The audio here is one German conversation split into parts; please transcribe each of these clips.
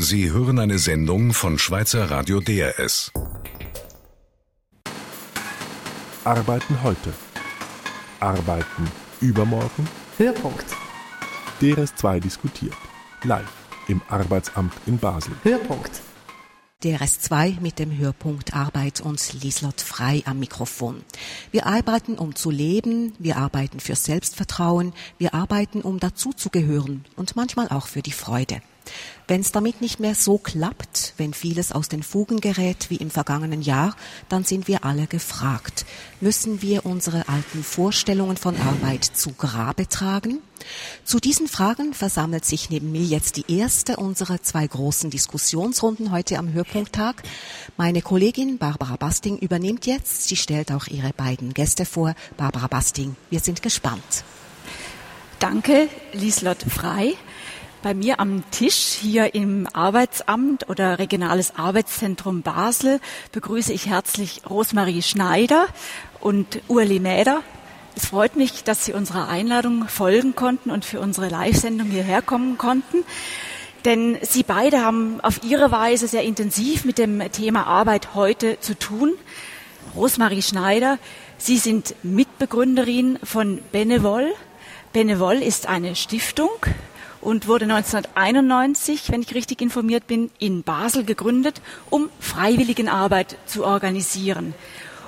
Sie hören eine Sendung von Schweizer Radio DRS. Arbeiten heute. Arbeiten übermorgen. Höhepunkt. DRS2 diskutiert. Live im Arbeitsamt in Basel. Höhepunkt. DRS2 mit dem Hörpunkt Arbeit und Lieslott Frei am Mikrofon. Wir arbeiten, um zu leben, wir arbeiten für Selbstvertrauen, wir arbeiten, um dazuzugehören und manchmal auch für die Freude. Wenn es damit nicht mehr so klappt, wenn vieles aus den Fugen gerät wie im vergangenen Jahr, dann sind wir alle gefragt. Müssen wir unsere alten Vorstellungen von Arbeit zu Grabe tragen? Zu diesen Fragen versammelt sich neben mir jetzt die erste unserer zwei großen Diskussionsrunden heute am Hörpunkttag. Meine Kollegin Barbara Basting übernimmt jetzt. Sie stellt auch ihre beiden Gäste vor. Barbara Basting, wir sind gespannt. Danke, Lieslott Frei. Bei mir am Tisch hier im Arbeitsamt oder Regionales Arbeitszentrum Basel begrüße ich herzlich Rosmarie Schneider und Urli Mäder. Es freut mich, dass Sie unserer Einladung folgen konnten und für unsere Live-Sendung hierher kommen konnten. Denn Sie beide haben auf Ihre Weise sehr intensiv mit dem Thema Arbeit heute zu tun. Rosmarie Schneider, Sie sind Mitbegründerin von Benevol. Benevol ist eine Stiftung, und wurde 1991, wenn ich richtig informiert bin, in Basel gegründet, um Freiwilligenarbeit zu organisieren.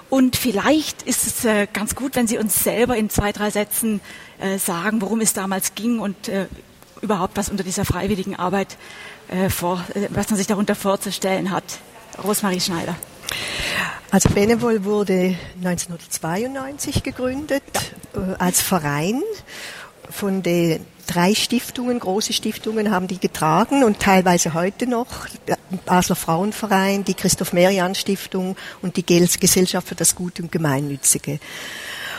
Und vielleicht ist es äh, ganz gut, wenn Sie uns selber in zwei, drei Sätzen äh, sagen, worum es damals ging und äh, überhaupt was unter dieser Freiwilligenarbeit äh, vor, was man sich darunter vorzustellen hat. Rosmarie Schneider. Also Benevol wurde 1992 gegründet als Verein von den drei Stiftungen, große Stiftungen haben die getragen und teilweise heute noch. Basler Frauenverein, die Christoph Merian Stiftung und die Gesellschaft für das Gute und Gemeinnützige.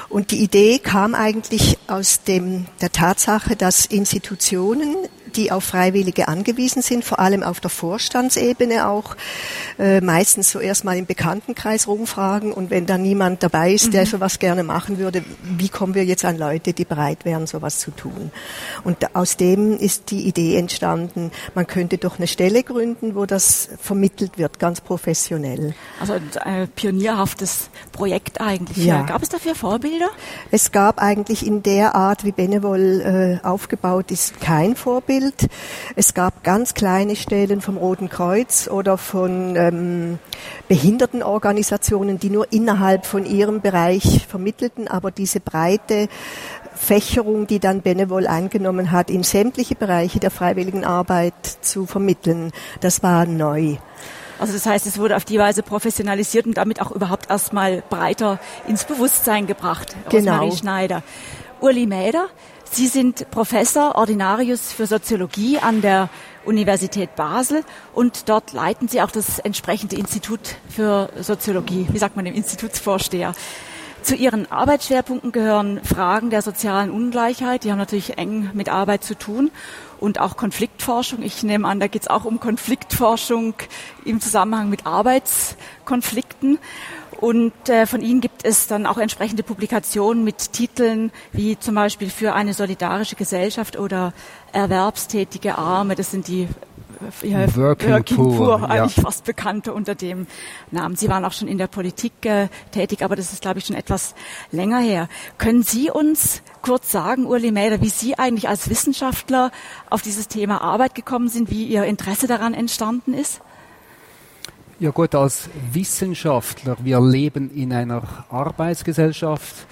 Und die Idee kam eigentlich aus dem, der Tatsache, dass Institutionen die auf Freiwillige angewiesen sind, vor allem auf der Vorstandsebene auch, äh, meistens so erstmal im Bekanntenkreis rumfragen und wenn dann niemand dabei ist, der mhm. sowas gerne machen würde, wie kommen wir jetzt an Leute, die bereit wären, sowas zu tun? Und aus dem ist die Idee entstanden, man könnte doch eine Stelle gründen, wo das vermittelt wird, ganz professionell. Also ein pionierhaftes Projekt eigentlich. Ja. Gab es dafür Vorbilder? Es gab eigentlich in der Art, wie Benevol äh, aufgebaut ist, kein Vorbild. Bild. Es gab ganz kleine Stellen vom Roten Kreuz oder von ähm, Behindertenorganisationen, die nur innerhalb von ihrem Bereich vermittelten, aber diese breite Fächerung, die dann Benevol angenommen hat, in sämtliche Bereiche der freiwilligen Arbeit zu vermitteln, das war neu. Also das heißt, es wurde auf die Weise professionalisiert und damit auch überhaupt erstmal breiter ins Bewusstsein gebracht. Genau. Rosmarie Schneider. Uli Mäder, Sie sind Professor Ordinarius für Soziologie an der Universität Basel und dort leiten Sie auch das entsprechende Institut für Soziologie. Wie sagt man dem Institutsvorsteher? Zu Ihren Arbeitsschwerpunkten gehören Fragen der sozialen Ungleichheit. Die haben natürlich eng mit Arbeit zu tun und auch Konfliktforschung. Ich nehme an, da geht es auch um Konfliktforschung im Zusammenhang mit Arbeitskonflikten. Und äh, von ihnen gibt es dann auch entsprechende Publikationen mit Titeln wie zum Beispiel für eine solidarische Gesellschaft oder erwerbstätige Arme. Das sind die äh, ja, Working, Working Poor, Poor eigentlich ja. fast bekannte unter dem Namen. Sie waren auch schon in der Politik äh, tätig, aber das ist, glaube ich, schon etwas länger her. Können Sie uns kurz sagen, Uli Mäder, wie Sie eigentlich als Wissenschaftler auf dieses Thema Arbeit gekommen sind, wie Ihr Interesse daran entstanden ist? Ja gut, als Wissenschaftler, wir leben in einer Arbeitsgesellschaft,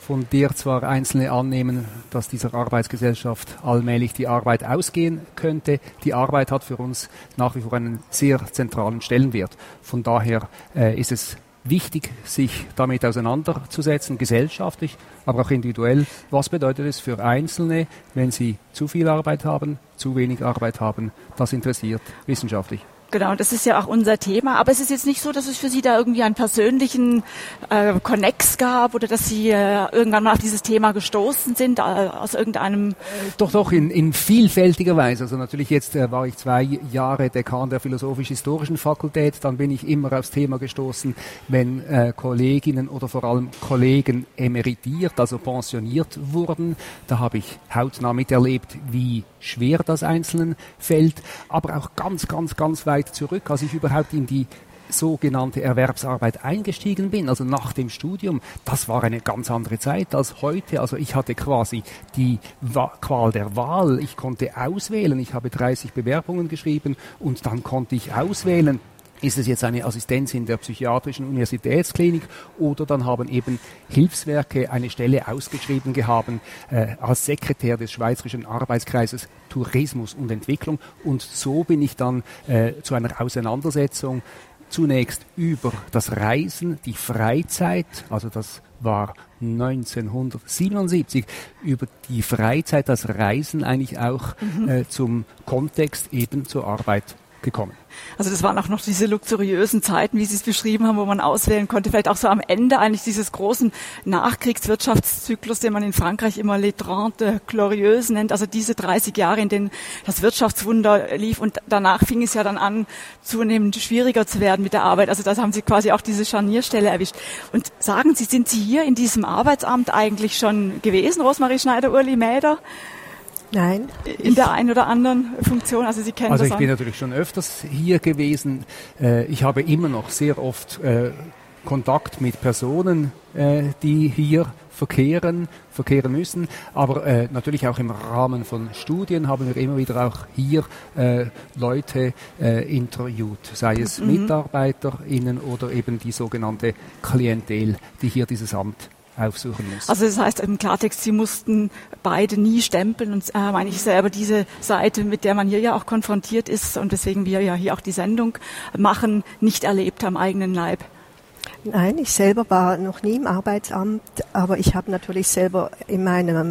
von der zwar Einzelne annehmen, dass dieser Arbeitsgesellschaft allmählich die Arbeit ausgehen könnte. Die Arbeit hat für uns nach wie vor einen sehr zentralen Stellenwert. Von daher äh, ist es wichtig, sich damit auseinanderzusetzen, gesellschaftlich, aber auch individuell. Was bedeutet es für Einzelne, wenn sie zu viel Arbeit haben, zu wenig Arbeit haben? Das interessiert wissenschaftlich. Genau, das ist ja auch unser Thema. Aber es ist jetzt nicht so, dass es für Sie da irgendwie einen persönlichen äh, Connex gab oder dass Sie äh, irgendwann mal auf dieses Thema gestoßen sind äh, aus irgendeinem. Doch, doch, in, in vielfältiger Weise. Also natürlich jetzt äh, war ich zwei Jahre Dekan der Philosophisch-Historischen Fakultät. Dann bin ich immer aufs Thema gestoßen, wenn äh, Kolleginnen oder vor allem Kollegen emeritiert, also pensioniert wurden. Da habe ich hautnah miterlebt, wie schwer das Einzelnen fällt, aber auch ganz, ganz, ganz weit zurück, als ich überhaupt in die sogenannte Erwerbsarbeit eingestiegen bin, also nach dem Studium, das war eine ganz andere Zeit als heute. Also ich hatte quasi die Qual der Wahl. Ich konnte auswählen. Ich habe 30 Bewerbungen geschrieben und dann konnte ich auswählen, ist es jetzt eine Assistenz in der psychiatrischen Universitätsklinik oder dann haben eben Hilfswerke eine Stelle ausgeschrieben gehabt äh, als Sekretär des Schweizerischen Arbeitskreises Tourismus und Entwicklung und so bin ich dann äh, zu einer Auseinandersetzung zunächst über das Reisen, die Freizeit, also das war 1977, über die Freizeit, das Reisen eigentlich auch mhm. äh, zum Kontext eben zur Arbeit gekommen. Also das waren auch noch diese luxuriösen Zeiten, wie Sie es beschrieben haben, wo man auswählen konnte. Vielleicht auch so am Ende eigentlich dieses großen Nachkriegswirtschaftszyklus, den man in Frankreich immer Les Trente Glorieuses nennt. Also diese 30 Jahre, in denen das Wirtschaftswunder lief und danach fing es ja dann an, zunehmend schwieriger zu werden mit der Arbeit. Also das haben Sie quasi auch diese Scharnierstelle erwischt. Und sagen Sie, sind Sie hier in diesem Arbeitsamt eigentlich schon gewesen, Rosmarie Schneider, Urli Mäder? Nein. In der einen oder anderen Funktion? Also Sie kennen also das ich bin natürlich schon öfters hier gewesen. Äh, ich habe immer noch sehr oft äh, Kontakt mit Personen, äh, die hier verkehren, verkehren müssen. Aber äh, natürlich auch im Rahmen von Studien haben wir immer wieder auch hier äh, Leute äh, interviewt, sei es mhm. MitarbeiterInnen oder eben die sogenannte Klientel, die hier dieses Amt aufsuchen muss. Also das heißt im Klartext, Sie mussten beide nie stempeln und äh, meine ich selber diese Seite, mit der man hier ja auch konfrontiert ist und deswegen wir ja hier auch die Sendung machen, nicht erlebt am eigenen Leib. Nein, ich selber war noch nie im Arbeitsamt, aber ich habe natürlich selber in meiner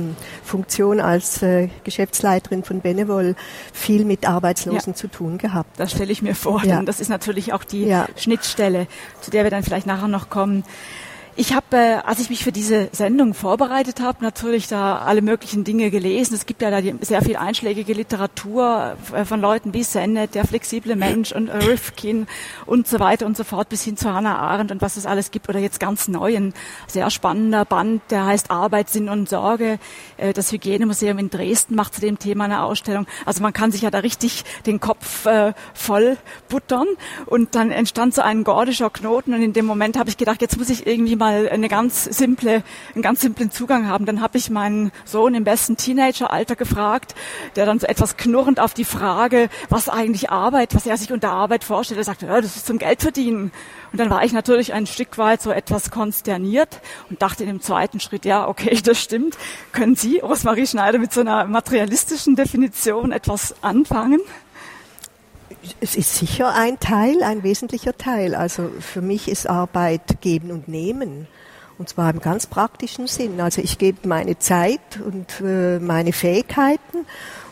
Funktion als äh, Geschäftsleiterin von Benevol viel mit Arbeitslosen ja. zu tun gehabt. Das stelle ich mir vor, ja. denn das ist natürlich auch die ja. Schnittstelle, zu der wir dann vielleicht nachher noch kommen. Ich habe, äh, als ich mich für diese Sendung vorbereitet habe, natürlich da alle möglichen Dinge gelesen. Es gibt ja da die, sehr viel einschlägige Literatur äh, von Leuten wie Sennett, der flexible Mensch und Rifkin und so weiter und so fort bis hin zu Hannah Arendt und was es alles gibt. Oder jetzt ganz neu ein sehr spannender Band, der heißt Arbeit, Sinn und Sorge. Äh, das Hygienemuseum in Dresden macht zu dem Thema eine Ausstellung. Also man kann sich ja da richtig den Kopf äh, voll buttern. Und dann entstand so ein gordischer Knoten und in dem Moment habe ich gedacht, jetzt muss ich irgendwie mal eine ganz simple, einen ganz simplen Zugang haben. Dann habe ich meinen Sohn im besten Teenageralter gefragt, der dann so etwas knurrend auf die Frage, was eigentlich Arbeit, was er sich unter Arbeit vorstellt, er sagte, ja, das ist zum Geld verdienen. Und dann war ich natürlich ein Stück weit so etwas konsterniert und dachte in dem zweiten Schritt, ja, okay, das stimmt. Können Sie, Rosmarie Schneider, mit so einer materialistischen Definition etwas anfangen? Es ist sicher ein Teil, ein wesentlicher Teil. Also für mich ist Arbeit geben und nehmen. Und zwar im ganz praktischen Sinn. Also ich gebe meine Zeit und äh, meine Fähigkeiten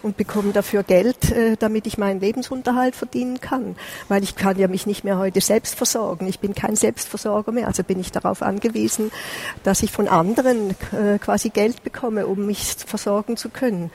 und bekomme dafür Geld, äh, damit ich meinen Lebensunterhalt verdienen kann. Weil ich kann ja mich nicht mehr heute selbst versorgen. Ich bin kein Selbstversorger mehr. Also bin ich darauf angewiesen, dass ich von anderen äh, quasi Geld bekomme, um mich versorgen zu können.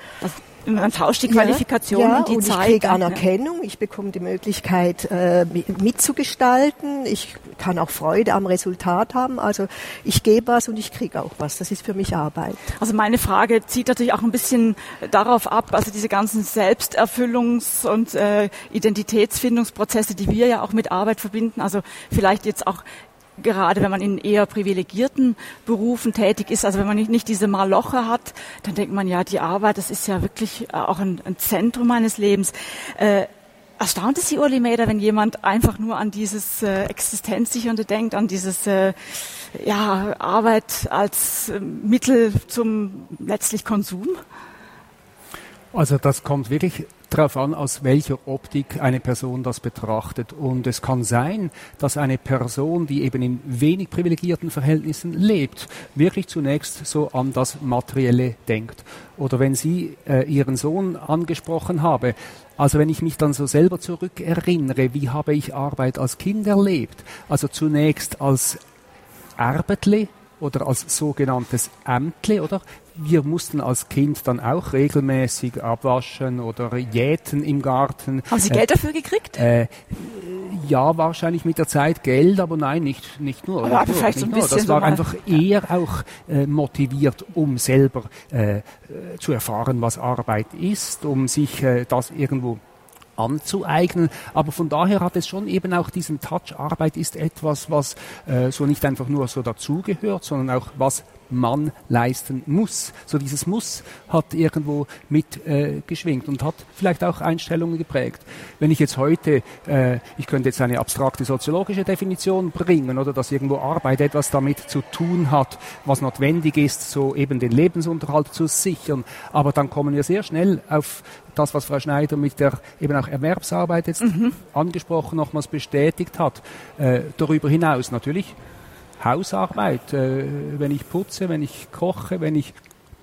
Man tauscht die Qualifikation ja, und die und Zeit. Ich kriege Anerkennung, ich bekomme die Möglichkeit äh, mitzugestalten, ich kann auch Freude am Resultat haben. Also ich gebe was und ich kriege auch was. Das ist für mich Arbeit. Also meine Frage zieht natürlich auch ein bisschen darauf ab, also diese ganzen Selbsterfüllungs- und äh, Identitätsfindungsprozesse, die wir ja auch mit Arbeit verbinden. Also vielleicht jetzt auch gerade wenn man in eher privilegierten Berufen tätig ist, also wenn man nicht, nicht diese Maloche hat, dann denkt man ja, die Arbeit, das ist ja wirklich äh, auch ein, ein Zentrum meines Lebens. Äh, erstaunt es Sie, Uli Mäder, wenn jemand einfach nur an dieses äh, Existenzsichernde denkt, an dieses äh, ja, Arbeit als äh, Mittel zum letztlich Konsum? Also das kommt wirklich darauf an, aus welcher Optik eine Person das betrachtet. Und es kann sein, dass eine Person, die eben in wenig privilegierten Verhältnissen lebt, wirklich zunächst so an das Materielle denkt. Oder wenn Sie äh, Ihren Sohn angesprochen haben, also wenn ich mich dann so selber zurückerinnere, wie habe ich Arbeit als Kind erlebt? Also zunächst als Arbetle oder als sogenanntes Ämtle, oder? Wir mussten als Kind dann auch regelmäßig abwaschen oder jäten im Garten. Haben Sie Geld äh, dafür gekriegt? Äh, ja, wahrscheinlich mit der Zeit Geld, aber nein, nicht, nicht nur. Aber vielleicht nur, so ein bisschen Das war so einfach eher auch äh, motiviert, um selber äh, zu erfahren, was Arbeit ist, um sich äh, das irgendwo anzueignen. Aber von daher hat es schon eben auch diesen Touch. Arbeit ist etwas, was äh, so nicht einfach nur so dazugehört, sondern auch was man leisten muss. So dieses Muss hat irgendwo mit äh, geschwingt und hat vielleicht auch Einstellungen geprägt. Wenn ich jetzt heute, äh, ich könnte jetzt eine abstrakte soziologische Definition bringen oder dass irgendwo Arbeit etwas damit zu tun hat, was notwendig ist, so eben den Lebensunterhalt zu sichern. Aber dann kommen wir sehr schnell auf das, was Frau Schneider mit der eben auch Erwerbsarbeit jetzt mhm. angesprochen, nochmals bestätigt hat. Äh, darüber hinaus natürlich Hausarbeit, äh, wenn ich putze, wenn ich koche, wenn ich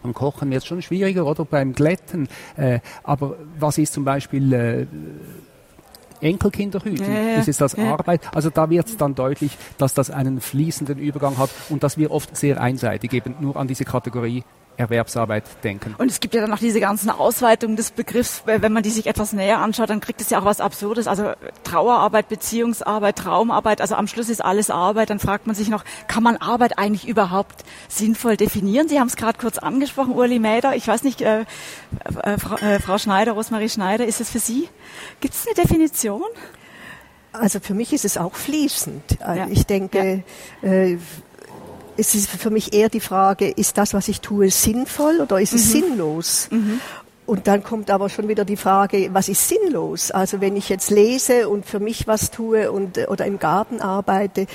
beim Kochen wird es schon schwieriger oder beim Glätten. Äh, aber was ist zum Beispiel äh, Enkelkinderhüten? Ja, ja, ist es das ja. Arbeit? Also da wird es dann deutlich, dass das einen fließenden Übergang hat und dass wir oft sehr einseitig eben nur an diese Kategorie Erwerbsarbeit denken. Und es gibt ja dann noch diese ganzen Ausweitungen des Begriffs, wenn man die sich etwas näher anschaut, dann kriegt es ja auch was Absurdes. Also Trauerarbeit, Beziehungsarbeit, Traumarbeit, also am Schluss ist alles Arbeit. Dann fragt man sich noch, kann man Arbeit eigentlich überhaupt sinnvoll definieren? Sie haben es gerade kurz angesprochen, Uli Mäder. Ich weiß nicht, äh, äh, Frau, äh, Frau Schneider, Rosmarie Schneider, ist es für Sie? Gibt es eine Definition? Also für mich ist es auch fließend. Ja. Ich denke, ja. Äh, es ist für mich eher die Frage, ist das, was ich tue, sinnvoll oder ist es mhm. sinnlos? Mhm. Und dann kommt aber schon wieder die Frage, was ist sinnlos? Also wenn ich jetzt lese und für mich was tue und oder im Garten arbeite,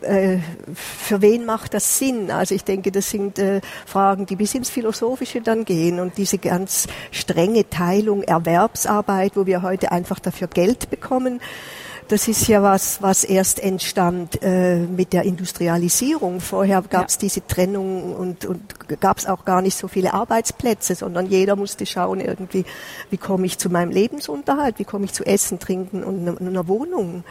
äh, für wen macht das Sinn? Also ich denke, das sind äh, Fragen, die bis ins Philosophische dann gehen und diese ganz strenge Teilung Erwerbsarbeit, wo wir heute einfach dafür Geld bekommen, das ist ja was, was erst entstand äh, mit der Industrialisierung. Vorher gab es ja. diese Trennung und, und gab es auch gar nicht so viele Arbeitsplätze, sondern jeder musste schauen irgendwie, wie komme ich zu meinem Lebensunterhalt, wie komme ich zu Essen, Trinken und einer Wohnung.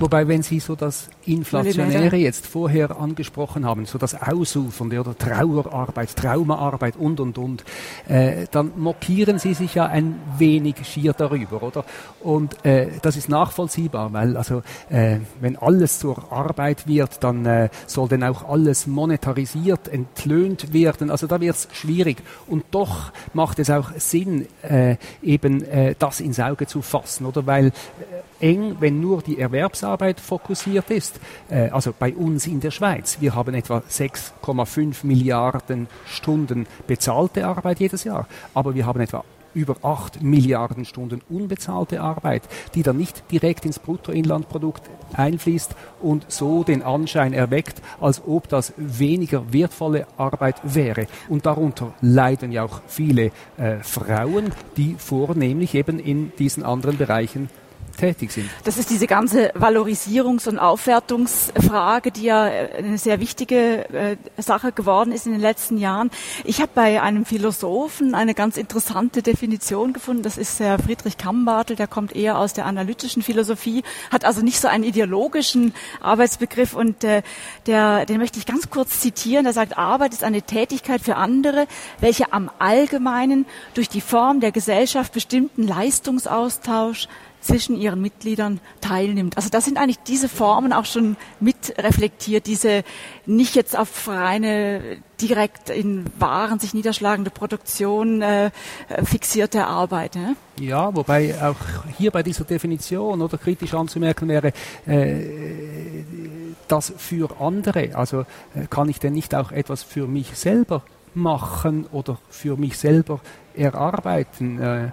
Wobei, wenn Sie so das Inflationäre jetzt vorher angesprochen haben, so das Ausufernde oder Trauerarbeit, Traumaarbeit und, und, und, äh, dann mokieren Sie sich ja ein wenig schier darüber, oder? Und äh, das ist nachvollziehbar, weil also äh, wenn alles zur Arbeit wird, dann äh, soll denn auch alles monetarisiert, entlöhnt werden. Also da wird es schwierig. Und doch macht es auch Sinn, äh, eben äh, das ins Auge zu fassen, oder? Weil äh, eng, wenn nur die Erwerbsarbeit fokussiert ist, äh, also bei uns in der Schweiz, wir haben etwa 6,5 Milliarden Stunden bezahlte Arbeit jedes Jahr, aber wir haben etwa über 8 Milliarden Stunden unbezahlte Arbeit, die dann nicht direkt ins Bruttoinlandprodukt einfließt und so den Anschein erweckt, als ob das weniger wertvolle Arbeit wäre. Und darunter leiden ja auch viele äh, Frauen, die vornehmlich eben in diesen anderen Bereichen tätig sind. Das ist diese ganze Valorisierungs- und Aufwertungsfrage, die ja eine sehr wichtige äh, Sache geworden ist in den letzten Jahren. Ich habe bei einem Philosophen eine ganz interessante Definition gefunden. Das ist Herr Friedrich Kambartel, der kommt eher aus der analytischen Philosophie, hat also nicht so einen ideologischen Arbeitsbegriff und äh, der, den möchte ich ganz kurz zitieren. Der sagt, Arbeit ist eine Tätigkeit für andere, welche am allgemeinen durch die Form der Gesellschaft bestimmten Leistungsaustausch zwischen ihren Mitgliedern teilnimmt. Also da sind eigentlich diese Formen auch schon mit reflektiert, diese nicht jetzt auf reine direkt in Waren sich niederschlagende Produktion äh, fixierte Arbeit. Ne? Ja, wobei auch hier bei dieser Definition oder kritisch anzumerken wäre, äh, das für andere. Also äh, kann ich denn nicht auch etwas für mich selber machen oder für mich selber erarbeiten?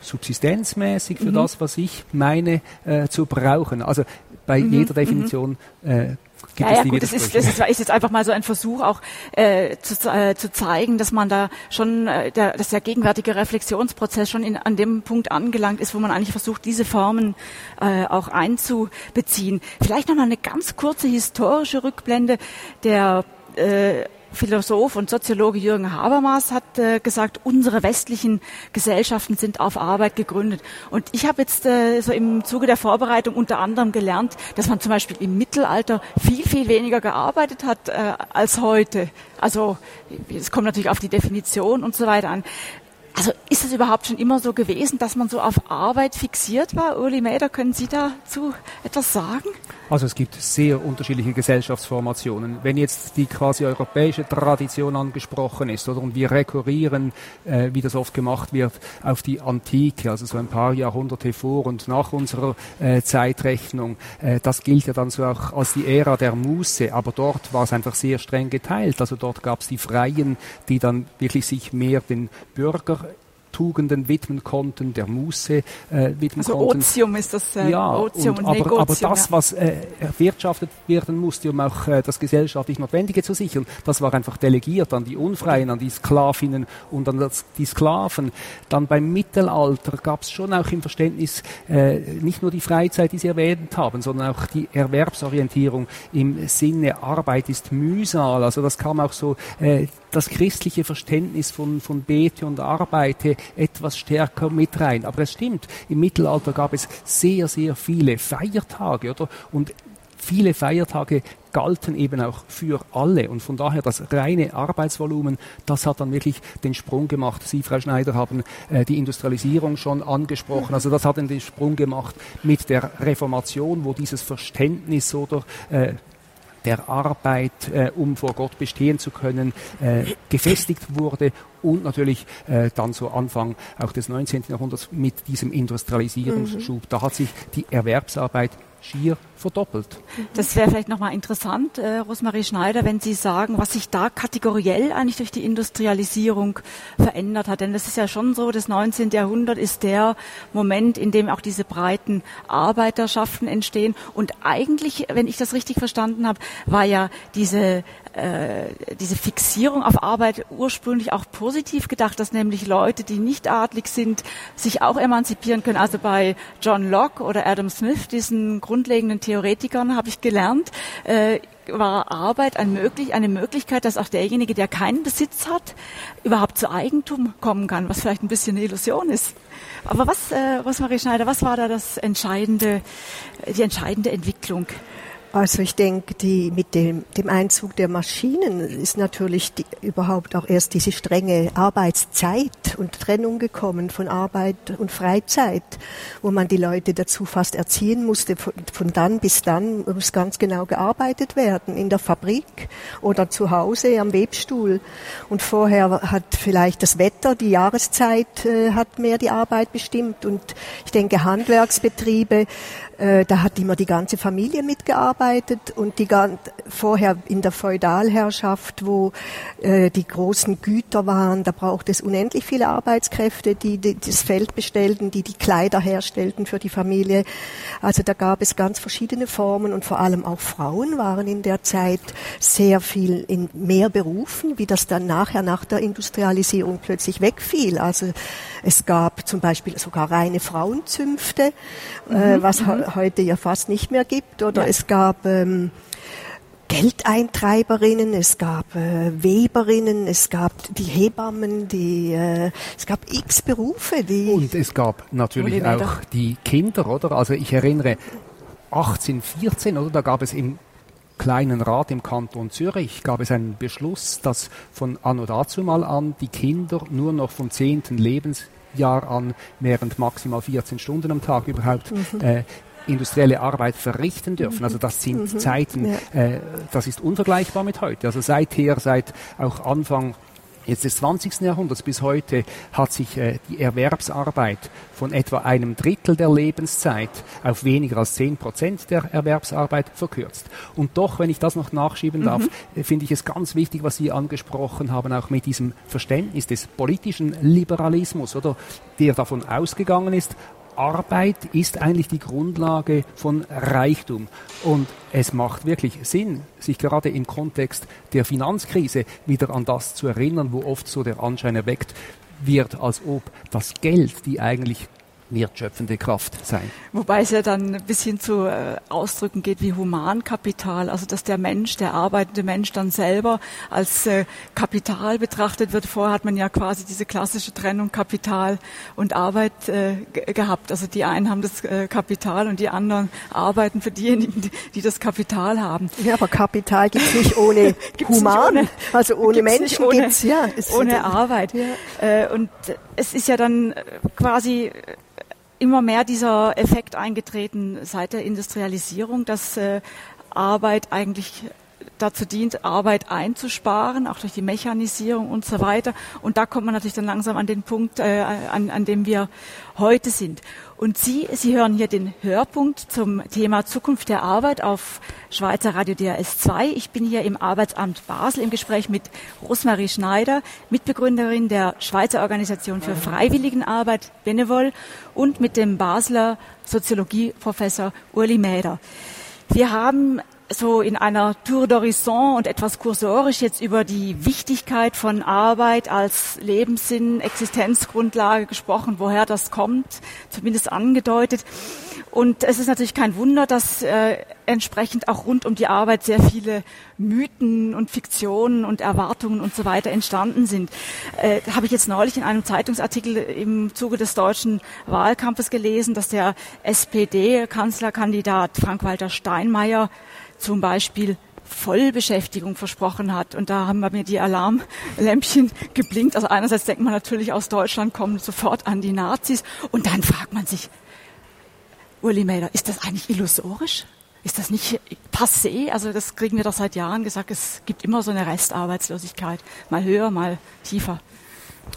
Subsistenzmäßig für mhm. das, was ich meine äh, zu brauchen. Also bei mhm. jeder mhm. Definition äh, Gibt ja, ja, gut, das ist, das ist, jetzt einfach mal so ein Versuch, auch äh, zu, äh, zu zeigen, dass man da schon, äh, der, dass der gegenwärtige Reflexionsprozess schon in, an dem Punkt angelangt ist, wo man eigentlich versucht, diese Formen äh, auch einzubeziehen. Vielleicht noch mal eine ganz kurze historische Rückblende der äh, Philosoph und Soziologe Jürgen Habermas hat äh, gesagt, unsere westlichen Gesellschaften sind auf Arbeit gegründet. Und ich habe jetzt äh, so im Zuge der Vorbereitung unter anderem gelernt, dass man zum Beispiel im Mittelalter viel, viel weniger gearbeitet hat äh, als heute. Also es kommt natürlich auf die Definition und so weiter an. Also ist es überhaupt schon immer so gewesen, dass man so auf Arbeit fixiert war? Uli Mäder, können Sie dazu etwas sagen? Also es gibt sehr unterschiedliche Gesellschaftsformationen. Wenn jetzt die quasi europäische Tradition angesprochen ist, oder und wir rekurrieren, äh, wie das oft gemacht wird, auf die Antike, also so ein paar Jahrhunderte vor und nach unserer äh, Zeitrechnung, äh, das gilt ja dann so auch als die Ära der Muße, aber dort war es einfach sehr streng geteilt. Also dort gab es die Freien, die dann wirklich sich mehr den Bürger Tugenden widmen konnten, der Muße äh, widmen also konnten. Otium ist das äh, ja, Otium und, und aber, Negotium, aber das, was äh, erwirtschaftet werden musste, um auch äh, das gesellschaftlich Notwendige zu sichern, das war einfach delegiert an die Unfreien, an die Sklavinnen und an das, die Sklaven. Dann beim Mittelalter gab es schon auch im Verständnis äh, nicht nur die Freizeit, die Sie erwähnt haben, sondern auch die Erwerbsorientierung im Sinne Arbeit ist Mühsal. Also das kam auch so äh, das christliche Verständnis von, von Bete und Arbeite etwas stärker mit rein. Aber es stimmt, im Mittelalter gab es sehr, sehr viele Feiertage, oder? Und viele Feiertage galten eben auch für alle. Und von daher das reine Arbeitsvolumen, das hat dann wirklich den Sprung gemacht. Sie, Frau Schneider, haben äh, die Industrialisierung schon angesprochen. Also das hat den Sprung gemacht mit der Reformation, wo dieses Verständnis oder äh, der Arbeit, äh, um vor Gott bestehen zu können, äh, gefestigt wurde und natürlich äh, dann so Anfang auch des 19. Jahrhunderts mit diesem Industrialisierungsschub. Mhm. Da hat sich die Erwerbsarbeit schier verdoppelt. Das wäre vielleicht nochmal interessant, äh, Rosmarie Schneider, wenn Sie sagen, was sich da kategoriell eigentlich durch die Industrialisierung verändert hat. Denn das ist ja schon so, das 19. Jahrhundert ist der Moment, in dem auch diese breiten Arbeiterschaften entstehen. Und eigentlich, wenn ich das richtig verstanden habe, war ja diese äh, diese Fixierung auf Arbeit ursprünglich auch positiv gedacht, dass nämlich Leute, die nicht adlig sind, sich auch emanzipieren können. Also bei John Locke oder Adam Smith, diesen grundlegenden Theoretikern, habe ich gelernt, äh, war Arbeit ein möglich, eine Möglichkeit, dass auch derjenige, der keinen Besitz hat, überhaupt zu Eigentum kommen kann, was vielleicht ein bisschen eine Illusion ist. Aber was, äh, Rosmarie Schneider, was war da das entscheidende, die entscheidende Entwicklung? Also ich denke, die, mit dem, dem Einzug der Maschinen ist natürlich die, überhaupt auch erst diese strenge Arbeitszeit und Trennung gekommen von Arbeit und Freizeit, wo man die Leute dazu fast erziehen musste. Von, von dann bis dann muss ganz genau gearbeitet werden, in der Fabrik oder zu Hause am Webstuhl. Und vorher hat vielleicht das Wetter, die Jahreszeit äh, hat mehr die Arbeit bestimmt. Und ich denke, Handwerksbetriebe äh, da hat immer die ganze Familie mitgearbeitet und die vorher in der Feudalherrschaft, wo äh, die großen Güter waren, da braucht es unendlich viele Arbeitskräfte, die, die das Feld bestellten, die die Kleider herstellten für die Familie. Also da gab es ganz verschiedene Formen und vor allem auch Frauen waren in der Zeit sehr viel in mehr Berufen, wie das dann nachher nach der Industrialisierung plötzlich wegfiel. Also es gab zum Beispiel sogar reine Frauenzünfte, äh, mhm. was mhm heute ja fast nicht mehr gibt. Oder ja. es gab ähm, Geldeintreiberinnen, es gab äh, Weberinnen, es gab die Hebammen, die, äh, es gab x Berufe. Die Und es gab natürlich auch die Kinder, oder? Also ich erinnere 1814, oder? Da gab es im kleinen Rat im Kanton Zürich gab es einen Beschluss, dass von anno dazu mal an die Kinder nur noch vom zehnten Lebensjahr an während maximal 14 Stunden am Tag überhaupt mhm. äh, industrielle Arbeit verrichten dürfen. Also das sind mhm. Zeiten, äh, das ist unvergleichbar mit heute. Also seither, seit auch Anfang jetzt des 20. Jahrhunderts bis heute hat sich äh, die Erwerbsarbeit von etwa einem Drittel der Lebenszeit auf weniger als 10 Prozent der Erwerbsarbeit verkürzt. Und doch, wenn ich das noch nachschieben darf, mhm. Äh, finde ich es ganz wichtig, was Sie angesprochen haben, auch mit diesem Verständnis des politischen Liberalismus, oder der davon ausgegangen ist, Arbeit ist eigentlich die Grundlage von Reichtum. Und es macht wirklich Sinn, sich gerade im Kontext der Finanzkrise wieder an das zu erinnern, wo oft so der Anschein erweckt wird, als ob das Geld die eigentlich wertschöpfende Kraft sein. Wobei es ja dann bis hin zu äh, Ausdrücken geht wie Humankapital, also dass der Mensch, der arbeitende Mensch dann selber als äh, Kapital betrachtet wird. Vorher hat man ja quasi diese klassische Trennung Kapital und Arbeit äh, gehabt. Also die einen haben das Kapital und die anderen arbeiten für diejenigen, die, die das Kapital haben. Ja, aber Kapital gibt es nicht ohne Human, nicht ohne, also ohne Menschen ohne, gibt's ja. Ohne Arbeit. Ja. Und es ist ja dann quasi immer mehr dieser Effekt eingetreten seit der Industrialisierung, dass äh, Arbeit eigentlich dazu dient, Arbeit einzusparen, auch durch die Mechanisierung und so weiter. Und da kommt man natürlich dann langsam an den Punkt, äh, an, an dem wir heute sind. Und Sie, Sie hören hier den Hörpunkt zum Thema Zukunft der Arbeit auf Schweizer Radio DRS 2. Ich bin hier im Arbeitsamt Basel im Gespräch mit Rosmarie Schneider, Mitbegründerin der Schweizer Organisation für Freiwilligenarbeit Benevol und mit dem Basler Soziologieprofessor Uli Mäder. Wir haben so in einer Tour d'Horizon und etwas kursorisch jetzt über die Wichtigkeit von Arbeit als Lebenssinn, Existenzgrundlage gesprochen, woher das kommt, zumindest angedeutet. Und es ist natürlich kein Wunder, dass äh, entsprechend auch rund um die Arbeit sehr viele Mythen und Fiktionen und Erwartungen und so weiter entstanden sind. Äh, Habe ich jetzt neulich in einem Zeitungsartikel im Zuge des deutschen Wahlkampfes gelesen, dass der SPD-Kanzlerkandidat Frank-Walter Steinmeier zum Beispiel Vollbeschäftigung versprochen hat. Und da haben bei mir die Alarmlämpchen geblinkt. Also einerseits denkt man natürlich aus Deutschland kommen sofort an die Nazis. Und dann fragt man sich, Uli Mäder, ist das eigentlich illusorisch? Ist das nicht passé? Also das kriegen wir doch seit Jahren gesagt. Es gibt immer so eine Restarbeitslosigkeit. Mal höher, mal tiefer.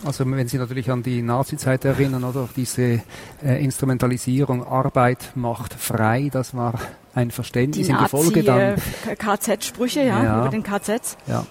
Also wenn Sie natürlich an die Nazi-Zeit erinnern, oder diese äh, Instrumentalisierung, Arbeit macht frei, das war ein Verständnis die im Gefolge dann. Äh, KZ-Sprüche, ja, ja, über den KZs. Ja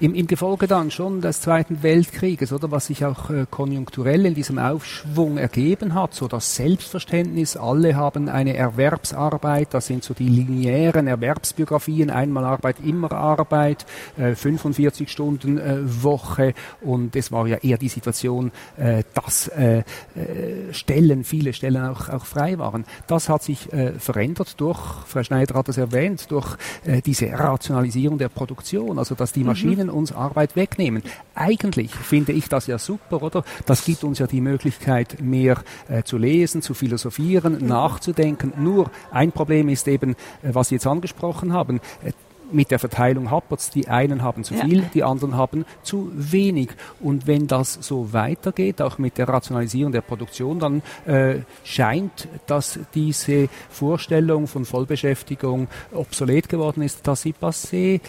im, im Gefolge dann schon des Zweiten Weltkrieges, oder was sich auch äh, konjunkturell in diesem Aufschwung ergeben hat, so das Selbstverständnis, alle haben eine Erwerbsarbeit, das sind so die linearen Erwerbsbiografien, einmal Arbeit, immer Arbeit, äh, 45 Stunden äh, Woche und es war ja eher die Situation, äh, dass äh, äh, Stellen, viele Stellen auch, auch frei waren. Das hat sich verändert durch, Frau Schneider hat es erwähnt, durch diese Rationalisierung der Produktion, also dass die mhm. Maschinen uns Arbeit wegnehmen. Eigentlich finde ich das ja super, oder? Das gibt uns ja die Möglichkeit, mehr äh, zu lesen, zu philosophieren, mhm. nachzudenken. Nur ein Problem ist eben, äh, was Sie jetzt angesprochen haben. Äh, mit der Verteilung happert's. Die einen haben zu viel, ja. die anderen haben zu wenig. Und wenn das so weitergeht, auch mit der Rationalisierung der Produktion, dann äh, scheint, dass diese Vorstellung von Vollbeschäftigung obsolet geworden ist, dass sie passé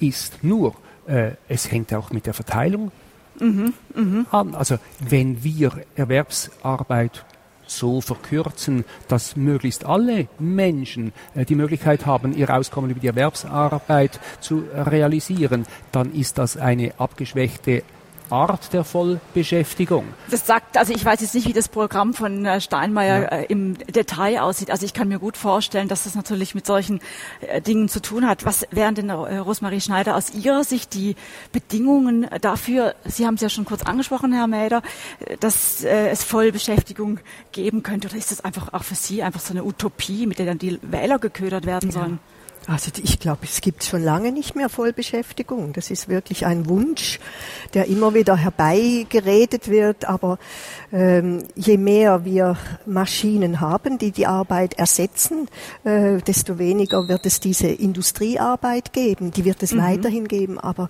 ist. Nur, äh, es hängt auch mit der Verteilung mhm, mh. an. Also wenn wir Erwerbsarbeit so verkürzen, dass möglichst alle Menschen äh, die Möglichkeit haben, ihr Auskommen über die Erwerbsarbeit zu realisieren, dann ist das eine abgeschwächte Art der Vollbeschäftigung. Das sagt, also ich weiß jetzt nicht, wie das Programm von äh, Steinmeier ja. Äh, im Detail aussieht. Also ich kann mir gut vorstellen, dass das natürlich mit solchen äh, Dingen zu tun hat. Was wären denn, Rosmarie Schneider, aus Ihrer Sicht die Bedingungen dafür, Sie haben es ja schon kurz angesprochen, Herr Mäder, dass es Vollbeschäftigung geben könnte? Oder ist das einfach auch für Sie einfach so eine Utopie, mit der dann die Wähler geködert werden sollen? Ja. Also ich glaube, es gibt schon lange nicht mehr Vollbeschäftigung. Das ist wirklich ein Wunsch, der immer wieder herbeigeredet wird. Aber ähm, je mehr wir Maschinen haben, die die Arbeit ersetzen, äh, desto weniger wird es diese Industriearbeit geben. Die wird es mhm. weiterhin geben. Aber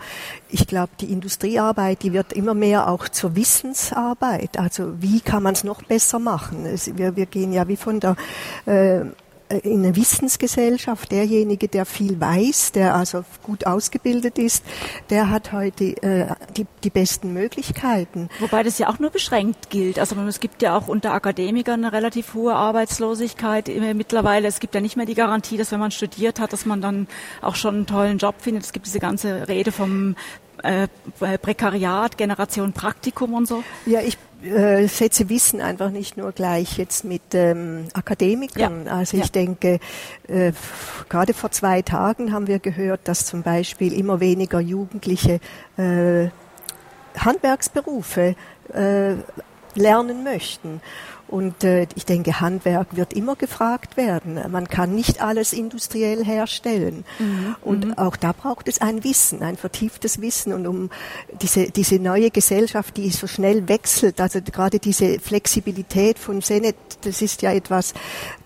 ich glaube, die Industriearbeit, die wird immer mehr auch zur Wissensarbeit. Also wie kann man es noch besser machen? Es, wir, wir gehen ja wie von der äh, in einer Wissensgesellschaft, derjenige, der viel weiß, der also gut ausgebildet ist, der hat heute äh, die, die besten Möglichkeiten. Wobei das ja auch nur beschränkt gilt. Also es gibt ja auch unter Akademikern eine relativ hohe Arbeitslosigkeit mittlerweile. Es gibt ja nicht mehr die Garantie, dass wenn man studiert hat, dass man dann auch schon einen tollen Job findet. Es gibt diese ganze Rede vom äh, Prekariat, Generation Praktikum und so? Ja, ich äh, setze Wissen einfach nicht nur gleich jetzt mit ähm, Akademikern. Ja. Also ich ja. denke, äh, gerade vor zwei Tagen haben wir gehört, dass zum Beispiel immer weniger Jugendliche äh, Handwerksberufe äh, lernen möchten. Und äh, ich denke, Handwerk wird immer gefragt werden. Man kann nicht alles industriell herstellen. Mhm. Und mhm. auch da braucht es ein Wissen, ein vertieftes Wissen. Und um diese, diese neue Gesellschaft, die so schnell wechselt, also gerade diese Flexibilität von Senet, das ist ja etwas,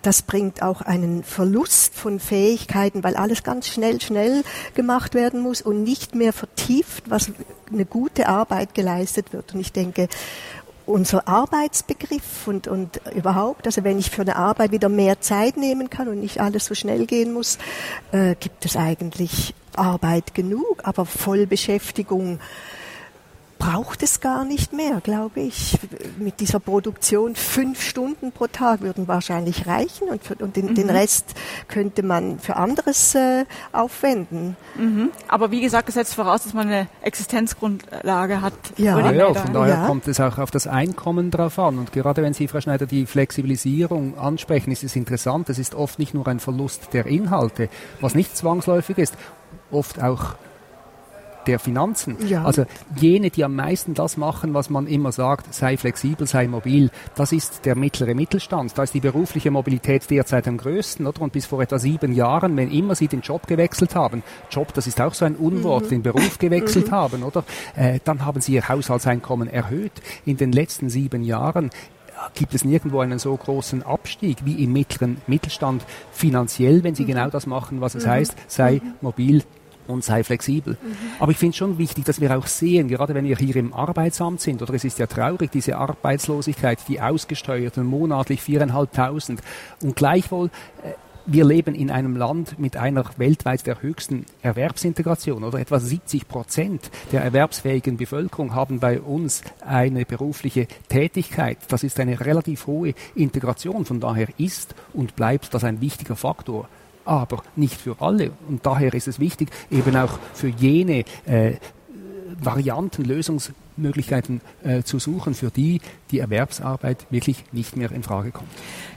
das bringt auch einen Verlust von Fähigkeiten, weil alles ganz schnell, schnell gemacht werden muss und nicht mehr vertieft, was eine gute Arbeit geleistet wird. Und ich denke, unser Arbeitsbegriff und, und überhaupt, also wenn ich für eine Arbeit wieder mehr Zeit nehmen kann und nicht alles so schnell gehen muss, äh, gibt es eigentlich Arbeit genug, aber Vollbeschäftigung braucht es gar nicht mehr, glaube ich. Mit dieser Produktion fünf Stunden pro Tag würden wahrscheinlich reichen und, für, und den, mhm. den, Rest könnte man für anderes äh, aufwenden. Mhm. Aber wie gesagt, es setzt voraus, dass man eine Existenzgrundlage hat. Ja, ja von daher ja. kommt es auch auf das Einkommen drauf an. Und gerade wenn Sie, Frau Schneider, die Flexibilisierung ansprechen, ist es interessant. Es ist oft nicht nur ein Verlust der Inhalte, was nicht zwangsläufig ist, oft auch der Finanzen. Ja. Also jene, die am meisten das machen, was man immer sagt, sei flexibel, sei mobil, das ist der mittlere Mittelstand. Da ist die berufliche Mobilität derzeit am größten, oder? Und bis vor etwa sieben Jahren, wenn immer Sie den Job gewechselt haben, Job, das ist auch so ein Unwort, mhm. den Beruf gewechselt mhm. haben, oder? Äh, dann haben Sie Ihr Haushaltseinkommen erhöht. In den letzten sieben Jahren gibt es nirgendwo einen so großen Abstieg wie im mittleren Mittelstand finanziell, wenn sie mhm. genau das machen, was es mhm. heißt, sei mhm. mobil, und sei flexibel. Mhm. Aber ich finde schon wichtig, dass wir auch sehen, gerade wenn wir hier im Arbeitsamt sind, oder es ist ja traurig, diese Arbeitslosigkeit, die ausgesteuerten monatlich viereinhalbtausend und gleichwohl äh, wir leben in einem Land mit einer weltweit der höchsten Erwerbsintegration oder etwa 70 Prozent der erwerbsfähigen Bevölkerung haben bei uns eine berufliche Tätigkeit. Das ist eine relativ hohe Integration. Von daher ist und bleibt das ein wichtiger Faktor aber nicht für alle. Und daher ist es wichtig, eben auch für jene äh, Varianten, Lösungsmöglichkeiten äh, zu suchen, für die die Erwerbsarbeit wirklich nicht mehr in Frage kommt.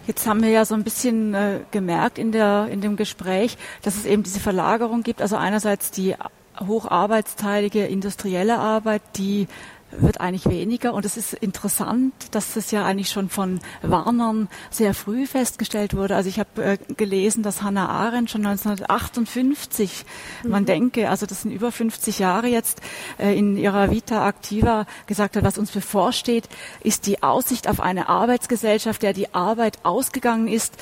Jetzt haben wir ja so ein bisschen äh, gemerkt in, der, in dem Gespräch, dass es eben diese Verlagerung gibt. Also einerseits die hocharbeitsteilige industrielle Arbeit, die wird eigentlich weniger. Und es ist interessant, dass das ja eigentlich schon von Warnern sehr früh festgestellt wurde. Also ich habe äh, gelesen, dass Hannah Arendt schon 1958, mhm. man denke, also das sind über 50 Jahre jetzt, äh, in ihrer Vita Activa gesagt hat, was uns bevorsteht, ist die Aussicht auf eine Arbeitsgesellschaft, der die Arbeit ausgegangen ist,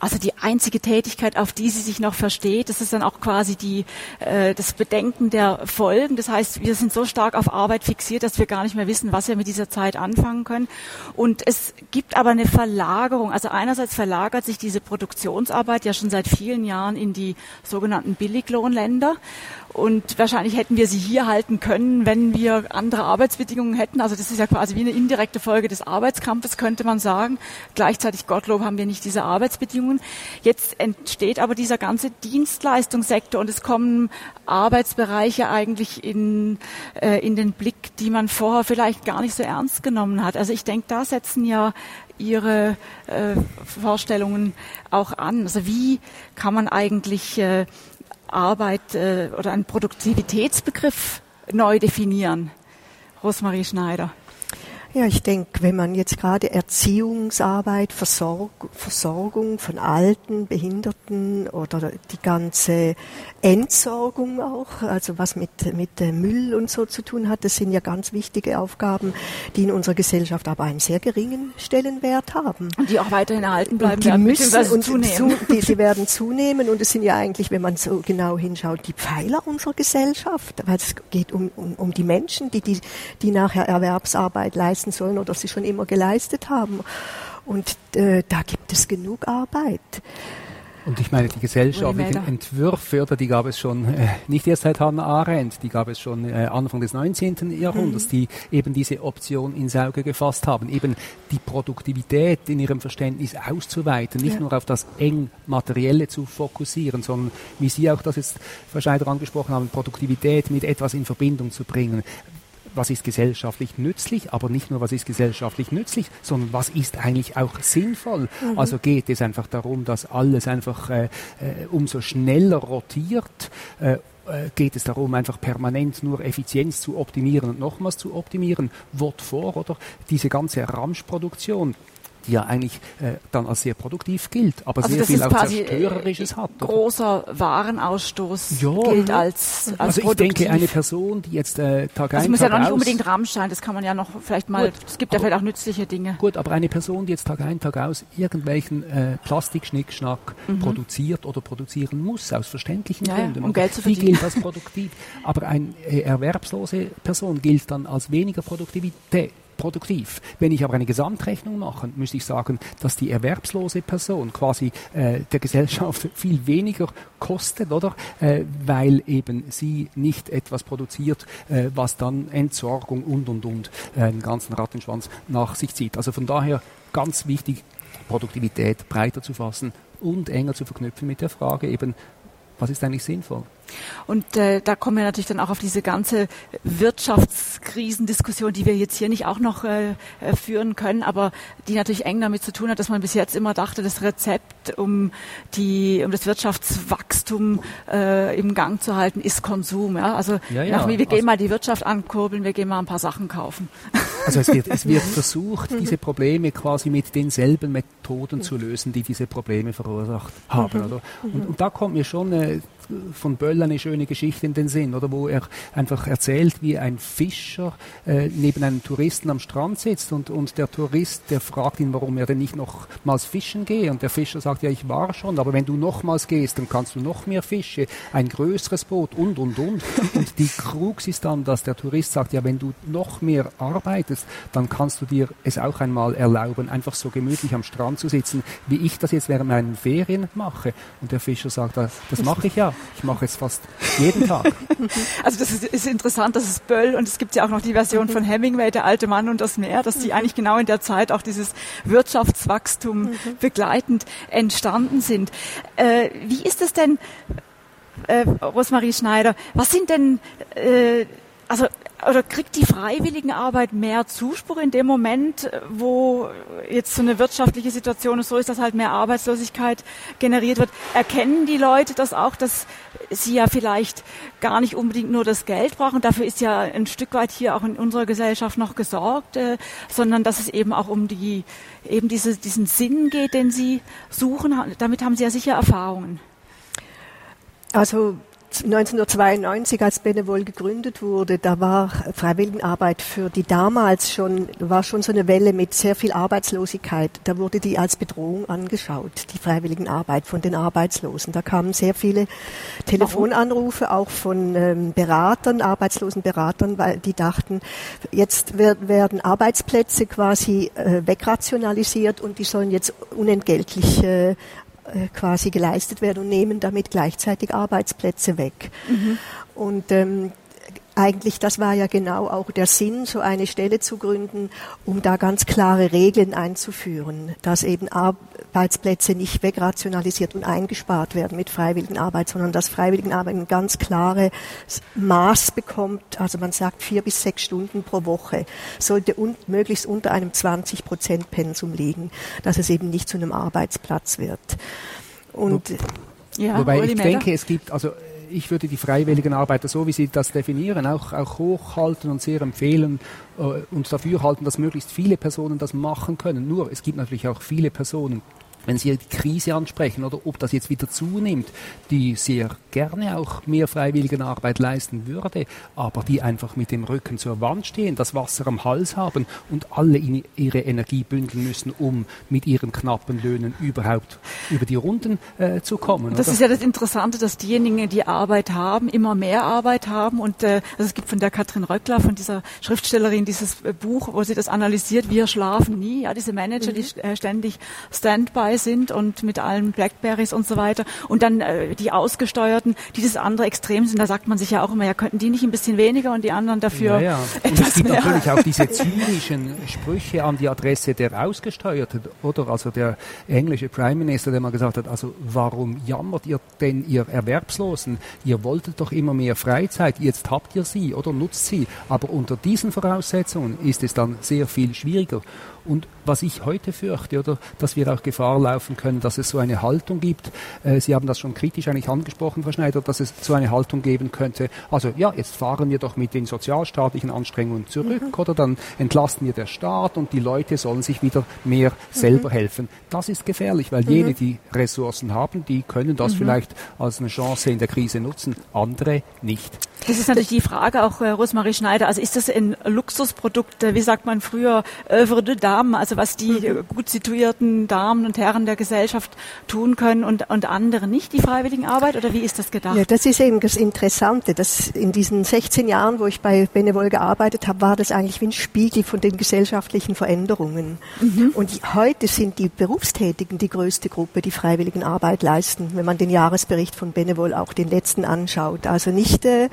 also die einzige Tätigkeit, auf die sie sich noch versteht. Das ist dann auch quasi die, äh, das Bedenken der Folgen. Das heißt, wir sind so stark auf Arbeit fixiert, dass wir gar nicht mehr wissen, was wir mit dieser Zeit anfangen können. Und es gibt aber eine Verlagerung. Also einerseits verlagert sich diese Produktionsarbeit ja schon seit vielen Jahren in die sogenannten Billiglohnländer. Und wahrscheinlich hätten wir sie hier halten können, wenn wir andere Arbeitsbedingungen hätten. Also das ist ja quasi wie eine indirekte Folge des Arbeitskampfes, könnte man sagen. Gleichzeitig, Gottlob, haben wir nicht diese Arbeitsbedingungen. Jetzt entsteht aber dieser ganze Dienstleistungssektor und es kommen Arbeitsbereiche eigentlich in, äh, in den Blick, die man vorher vielleicht gar nicht so ernst genommen hat. Also ich denke, da setzen ja Ihre äh, Vorstellungen auch an. Also wie kann man eigentlich äh, Arbeit äh, oder einen Produktivitätsbegriff neu definieren. Rosmarie Schneider. Ja, ich denke, wenn man jetzt gerade Erziehungsarbeit, Versorg Versorgung von Alten, Behinderten oder die ganze Entsorgung auch, also was mit, mit Müll und so zu tun hat, das sind ja ganz wichtige Aufgaben, die in unserer Gesellschaft aber einen sehr geringen Stellenwert haben. Und die auch weiterhin erhalten bleiben und die werden, müssen und zunehmen. Zu, die, sie werden zunehmen und es sind ja eigentlich, wenn man so genau hinschaut, die Pfeiler unserer Gesellschaft, weil es geht um, um, um die Menschen, die, die, die nachher Erwerbsarbeit leisten leisten sollen oder sie schon immer geleistet haben. Und äh, da gibt es genug Arbeit. Und ich meine, die gesellschaftlichen Entwürfe, oder, die gab es schon äh, nicht erst seit Hannah Arendt, die gab es schon äh, Anfang des 19. Jahrhunderts, mhm. die eben diese Option ins Auge gefasst haben, eben die Produktivität in ihrem Verständnis auszuweiten, nicht ja. nur auf das eng Materielle zu fokussieren, sondern, wie Sie auch das jetzt, Frau Scheider, angesprochen haben, Produktivität mit etwas in Verbindung zu bringen was ist gesellschaftlich nützlich, aber nicht nur, was ist gesellschaftlich nützlich, sondern was ist eigentlich auch sinnvoll. Mhm. Also geht es einfach darum, dass alles einfach äh, äh, umso schneller rotiert. Äh, äh, geht es darum, einfach permanent nur Effizienz zu optimieren und nochmals zu optimieren, Wort vor, oder? Diese ganze Ramschproduktion, die ja eigentlich äh, dann als sehr produktiv gilt, aber also sehr viel auch Zerstörerisches hat. Oder? Großer Warenausstoß ja, gilt als, als Also ich produktiv. denke, eine Person, die jetzt äh, Tag also ein, muss Tag ja noch nicht unbedingt Rammstein, das kann man ja noch vielleicht mal, gut, es gibt ja vielleicht auch nützliche Dinge. Gut, aber eine Person, die jetzt Tag ein, Tag aus irgendwelchen äh, Plastikschnickschnack mhm. produziert oder produzieren muss, aus verständlichen ja, Gründen, um Geld zu verdienen. die gilt als produktiv. aber eine äh, erwerbslose Person gilt dann als weniger Produktivität produktiv. Wenn ich aber eine Gesamtrechnung mache, müsste ich sagen, dass die erwerbslose Person quasi äh, der Gesellschaft viel weniger kostet, oder? Äh, weil eben sie nicht etwas produziert, äh, was dann Entsorgung und und und äh, einen ganzen Rattenschwanz nach sich zieht. Also von daher ganz wichtig, Produktivität breiter zu fassen und enger zu verknüpfen mit der Frage eben, was ist eigentlich sinnvoll? Und äh, da kommen wir natürlich dann auch auf diese ganze Wirtschaftskrisendiskussion, die wir jetzt hier nicht auch noch äh, äh, führen können, aber die natürlich eng damit zu tun hat, dass man bis jetzt immer dachte, das Rezept, um die, um das Wirtschaftswachstum äh, im Gang zu halten, ist Konsum. Ja? Also ja, ja. Nach, wir gehen also, mal die Wirtschaft ankurbeln, wir gehen mal ein paar Sachen kaufen. Also es wird, es wird versucht, diese Probleme quasi mit denselben Methoden zu lösen, die diese Probleme verursacht haben. Mhm. Oder? Und, und da kommt mir schon äh, von Böll eine schöne Geschichte in den Sinn, oder wo er einfach erzählt, wie ein Fischer äh, neben einem Touristen am Strand sitzt und, und der Tourist, der fragt ihn, warum er denn nicht nochmals fischen gehe. Und der Fischer sagt, ja, ich war schon, aber wenn du nochmals gehst, dann kannst du noch mehr Fische, ein größeres Boot und, und, und. Und die Krux ist dann, dass der Tourist sagt, ja, wenn du noch mehr arbeitest, dann kannst du dir es auch einmal erlauben, einfach so gemütlich am Strand zu sitzen, wie ich das jetzt während meinen Ferien mache. Und der Fischer sagt, das mache ich ja. Ich mache es fast jeden Tag. Also das ist, ist, interessant, das ist Böll und es gibt ja auch noch die Version von Hemingway, der alte Mann und das Meer, dass die eigentlich genau in der Zeit auch dieses Wirtschaftswachstum mhm. begleitend entstanden sind. Äh, wie ist es denn, äh, Rosmarie Schneider, was sind denn äh, also oder kriegt die Freiwilligenarbeit mehr Zuspruch in dem Moment, wo jetzt so eine wirtschaftliche Situation so ist, dass halt mehr Arbeitslosigkeit generiert wird? Erkennen die Leute das auch, dass sie ja vielleicht gar nicht unbedingt nur das Geld brauchen? Dafür ist ja ein Stück weit hier auch in unserer Gesellschaft noch gesorgt, äh, sondern dass es eben auch um die eben diese, diesen Sinn geht, den sie suchen. Damit haben sie ja sicher Erfahrungen. Also 1992, als Benevol gegründet wurde, da war Freiwilligenarbeit für die damals schon, war schon so eine Welle mit sehr viel Arbeitslosigkeit. Da wurde die als Bedrohung angeschaut, die Freiwilligenarbeit von den Arbeitslosen. Da kamen sehr viele Telefonanrufe auch von ähm, Beratern, arbeitslosen Beratern, weil die dachten, jetzt werden Arbeitsplätze quasi äh, wegrationalisiert und die sollen jetzt unentgeltlich äh, quasi geleistet werden und nehmen damit gleichzeitig Arbeitsplätze weg. Mhm. Und ähm, eigentlich, das war ja genau auch der Sinn, so eine Stelle zu gründen, um da ganz klare Regeln einzuführen, dass eben Arbeitsplätze nicht wegrationalisiert und eingespart werden mit Freiwilligenarbeit, sondern dass Freiwilligenarbeit ein ganz klares Maß bekommt. Also man sagt vier bis sechs Stunden pro Woche sollte un möglichst unter einem 20 Prozent Pensum liegen, dass es eben nicht zu einem Arbeitsplatz wird. Und ja, Wobei ich denke, es gibt also ich würde die freiwilligen Arbeiter, so wie Sie das definieren, auch, auch hochhalten und sehr empfehlen äh, und dafür halten, dass möglichst viele Personen das machen können. Nur, es gibt natürlich auch viele Personen, wenn Sie die Krise ansprechen oder ob das jetzt wieder zunimmt, die sehr gerne auch mehr Freiwilligenarbeit leisten würde, aber die einfach mit dem Rücken zur Wand stehen, das Wasser am Hals haben und alle ihre Energie bündeln müssen, um mit ihren knappen Löhnen überhaupt über die Runden äh, zu kommen. Das oder? ist ja das Interessante, dass diejenigen, die Arbeit haben, immer mehr Arbeit haben und äh, also es gibt von der Katrin Röckler, von dieser Schriftstellerin, dieses äh, Buch, wo sie das analysiert, wir schlafen nie, ja, diese Manager, mhm. die äh, ständig Standby sind und mit allen Blackberries und so weiter. Und dann äh, die Ausgesteuerten, die das andere Extrem sind, da sagt man sich ja auch immer, ja, könnten die nicht ein bisschen weniger und die anderen dafür ja, ja. Und es gibt mehr. natürlich auch diese zynischen Sprüche an die Adresse der Ausgesteuerten, oder? Also der englische Prime Minister, der mal gesagt hat, also warum jammert ihr denn ihr Erwerbslosen? Ihr wolltet doch immer mehr Freizeit, jetzt habt ihr sie oder nutzt sie. Aber unter diesen Voraussetzungen ist es dann sehr viel schwieriger. Und was ich heute fürchte, oder, dass wir auch Gefahr laufen können, dass es so eine Haltung gibt. Äh, Sie haben das schon kritisch eigentlich angesprochen, Frau Schneider, dass es so eine Haltung geben könnte. Also ja, jetzt fahren wir doch mit den sozialstaatlichen Anstrengungen zurück, mhm. oder dann entlasten wir der Staat und die Leute sollen sich wieder mehr selber mhm. helfen. Das ist gefährlich, weil mhm. jene, die Ressourcen haben, die können das mhm. vielleicht als eine Chance in der Krise nutzen, andere nicht. Das ist natürlich die Frage auch, äh, Rosmarie Schneider. Also ist das ein Luxusprodukt, äh, wie sagt man früher, œuvre de Damen, also was die mhm. gut situierten Damen und Herren der Gesellschaft tun können und, und andere nicht, die Freiwilligenarbeit? Oder wie ist das gedacht? Ja, das ist eben das Interessante, dass in diesen 16 Jahren, wo ich bei Benevol gearbeitet habe, war das eigentlich wie ein Spiegel von den gesellschaftlichen Veränderungen. Mhm. Und heute sind die Berufstätigen die größte Gruppe, die Freiwilligenarbeit leisten, wenn man den Jahresbericht von Benevol auch den letzten anschaut. Also nicht äh,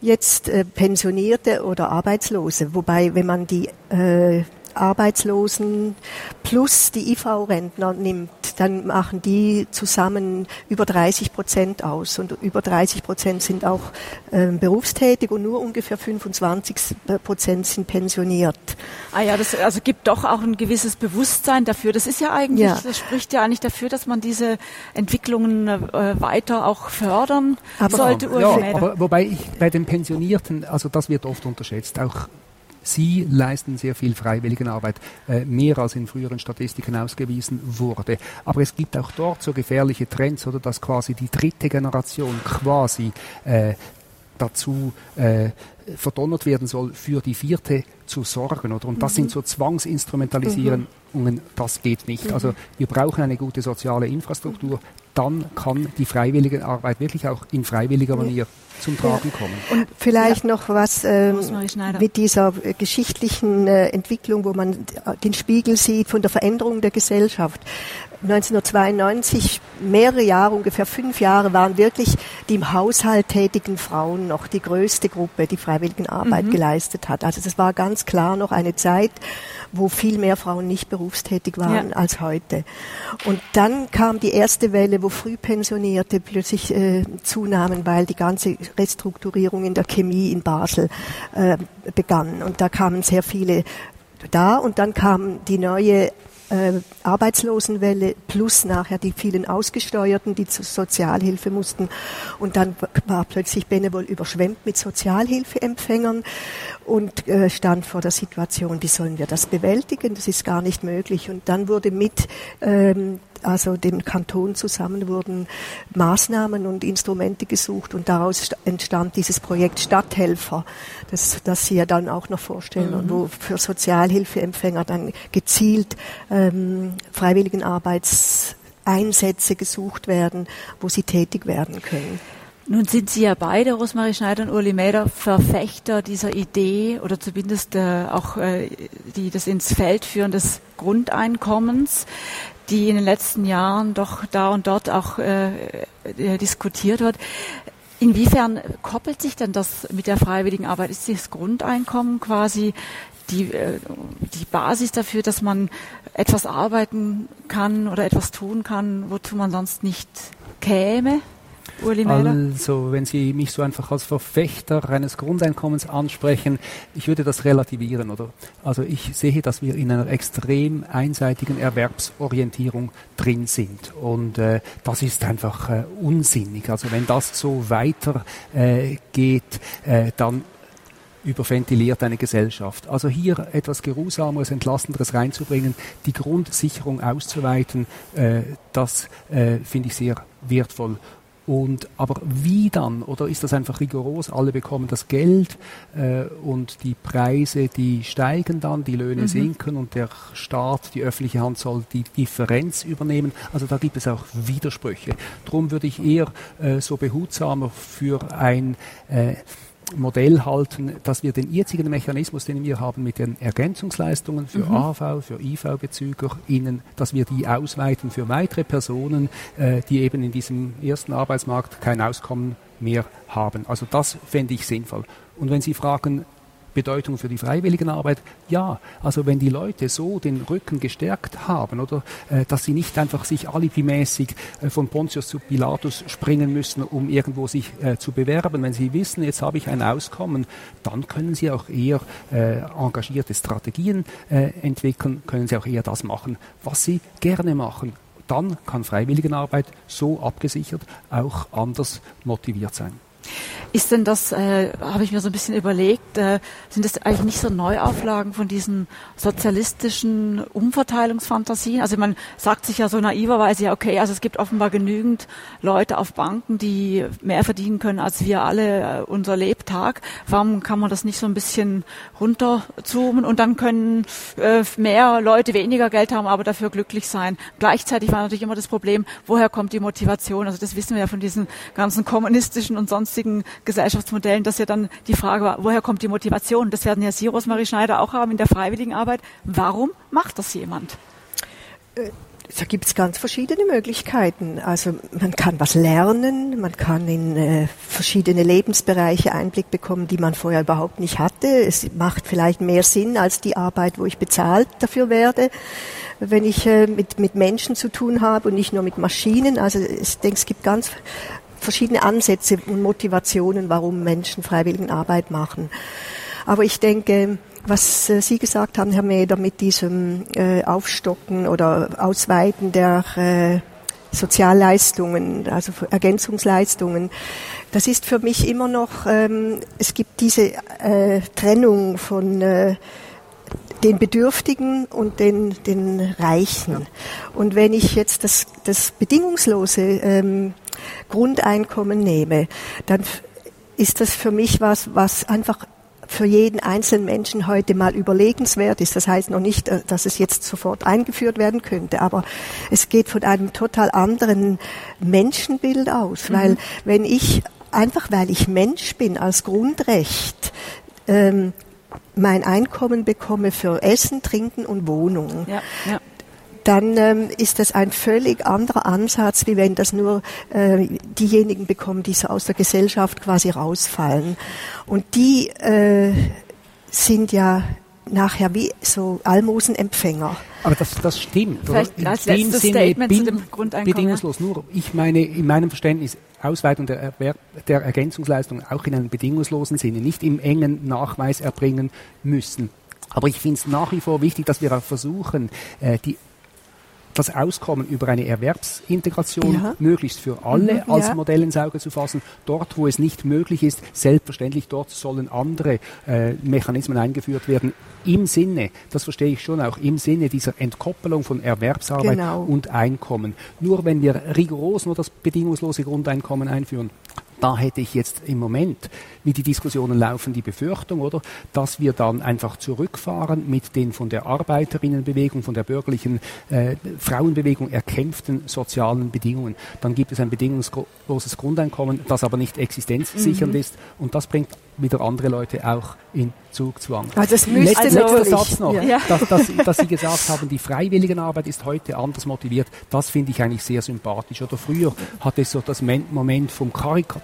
jetzt äh, Pensionierte oder Arbeitslose, wobei wenn man die äh, Arbeitslosen plus die IV-Rentner nimmt, dann machen die zusammen über 30 Prozent aus. Und über 30 Prozent sind auch äh, berufstätig und nur ungefähr 25 Prozent sind pensioniert. Ah ja, das also gibt doch auch ein gewisses Bewusstsein dafür. Das ist ja eigentlich, ja. das spricht ja eigentlich dafür, dass man diese Entwicklungen äh, weiter auch fördern aber sollte. Ja, aber wobei ich bei den Pensionierten, also das wird oft unterschätzt, auch Sie leisten sehr viel Freiwilligenarbeit, äh, mehr als in früheren Statistiken ausgewiesen wurde. Aber es gibt auch dort so gefährliche Trends, oder dass quasi die dritte Generation quasi äh, dazu äh, verdonnert werden soll, für die vierte zu sorgen. Oder? Und das mhm. sind so Zwangsinstrumentalisierungen, mhm. das geht nicht. Mhm. Also wir brauchen eine gute soziale Infrastruktur, dann kann die Freiwilligenarbeit wirklich auch in freiwilliger Manier zum Tragen kommen. Und vielleicht ja. noch was ähm, mit dieser geschichtlichen äh, Entwicklung, wo man den Spiegel sieht von der Veränderung der Gesellschaft. 1992, mehrere Jahre, ungefähr fünf Jahre, waren wirklich die im Haushalt tätigen Frauen noch die größte Gruppe, die Freiwilligenarbeit mhm. geleistet hat. Also das war ganz klar noch eine Zeit, wo viel mehr Frauen nicht berufstätig waren ja. als heute. Und dann kam die erste Welle, wo Frühpensionierte plötzlich äh, zunahmen, weil die ganze Restrukturierung in der Chemie in Basel äh, begann. Und da kamen sehr viele da und dann kam die neue äh, Arbeitslosenwelle plus nachher die vielen Ausgesteuerten, die zur Sozialhilfe mussten. Und dann war plötzlich Benevol überschwemmt mit Sozialhilfeempfängern und äh, stand vor der Situation, wie sollen wir das bewältigen? Das ist gar nicht möglich. Und dann wurde mit ähm, also dem Kanton zusammen wurden Maßnahmen und Instrumente gesucht und daraus entstand dieses Projekt Stadthelfer, das, das Sie ja dann auch noch vorstellen mhm. und wo für Sozialhilfeempfänger dann gezielt ähm, Freiwilligenarbeitseinsätze gesucht werden, wo sie tätig werden können. Nun sind Sie ja beide, Rosmarie Schneider und Uli Mäder, Verfechter dieser Idee oder zumindest äh, auch äh, die das ins Feld führen des Grundeinkommens die in den letzten Jahren doch da und dort auch äh, äh, diskutiert wird. Inwiefern koppelt sich denn das mit der freiwilligen Arbeit? Ist das Grundeinkommen quasi die, äh, die Basis dafür, dass man etwas arbeiten kann oder etwas tun kann, wozu man sonst nicht käme? Also, wenn Sie mich so einfach als Verfechter eines Grundeinkommens ansprechen, ich würde das relativieren, oder? Also, ich sehe, dass wir in einer extrem einseitigen Erwerbsorientierung drin sind. Und äh, das ist einfach äh, unsinnig. Also, wenn das so weiter äh, geht, äh, dann überventiliert eine Gesellschaft. Also hier etwas Geruhsameres, Entlastenderes reinzubringen, die Grundsicherung auszuweiten, äh, das äh, finde ich sehr wertvoll. Und, aber wie dann? Oder ist das einfach rigoros? Alle bekommen das Geld äh, und die Preise, die steigen dann, die Löhne mhm. sinken und der Staat, die öffentliche Hand soll die Differenz übernehmen. Also da gibt es auch Widersprüche. Darum würde ich eher äh, so behutsamer für ein äh, Modell halten, dass wir den jetzigen Mechanismus, den wir haben mit den Ergänzungsleistungen für mhm. AV, für IV-BezügerInnen, dass wir die ausweiten für weitere Personen, äh, die eben in diesem ersten Arbeitsmarkt kein Auskommen mehr haben. Also das fände ich sinnvoll. Und wenn Sie fragen, Bedeutung für die Freiwilligenarbeit? Ja, also wenn die Leute so den Rücken gestärkt haben, oder äh, dass sie nicht einfach sich alibimäßig äh, von Pontius zu Pilatus springen müssen, um irgendwo sich äh, zu bewerben. Wenn sie wissen, jetzt habe ich ein Auskommen, dann können sie auch eher äh, engagierte Strategien äh, entwickeln, können sie auch eher das machen, was sie gerne machen. Dann kann Freiwilligenarbeit so abgesichert auch anders motiviert sein. Ist denn das, äh, habe ich mir so ein bisschen überlegt, äh, sind das eigentlich nicht so Neuauflagen von diesen sozialistischen Umverteilungsfantasien? Also man sagt sich ja so naiverweise, ja okay, also es gibt offenbar genügend Leute auf Banken, die mehr verdienen können als wir alle äh, unser Lebtag. Warum kann man das nicht so ein bisschen runterzoomen und dann können äh, mehr Leute weniger Geld haben, aber dafür glücklich sein? Gleichzeitig war natürlich immer das Problem, woher kommt die Motivation? Also das wissen wir ja von diesen ganzen kommunistischen und sonstigen sonstigen Gesellschaftsmodellen, dass ja dann die Frage war, woher kommt die Motivation? Das werden ja Sie, Rosmarie Schneider, auch haben in der freiwilligen Arbeit. Warum macht das jemand? Äh, da gibt es ganz verschiedene Möglichkeiten. Also man kann was lernen, man kann in äh, verschiedene Lebensbereiche Einblick bekommen, die man vorher überhaupt nicht hatte. Es macht vielleicht mehr Sinn als die Arbeit, wo ich bezahlt dafür werde, wenn ich äh, mit, mit Menschen zu tun habe und nicht nur mit Maschinen. Also ich denke, es gibt ganz verschiedene Ansätze und Motivationen, warum Menschen Freiwilligenarbeit machen. Aber ich denke, was äh, Sie gesagt haben, Herr Meder, mit diesem äh, Aufstocken oder Ausweiten der äh, Sozialleistungen, also Ergänzungsleistungen, das ist für mich immer noch, ähm, es gibt diese Trennung von den Bedürftigen und den, den Reichen. Und wenn ich jetzt das, das bedingungslose ähm, Grundeinkommen nehme, dann ist das für mich was, was einfach für jeden einzelnen Menschen heute mal überlegenswert ist. Das heißt noch nicht, äh, dass es jetzt sofort eingeführt werden könnte, aber es geht von einem total anderen Menschenbild aus, mhm. weil wenn ich einfach weil ich Mensch bin als Grundrecht ähm, mein Einkommen bekomme für Essen, Trinken und Wohnung, ja, ja. dann ähm, ist das ein völlig anderer Ansatz, wie wenn das nur äh, diejenigen bekommen, die so aus der Gesellschaft quasi rausfallen. Und die äh, sind ja nachher wie so Almosenempfänger. Aber das, das stimmt. Vielleicht als letztes Statement bin, zu dem Grundeinkommen. Bedingungslos. Nur, ich meine, in meinem Verständnis Ausweitung der, Erwerb, der Ergänzungsleistung auch in einem bedingungslosen Sinne, nicht im engen Nachweis erbringen müssen. Aber ich finde es nach wie vor wichtig, dass wir auch versuchen, äh, die das Auskommen über eine Erwerbsintegration ja. möglichst für alle mhm, als ja. Modell ins Auge zu fassen. Dort, wo es nicht möglich ist, selbstverständlich dort sollen andere äh, Mechanismen eingeführt werden. Im Sinne, das verstehe ich schon auch, im Sinne dieser Entkoppelung von Erwerbsarbeit genau. und Einkommen. Nur wenn wir rigoros nur das bedingungslose Grundeinkommen einführen, da hätte ich jetzt im Moment, wie die Diskussionen laufen, die Befürchtung, oder, dass wir dann einfach zurückfahren mit den von der Arbeiterinnenbewegung, von der bürgerlichen äh, Frauenbewegung erkämpften sozialen Bedingungen. Dann gibt es ein bedingungsloses Grundeinkommen, das aber nicht existenzsichernd mhm. ist und das bringt wieder andere Leute auch in Zugzwang. Also das müsste Letz, letzter Satz noch, ja. dass, dass, dass, Sie gesagt haben, die Freiwilligenarbeit ist heute anders motiviert. Das finde ich eigentlich sehr sympathisch. Oder früher hatte es so das Moment vom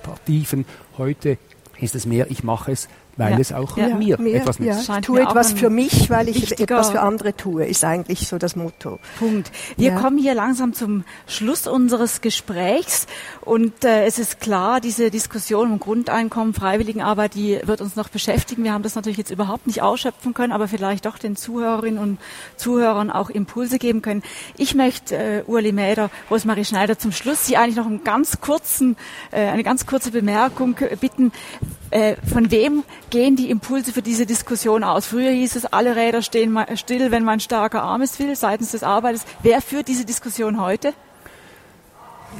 Karikativen. Heute ist es mehr, ich mache es, weil ja. es auch ja. mir, mir, etwas nützt. Ja. Ich tue etwas für mich, weil ich etwas für andere tue, ist eigentlich so das Motto. Punkt. Wir kommen hier langsam zum Schluss unseres Gesprächs und äh, es ist klar, diese Diskussion um Grundeinkommen, Freiwilligenarbeit, die wird uns noch beschäftigen. Wir haben das natürlich jetzt überhaupt nicht ausschöpfen können, aber vielleicht doch den Zuhörerinnen und Zuhörern auch Impulse geben können. Ich möchte äh, Urli Mäder, Rosmarie Schneider zum Schluss Sie eigentlich noch einen ganz kurzen, äh, eine ganz kurze Bemerkung bitten. Äh, von wem gehen die Impulse für diese Diskussion aus? Früher hieß es, alle Räder stehen still, wenn man starker Arm ist will, seitens des Arbeiters. Wer führt diese Diskussion heute?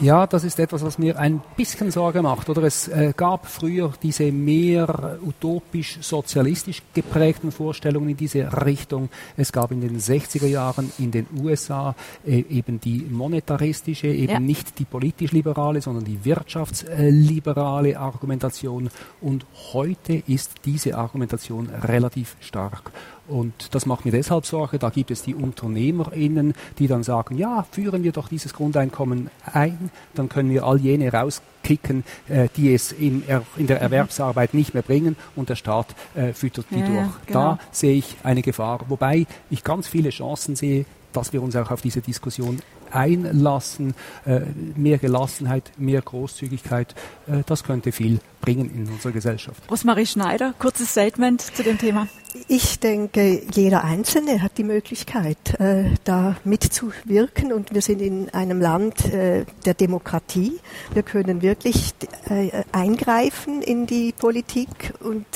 Ja, das ist etwas, was mir ein bisschen Sorge macht. Oder es äh, gab früher diese mehr utopisch-sozialistisch geprägten Vorstellungen in diese Richtung. Es gab in den 60er Jahren in den USA äh, eben die monetaristische, eben ja. nicht die politisch-liberale, sondern die wirtschaftsliberale Argumentation. Und heute ist diese Argumentation relativ stark. Und das macht mir deshalb Sorge. Da gibt es die UnternehmerInnen, die dann sagen, ja, führen wir doch dieses Grundeinkommen ein, dann können wir all jene rauskicken, äh, die es in, in, der Erwerbsarbeit nicht mehr bringen und der Staat äh, füttert die ja, durch. Genau. Da sehe ich eine Gefahr. Wobei ich ganz viele Chancen sehe, dass wir uns auch auf diese Diskussion einlassen, äh, mehr Gelassenheit, mehr Großzügigkeit, äh, das könnte viel bringen in unserer Gesellschaft. Rosmarie Schneider, kurzes Statement zu dem Thema. Ich denke, jeder Einzelne hat die Möglichkeit, äh, da mitzuwirken und wir sind in einem Land äh, der Demokratie. Wir können wirklich äh, eingreifen in die Politik und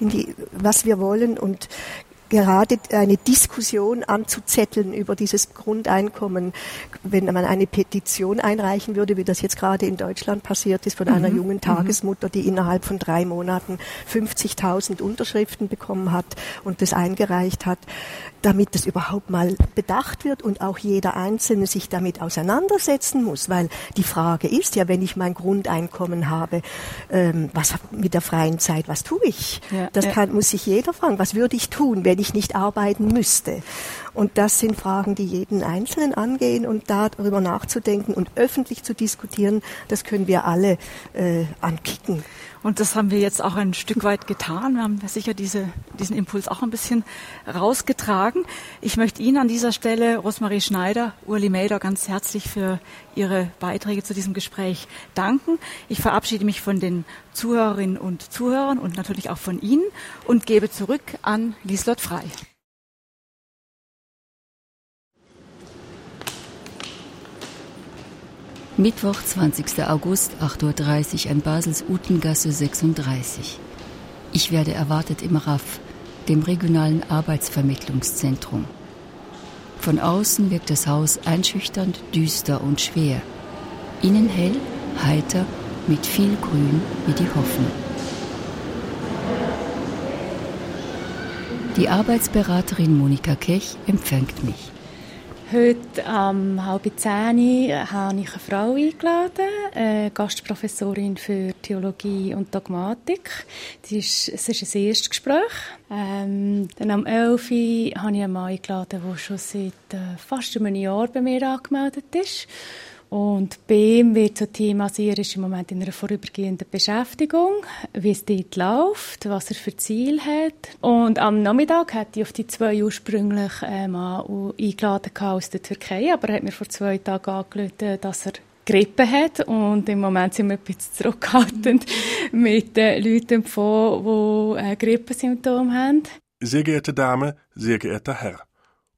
in die, was wir wollen und gerade eine Diskussion anzuzetteln über dieses Grundeinkommen, wenn man eine Petition einreichen würde, wie das jetzt gerade in Deutschland passiert ist, von einer mhm. jungen mhm. Tagesmutter, die innerhalb von drei Monaten 50.000 Unterschriften bekommen hat und das eingereicht hat, damit das überhaupt mal bedacht wird und auch jeder Einzelne sich damit auseinandersetzen muss, weil die Frage ist ja, wenn ich mein Grundeinkommen habe, ähm, was mit der freien Zeit, was tue ich? Ja, das kann, muss sich jeder fragen. Was würde ich tun, wenn ich nicht arbeiten müsste? Und das sind Fragen, die jeden Einzelnen angehen und darüber nachzudenken und öffentlich zu diskutieren, das können wir alle äh, ankicken. Und das haben wir jetzt auch ein Stück weit getan. Wir haben sicher diese, diesen Impuls auch ein bisschen rausgetragen. Ich möchte Ihnen an dieser Stelle, Rosmarie Schneider, Urli Melder, ganz herzlich für Ihre Beiträge zu diesem Gespräch danken. Ich verabschiede mich von den Zuhörerinnen und Zuhörern und natürlich auch von Ihnen und gebe zurück an Lieslott Frei. Mittwoch, 20. August, 8.30 Uhr an Basels Utengasse 36. Ich werde erwartet im RAF, dem regionalen Arbeitsvermittlungszentrum. Von außen wirkt das Haus einschüchternd, düster und schwer. Innen hell, heiter, mit viel Grün wie die Hoffnung. Die Arbeitsberaterin Monika Kech empfängt mich. Heute um halb zehn habe ich eine Frau eingeladen, eine Gastprofessorin für Theologie und Dogmatik. Es ist ein erstes Gespräch. Ähm, dann am 11 Uhr habe ich einen Mann eingeladen, der schon seit äh, fast einem Jahr bei mir angemeldet ist. Und ihm wird zum Thema sehr ist im Moment in einer vorübergehenden Beschäftigung, wie es dort läuft, was er für Ziel hat. Und am Nachmittag hat ich auf die zwei ursprünglich ähm, eingeladen aus der Türkei, aber er hat mir vor zwei Tagen angerufen, dass er Grippe hat und im Moment sind wir ein bisschen zurückhaltend mit den Leuten, die äh, Grippesymptome haben. Sehr geehrte Dame, sehr geehrter Herr.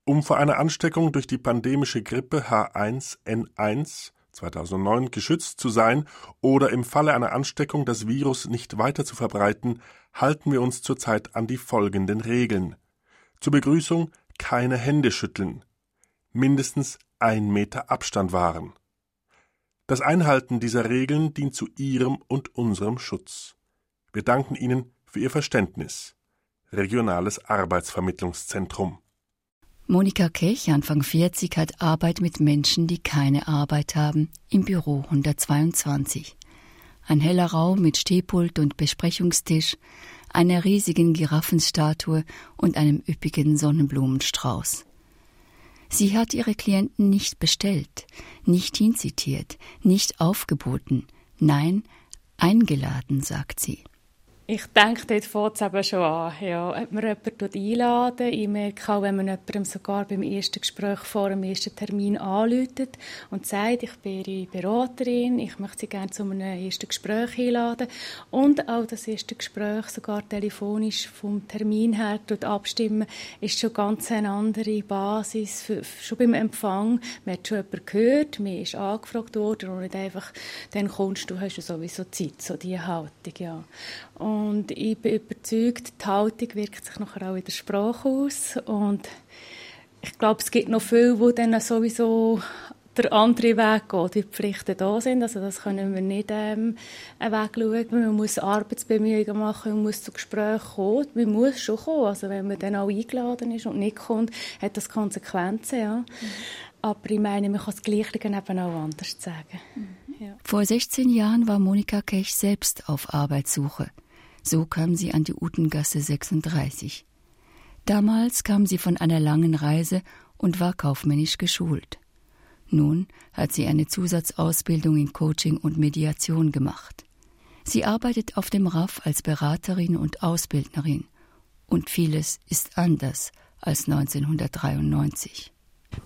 Um vor einer Ansteckung durch die pandemische Grippe H1N1 2009 geschützt zu sein oder im Falle einer Ansteckung das Virus nicht weiter zu verbreiten, halten wir uns zurzeit an die folgenden Regeln. Zur Begrüßung keine Hände schütteln. Mindestens ein Meter Abstand wahren. Das Einhalten dieser Regeln dient zu Ihrem und unserem Schutz. Wir danken Ihnen für Ihr Verständnis. Regionales Arbeitsvermittlungszentrum Monika Kech, Anfang 40, hat Arbeit mit Menschen, die keine Arbeit haben, im Büro 122. Ein heller Raum mit Stehpult und Besprechungstisch, einer riesigen Giraffenstatue und einem üppigen Sonnenblumenstrauß. Sie hat ihre Klienten nicht bestellt, nicht hinzitiert, nicht aufgeboten, nein, eingeladen, sagt sie. Ich denke, dort fängt es eben schon an. Ja, ob man jemanden einladen Ich merke auch, wenn man jemandem sogar beim ersten Gespräch vor dem ersten Termin anläutet und sagt, ich bin Ihre Beraterin, ich möchte Sie gerne zu einem ersten Gespräch einladen. Und auch das erste Gespräch sogar telefonisch vom Termin her abstimmen, ist schon ganz eine andere Basis. Für, schon beim Empfang, man hat schon jemanden gehört, man ist angefragt worden und nicht einfach, dann kommst du, hast du sowieso Zeit, so diese Haltung, ja. Und ich bin überzeugt, die Haltung wirkt sich nachher auch in der Sprache aus. Und ich glaube, es gibt noch viele, die dann sowieso der andere Weg geht, die Pflichten da sind. Also das können wir nicht ähm, wegschauen. Man muss Arbeitsbemühungen machen, man muss zu Gesprächen kommen. Man muss schon kommen. Also wenn man dann auch eingeladen ist und nicht kommt, hat das Konsequenzen. Ja. Mhm. Aber ich meine, man kann das Gleiche eben auch anders sagen. Mhm. Ja. Vor 16 Jahren war Monika Kech selbst auf Arbeitssuche. So kam sie an die Utengasse 36. Damals kam sie von einer langen Reise und war kaufmännisch geschult. Nun hat sie eine Zusatzausbildung in Coaching und Mediation gemacht. Sie arbeitet auf dem RAF als Beraterin und Ausbildnerin. Und vieles ist anders als 1993.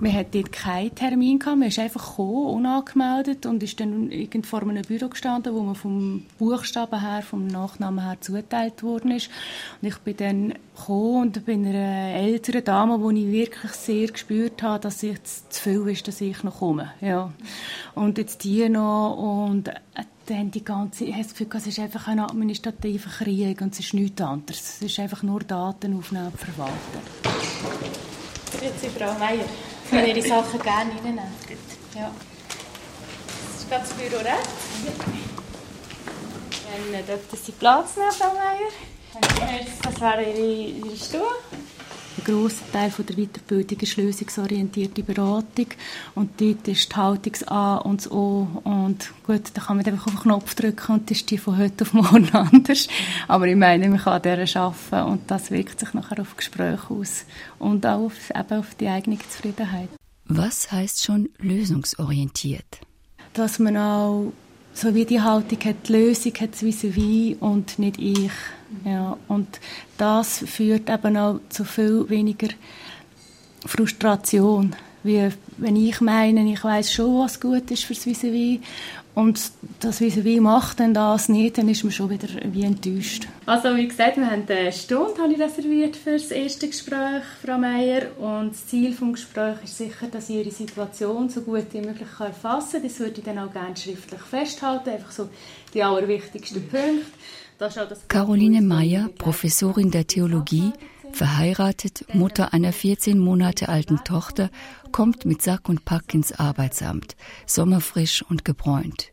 Man hatte dort keinen Termin gehabt, man ist einfach gekommen, unangemeldet und ist dann irgend vor einem Büro gestanden, wo man vom Buchstaben her, vom Nachnamen her zuteilt worden ist. Und ich bin dann gekommen und bin einer älteren Dame, wo ich wirklich sehr gespürt habe, dass es zu viel ist, dass ich noch komme. Ja. Und jetzt die noch und äh, dann die ganze, ich habe das Gefühl, es ist einfach ein administrativer Krieg und es ist nichts anderes. Es ist einfach nur Daten aufnehmen und verwalten. Grüezi, Frau Meier. Ich würde Ihre Sachen gerne reinnehmen. Gut. Ja. Das ist das Büro rechts. Dann dürfen Sie Platz nehmen, Frau Meier. Das wäre Ihre, Ihre Stuhl. Grosser Teil von der Weiterbildung ist lösungsorientierte Beratung. Und dort ist die Haltung das A und das O. Und gut, da kann man einfach auf den Knopf drücken und das ist die von heute auf morgen anders. Aber ich meine, man kann an dieser arbeiten und das wirkt sich nachher auf Gespräche aus. Und auch auf, eben auf die eigene Zufriedenheit. Was heißt schon lösungsorientiert? Dass man auch so wie die Haltung hat, die Lösung hat vis wie und nicht ich. Ja, und das führt eben auch zu viel weniger Frustration, wie wenn ich meine, ich weiß schon, was gut ist fürs vis wie und das vis macht dann das nicht, dann ist man schon wieder wie enttäuscht. Also wie gesagt, wir haben eine Stunde habe ich reserviert für das erste Gespräch, Frau Meier, und das Ziel des Gesprächs ist sicher, dass ich Ihre Situation so gut wie möglich erfassen kann. Das würde ich dann auch gerne schriftlich festhalten, einfach so die allerwichtigsten Punkte. Caroline Meyer, Professorin der Theologie, verheiratet, Mutter einer 14 Monate alten Tochter, kommt mit Sack und Pack ins Arbeitsamt, sommerfrisch und gebräunt.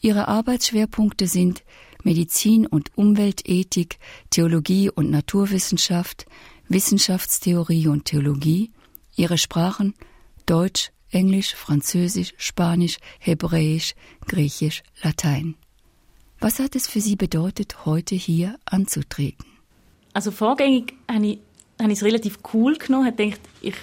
Ihre Arbeitsschwerpunkte sind Medizin und Umweltethik, Theologie und Naturwissenschaft, Wissenschaftstheorie und Theologie, ihre Sprachen Deutsch, Englisch, Französisch, Spanisch, Hebräisch, Griechisch, Latein. Was hat es für Sie bedeutet, heute hier anzutreten? Also vorgängig habe ich, habe ich es relativ cool genommen, habe gedacht, ich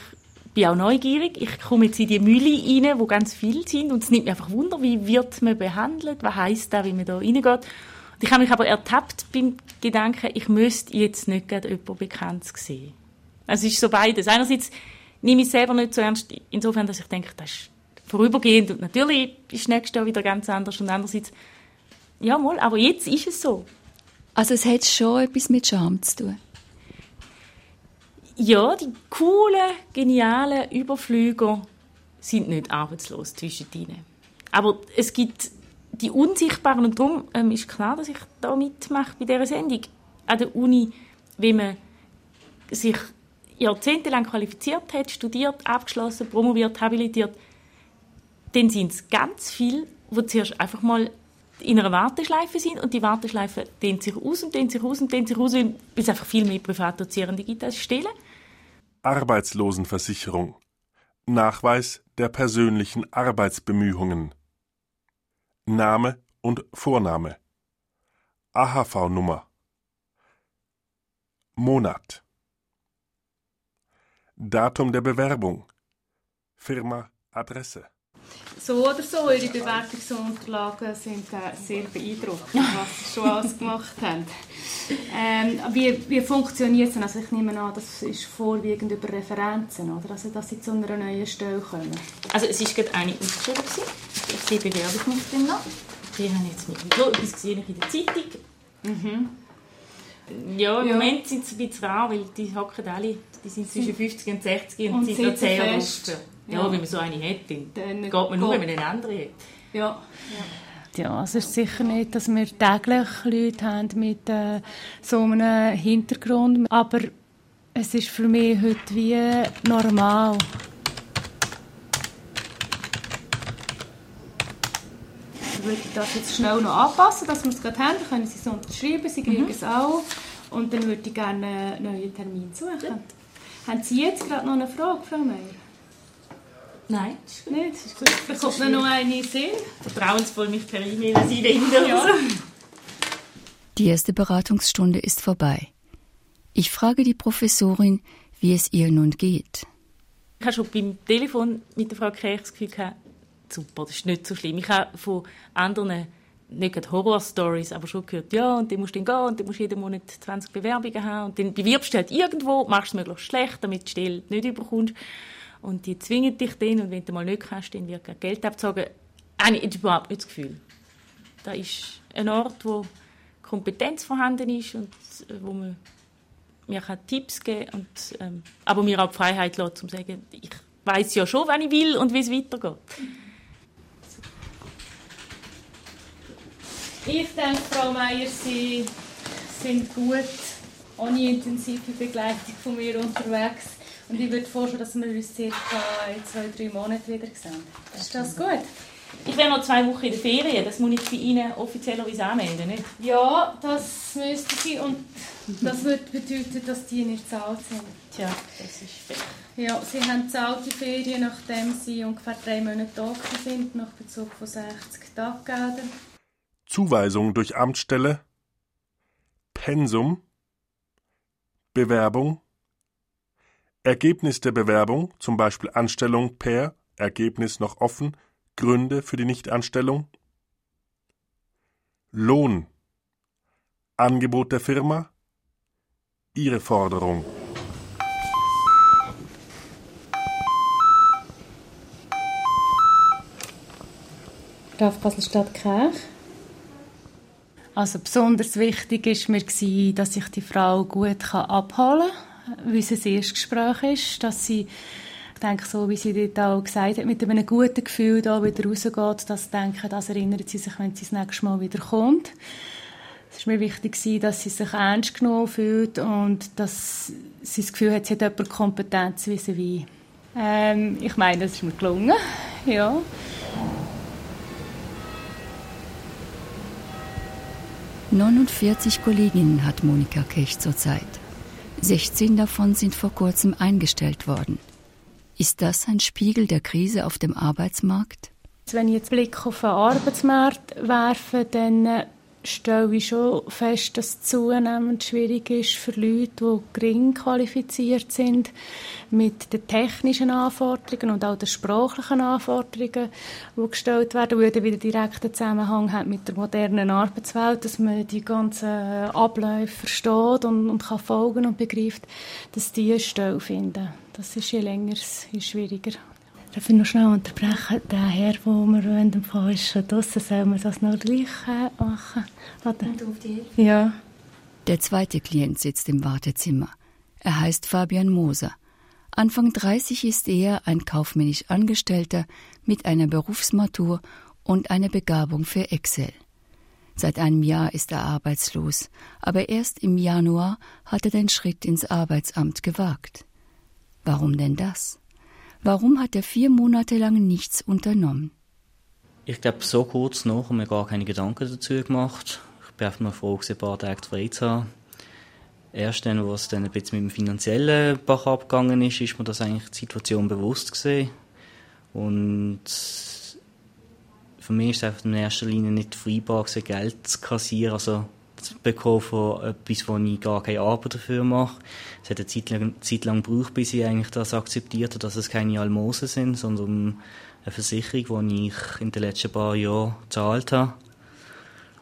bin auch neugierig, ich komme jetzt in die Mühle rein, wo ganz viele sind und es nimmt mich einfach Wunder, wie wird man behandelt, was heisst das, wie man da reingeht. Ich habe mich aber ertappt beim Gedanken, ich müsste jetzt nicht gerade jemanden bekannt sehen. Also es ist so beides. Einerseits nehme ich es selber nicht so ernst, insofern, dass ich denke, das ist vorübergehend und natürlich ist das nächste Jahr wieder ganz anders und andererseits ja, mal, aber jetzt ist es so. Also es hat schon etwas mit Scham zu tun? Ja, die coolen, genialen Überflüger sind nicht arbeitslos zwischen ihnen. Aber es gibt die Unsichtbaren und darum ähm, ist klar, dass ich da mitmache bei dieser Sendung. An der Uni, wenn man sich jahrzehntelang qualifiziert hat, studiert, abgeschlossen, promoviert, habilitiert, dann sind es ganz viele, die zuerst einfach mal in einer Warteschleife sind und die Warteschleife dehnt sich aus und dehnt sich aus und dehnt sich aus, weil es einfach viel mehr Privatdozierende gibt als Stellen. Arbeitslosenversicherung. Nachweis der persönlichen Arbeitsbemühungen. Name und Vorname. AHV-Nummer. Monat. Datum der Bewerbung. Firma, Adresse so oder so, Ihre Bewertungsunterlagen sind äh, sehr beeindruckend, was Sie schon alles gemacht haben. Ähm, wie, wie funktioniert es denn? Also ich nehme an, das ist vorwiegend über Referenzen, oder? Also, dass Sie zu einer neuen Stelle kommen. Also es ist gerade eine ausgeschrieben. Ich sehe Bewerbung noch drin. Die haben jetzt mit so etwas gesehen in der Zeitung. Mhm. Ja, im ja. Moment sind sie ein bisschen rar, weil die hocken alle, die sind zwischen 50 und 60 und, und sind noch sehr fest. Ja, ja, wenn man so eine hat, dann, geht man nur, wenn man eine andere hat. Ja. ja. Ja, es ist sicher nicht, dass wir täglich Leute haben mit äh, so einem Hintergrund, aber es ist für mich heute wie normal. würde das jetzt schnell noch anpassen, dass wir es gerade haben. Dann können Sie es unterschreiben, Sie kriegen mhm. es auch. Und dann würde ich gerne einen neuen Termin suchen. Ja. Haben Sie jetzt gerade noch eine Frage, Frau Meier? Nein, das ist gut. Nicht, das ist gut. Da kommt mir noch eine in Sinn. Vertrauensvoll mich per E-Mail an Sie wenden. Ja. Die erste Beratungsstunde ist vorbei. Ich frage die Professorin, wie es ihr nun geht. Ich habe schon beim Telefon mit der Frau Kirch das Gefühl gehabt, super, das ist nicht so schlimm. Ich habe von anderen nicht Horror-Stories, aber schon gehört, ja, und dann musst du dann gehen und dann musst du jeden Monat 20 Bewerbungen haben und dann bewirbst du halt irgendwo, machst es möglichst schlecht, damit du die Stelle nicht überkommst und die zwingen dich dann und wenn du mal nicht kannst, dann wird Geld abgezogen. Habe ich überhaupt nicht das Gefühl. Da ist ein Ort, wo Kompetenz vorhanden ist und äh, wo man mir kann Tipps geben und ähm, aber mir auch die Freiheit lässt, um zu sagen, ich weiß ja schon, wann ich will und wie es weitergeht. Ich denke, Frau Meier, Sie sind gut ohne intensive Begleitung von mir unterwegs. Und ich würde vorstellen, dass wir uns circa in zwei, drei Monaten wieder sehen. Ist das gut? Ich wäre noch zwei Wochen in der Ferien. Das muss ich bei Ihnen offiziellerweise anmelden, nicht? Ja, das müsste Sie. Und das würde bedeuten, dass die nicht zahlt sind. Tja, das ist fair. Ja, Sie haben zahlte Ferien, nachdem Sie ungefähr drei Monate da sind, nach Bezug von 60 Taggeldern. Zuweisung durch Amtsstelle, Pensum, Bewerbung, Ergebnis der Bewerbung, zum Beispiel Anstellung per Ergebnis noch offen, Gründe für die Nichtanstellung, Lohn, Angebot der Firma, Ihre Forderung. Graf Basel-Stadt Kirch. Also besonders wichtig ist mir dass ich die Frau gut abholen kann, wie es ein Erstgespräch ist, dass sie denke, so wie sie dort auch gesagt hat, mit einem guten Gefühl da wieder rausgeht, das denke, das erinnert sie sich, wenn sie das nächste Mal wieder kommt. Es ist mir wichtig, dass sie sich ernst genommen fühlt und dass sie das Gefühl hat, sie hat jemand Kompetenz wie sie. Ähm, ich meine, das ist mir gelungen, ja. 49 Kolleginnen hat Monika Kech zurzeit. 16 davon sind vor kurzem eingestellt worden. Ist das ein Spiegel der Krise auf dem Arbeitsmarkt? Wenn ich jetzt Blick auf den Arbeitsmarkt werfe, dann stelle ich schon fest, dass es zunehmend schwierig ist für Leute, die gering qualifiziert sind, mit den technischen Anforderungen und auch den sprachlichen Anforderungen, die gestellt werden, die wieder direkten Zusammenhang haben mit der modernen Arbeitswelt, dass man die ganzen Abläufe versteht und, und kann folgen und begreift, dass die eine Stelle finden. Das ist je länger, je schwieriger. Darf ich noch schnell unterbrechen? Der Herr, der wir wollen, ist schon draussen. Sollen wir das noch gleich äh, machen? Warte. Und auf die Ja. Der zweite Klient sitzt im Wartezimmer. Er heißt Fabian Moser. Anfang 30 ist er ein kaufmännisch Angestellter mit einer Berufsmatur und einer Begabung für Excel. Seit einem Jahr ist er arbeitslos, aber erst im Januar hat er den Schritt ins Arbeitsamt gewagt. Warum denn das? Warum hat er vier Monate lang nichts unternommen? Ich glaube, so kurz nach haben wir gar keine Gedanken dazu gemacht. Ich bin einfach mal froh, ein paar Tage frei zu haben. Erst dann, als es dann ein bisschen mit dem finanziellen Bach abgegangen ist, ist mir das eigentlich die Situation bewusst gesehen. Und für mich ist es einfach in erster Linie nicht freibar, Geld zu kassieren, also bekommen von etwas, wo ich gar keine Arbeit dafür mache. Es hat eine Zeit lang, Zeit lang gebraucht, bis ich eigentlich das akzeptiert habe, dass es keine Almosen sind, sondern eine Versicherung, die ich in den letzten paar Jahren gezahlt habe.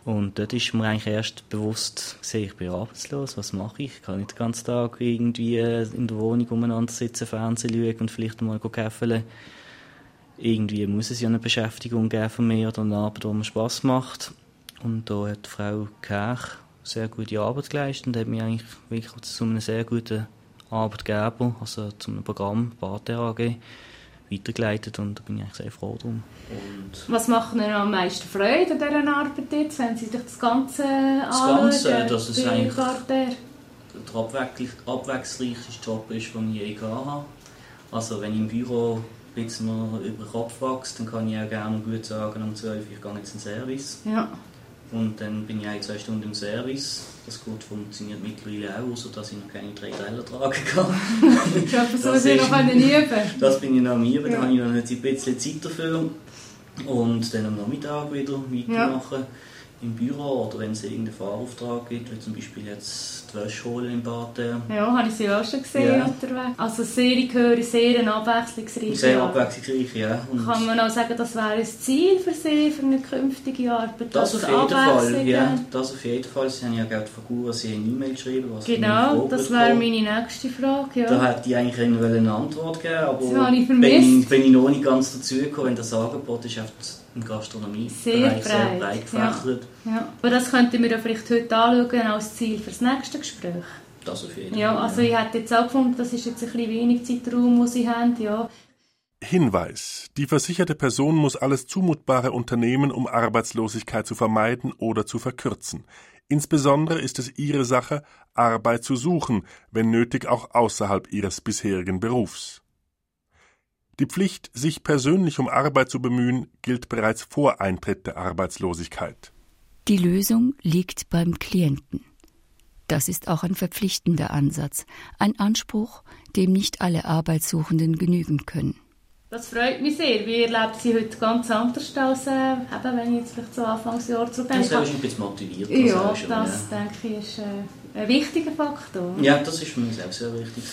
Und dort ist mir eigentlich erst bewusst gesehen, ich bin arbeitslos, was mache ich? Ich kann nicht den ganzen Tag irgendwie in der Wohnung umeinander sitzen, Fernsehen schauen und vielleicht mal käfeln. Irgendwie muss es ja eine Beschäftigung geben von mir oder eine Arbeit, die mir Spass macht. Und da hat Frau Kerch sehr gute Arbeit geleistet und hat mich eigentlich wirklich zu einem sehr guten Arbeitgeber, also zu einem Programm, Bater AG, weitergeleitet und da bin ich eigentlich sehr froh drum. Und Was macht Ihnen am meisten Freude an dieser Arbeit jetzt, wenn Sie sich das Ganze das Ganze, dass es eigentlich der abwechslungsreichste Job ist, den ich je hatte. Also wenn ich im Büro ein bisschen über den Kopf wächst, dann kann ich auch gerne gut sagen, um 12 Uhr ich gehe jetzt in den Service. Ja. Und dann bin ich ein, zwei Stunden im Service. Das gut funktioniert mittlerweile auch, außer dass ich noch keine drei Teller tragen kann. ich hoffe, so Sie noch üben Das bin ich noch am Üben, ja. da habe ich noch ein bisschen Zeit dafür. Und dann am Nachmittag wieder weitermachen. Ja im Büro oder wenn es irgendeinen Fahrauftrag gibt, wie zum Beispiel jetzt die Wäsche holen im Bad. Ja, habe ich sie auch schon gesehen ja. unterwegs. Also sehr, ich höre, sehr abwechslungsreich. Sehr abwechslungsreich, ja. Und Kann man auch sagen, das wäre ein Ziel für Sie, für eine künftige Arbeit? Das auf jeden Fall, ja. Das auf jeden Fall. Sie haben ja gerade vor Gura Sie eine E-Mail geschrieben, was Genau, das wäre meine nächste Frage, ja. Da hätte ich eigentlich eine Antwort geben aber ich bin, ich, bin ich noch nicht ganz dazu gekommen, wenn das Angebot ist in Gastronomie sehr breit, sehr breit gefächert. Ja. ja. Aber das könnten wir ja vielleicht heute anschauen als Ziel für das nächste Gespräch. Das auf jeden Fall. Ja, also ich hätte jetzt auch gefunden, das ist jetzt ein bisschen wenig Zeitraum, den Sie haben, ja. Hinweis. Die versicherte Person muss alles Zumutbare unternehmen, um Arbeitslosigkeit zu vermeiden oder zu verkürzen. Insbesondere ist es ihre Sache, Arbeit zu suchen, wenn nötig auch außerhalb ihres bisherigen Berufs. Die Pflicht, sich persönlich um Arbeit zu bemühen, gilt bereits vor Eintritt der Arbeitslosigkeit. Die Lösung liegt beim Klienten. Das ist auch ein verpflichtender Ansatz, ein Anspruch, dem nicht alle Arbeitssuchenden genügen können. Das freut mich sehr. Wie erlebt Sie heute ganz anders als, äh, eben, wenn ich jetzt vielleicht so Anfangsjahr zurückdenke? Das ist ein bisschen motiviert. Ja, das, schon, das ja. denke ich ist... Äh, ein wichtiger Faktor. Ja, das ist für mich auch sehr wichtig.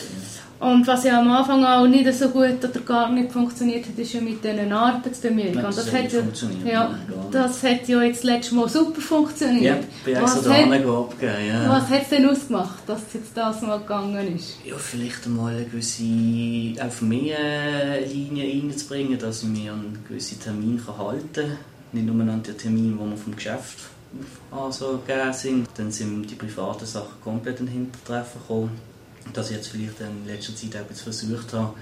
Und was ja am Anfang auch nicht so gut oder gar nicht funktioniert hat, ist ja mit diesen Arbeitsbemühungen. das, das, hat ja, ja, das hat ja jetzt letztes Mal super funktioniert. Ja, bin was extra hat, abgegeben, ja. Was hat es denn ausgemacht, dass es jetzt das mal gegangen ist? Ja, vielleicht einmal eine gewisse, auch für mich eine Linie reinzubringen, dass ich mir einen gewissen Termin halten kann. Nicht nur an den Termin, den man vom Geschäft also gegeben sind. Dann sind die privaten Sachen komplett in den Hintertreffen gekommen. Dass ich jetzt vielleicht in letzter Zeit auch versucht habe,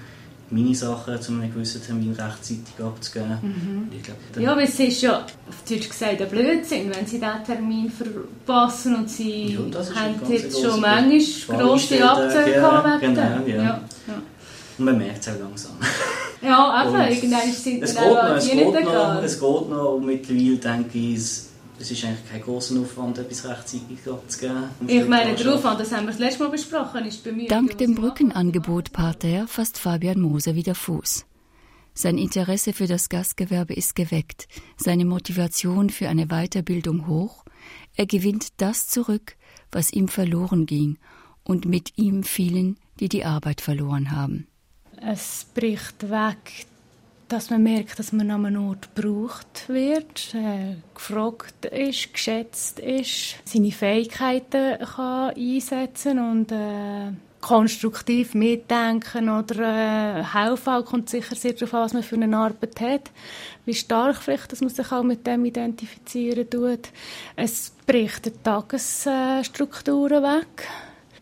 meine Sachen zu einem gewissen Termin rechtzeitig abzugeben. Mhm. Glaub, ja, aber es ist ja auf Deutsch gesagt ein Blödsinn, wenn sie diesen Termin verpassen und sie ja, haben jetzt schon manchmal grosse Abzüge ja, genau, ja. ja. Und man merkt es auch langsam. Ja, einfach, irgendwann sind es geht noch, es geht noch, es geht noch und mittlerweile denke ich, es ist eigentlich kein großer Aufwand, etwas rechtzeitig zu geben. Ich meine, der Aufwand, das haben wir das letzte Mal besprochen, ist bei mir... Dank dem Brückenangebot Parterre fasst Fabian Moser wieder Fuß. Sein Interesse für das Gastgewerbe ist geweckt, seine Motivation für eine Weiterbildung hoch. Er gewinnt das zurück, was ihm verloren ging, und mit ihm vielen, die die Arbeit verloren haben. Es bricht weg dass man merkt, dass man an einem Ort gebraucht wird, äh, gefragt ist, geschätzt ist, seine Fähigkeiten kann einsetzen und äh, konstruktiv mitdenken oder äh, helfen. Auch kommt sicher sehr darauf an, was man für eine Arbeit hat. Wie stark vielleicht, dass man sich auch mit dem identifizieren tut. Es bricht die Tagesstrukturen weg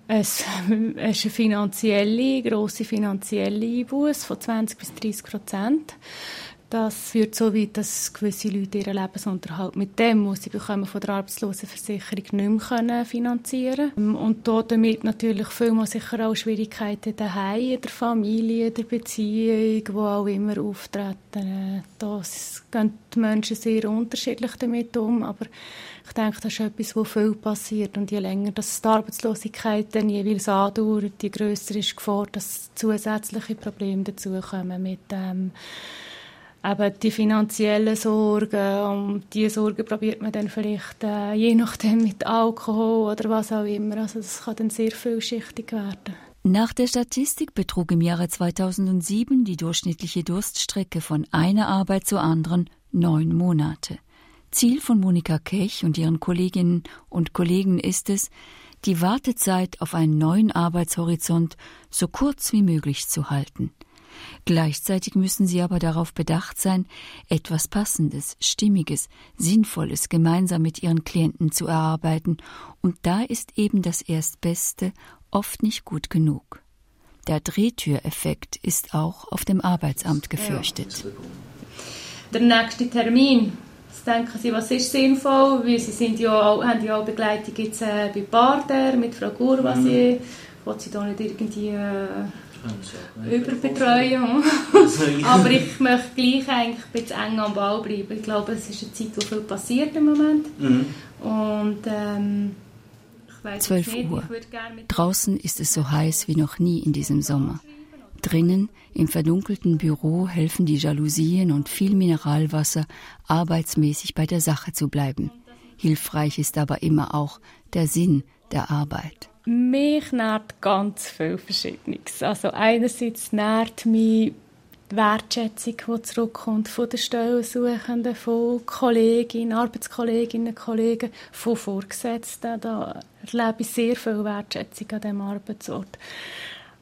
es, ist eine finanzielle, grosse finanzielle Einbuß von 20 bis 30 Prozent. Das führt so weit, dass gewisse Leute ihren Lebensunterhalt mit dem, was sie bekommen von der Arbeitslosenversicherung, nicht mehr finanzieren können. Und damit natürlich vielmal sicher auch Schwierigkeiten daheim, in der Familie, in der Beziehung, wo auch immer auftreten. Da gehen die Menschen sehr unterschiedlich damit um, aber ich denke, das ist etwas, wo viel passiert. Und je länger das die Arbeitslosigkeit dann jeweils andauert, je grösser ist die Gefahr, dass zusätzliche Probleme dazukommen mit ähm, eben die finanziellen Sorgen. Und diese Sorgen probiert man dann vielleicht äh, je nachdem mit Alkohol oder was auch immer. Also das kann dann sehr vielschichtig werden. Nach der Statistik betrug im Jahre 2007 die durchschnittliche Durststrecke von einer Arbeit zur anderen neun Monate. Ziel von Monika Kech und ihren Kolleginnen und Kollegen ist es, die Wartezeit auf einen neuen Arbeitshorizont so kurz wie möglich zu halten. Gleichzeitig müssen sie aber darauf bedacht sein, etwas Passendes, Stimmiges, Sinnvolles gemeinsam mit ihren Klienten zu erarbeiten, und da ist eben das Erstbeste oft nicht gut genug. Der Drehtüreffekt ist auch auf dem Arbeitsamt gefürchtet. Der nächste Termin denken sie, was ist sinnvoll, weil sie sind ja auch, haben ja auch Begleitung jetzt äh, bei Barder mit Frau Gurvasi, mhm. will sie da nicht irgendwie... Äh, Überbetreuung. Aber ich möchte gleich eigentlich ein bisschen eng am Ball bleiben. Ich glaube, es ist eine Zeit, wo viel passiert im Moment. Mhm. Und ähm, 12 Uhr. Draußen ist es so heiß wie noch nie in diesem Sommer. Drinnen, im verdunkelten Büro, helfen die Jalousien und viel Mineralwasser, arbeitsmäßig bei der Sache zu bleiben. Hilfreich ist aber immer auch der Sinn der Arbeit. Mich nährt ganz viel Verschiedenes. Also einerseits nährt mich die Wertschätzung, die zurückkommt von den Stellensuchenden, von Kolleginnen, Arbeitskolleginnen, Kollegen, von Vorgesetzten. Da erlebe ich sehr viel Wertschätzung an diesem Arbeitsort.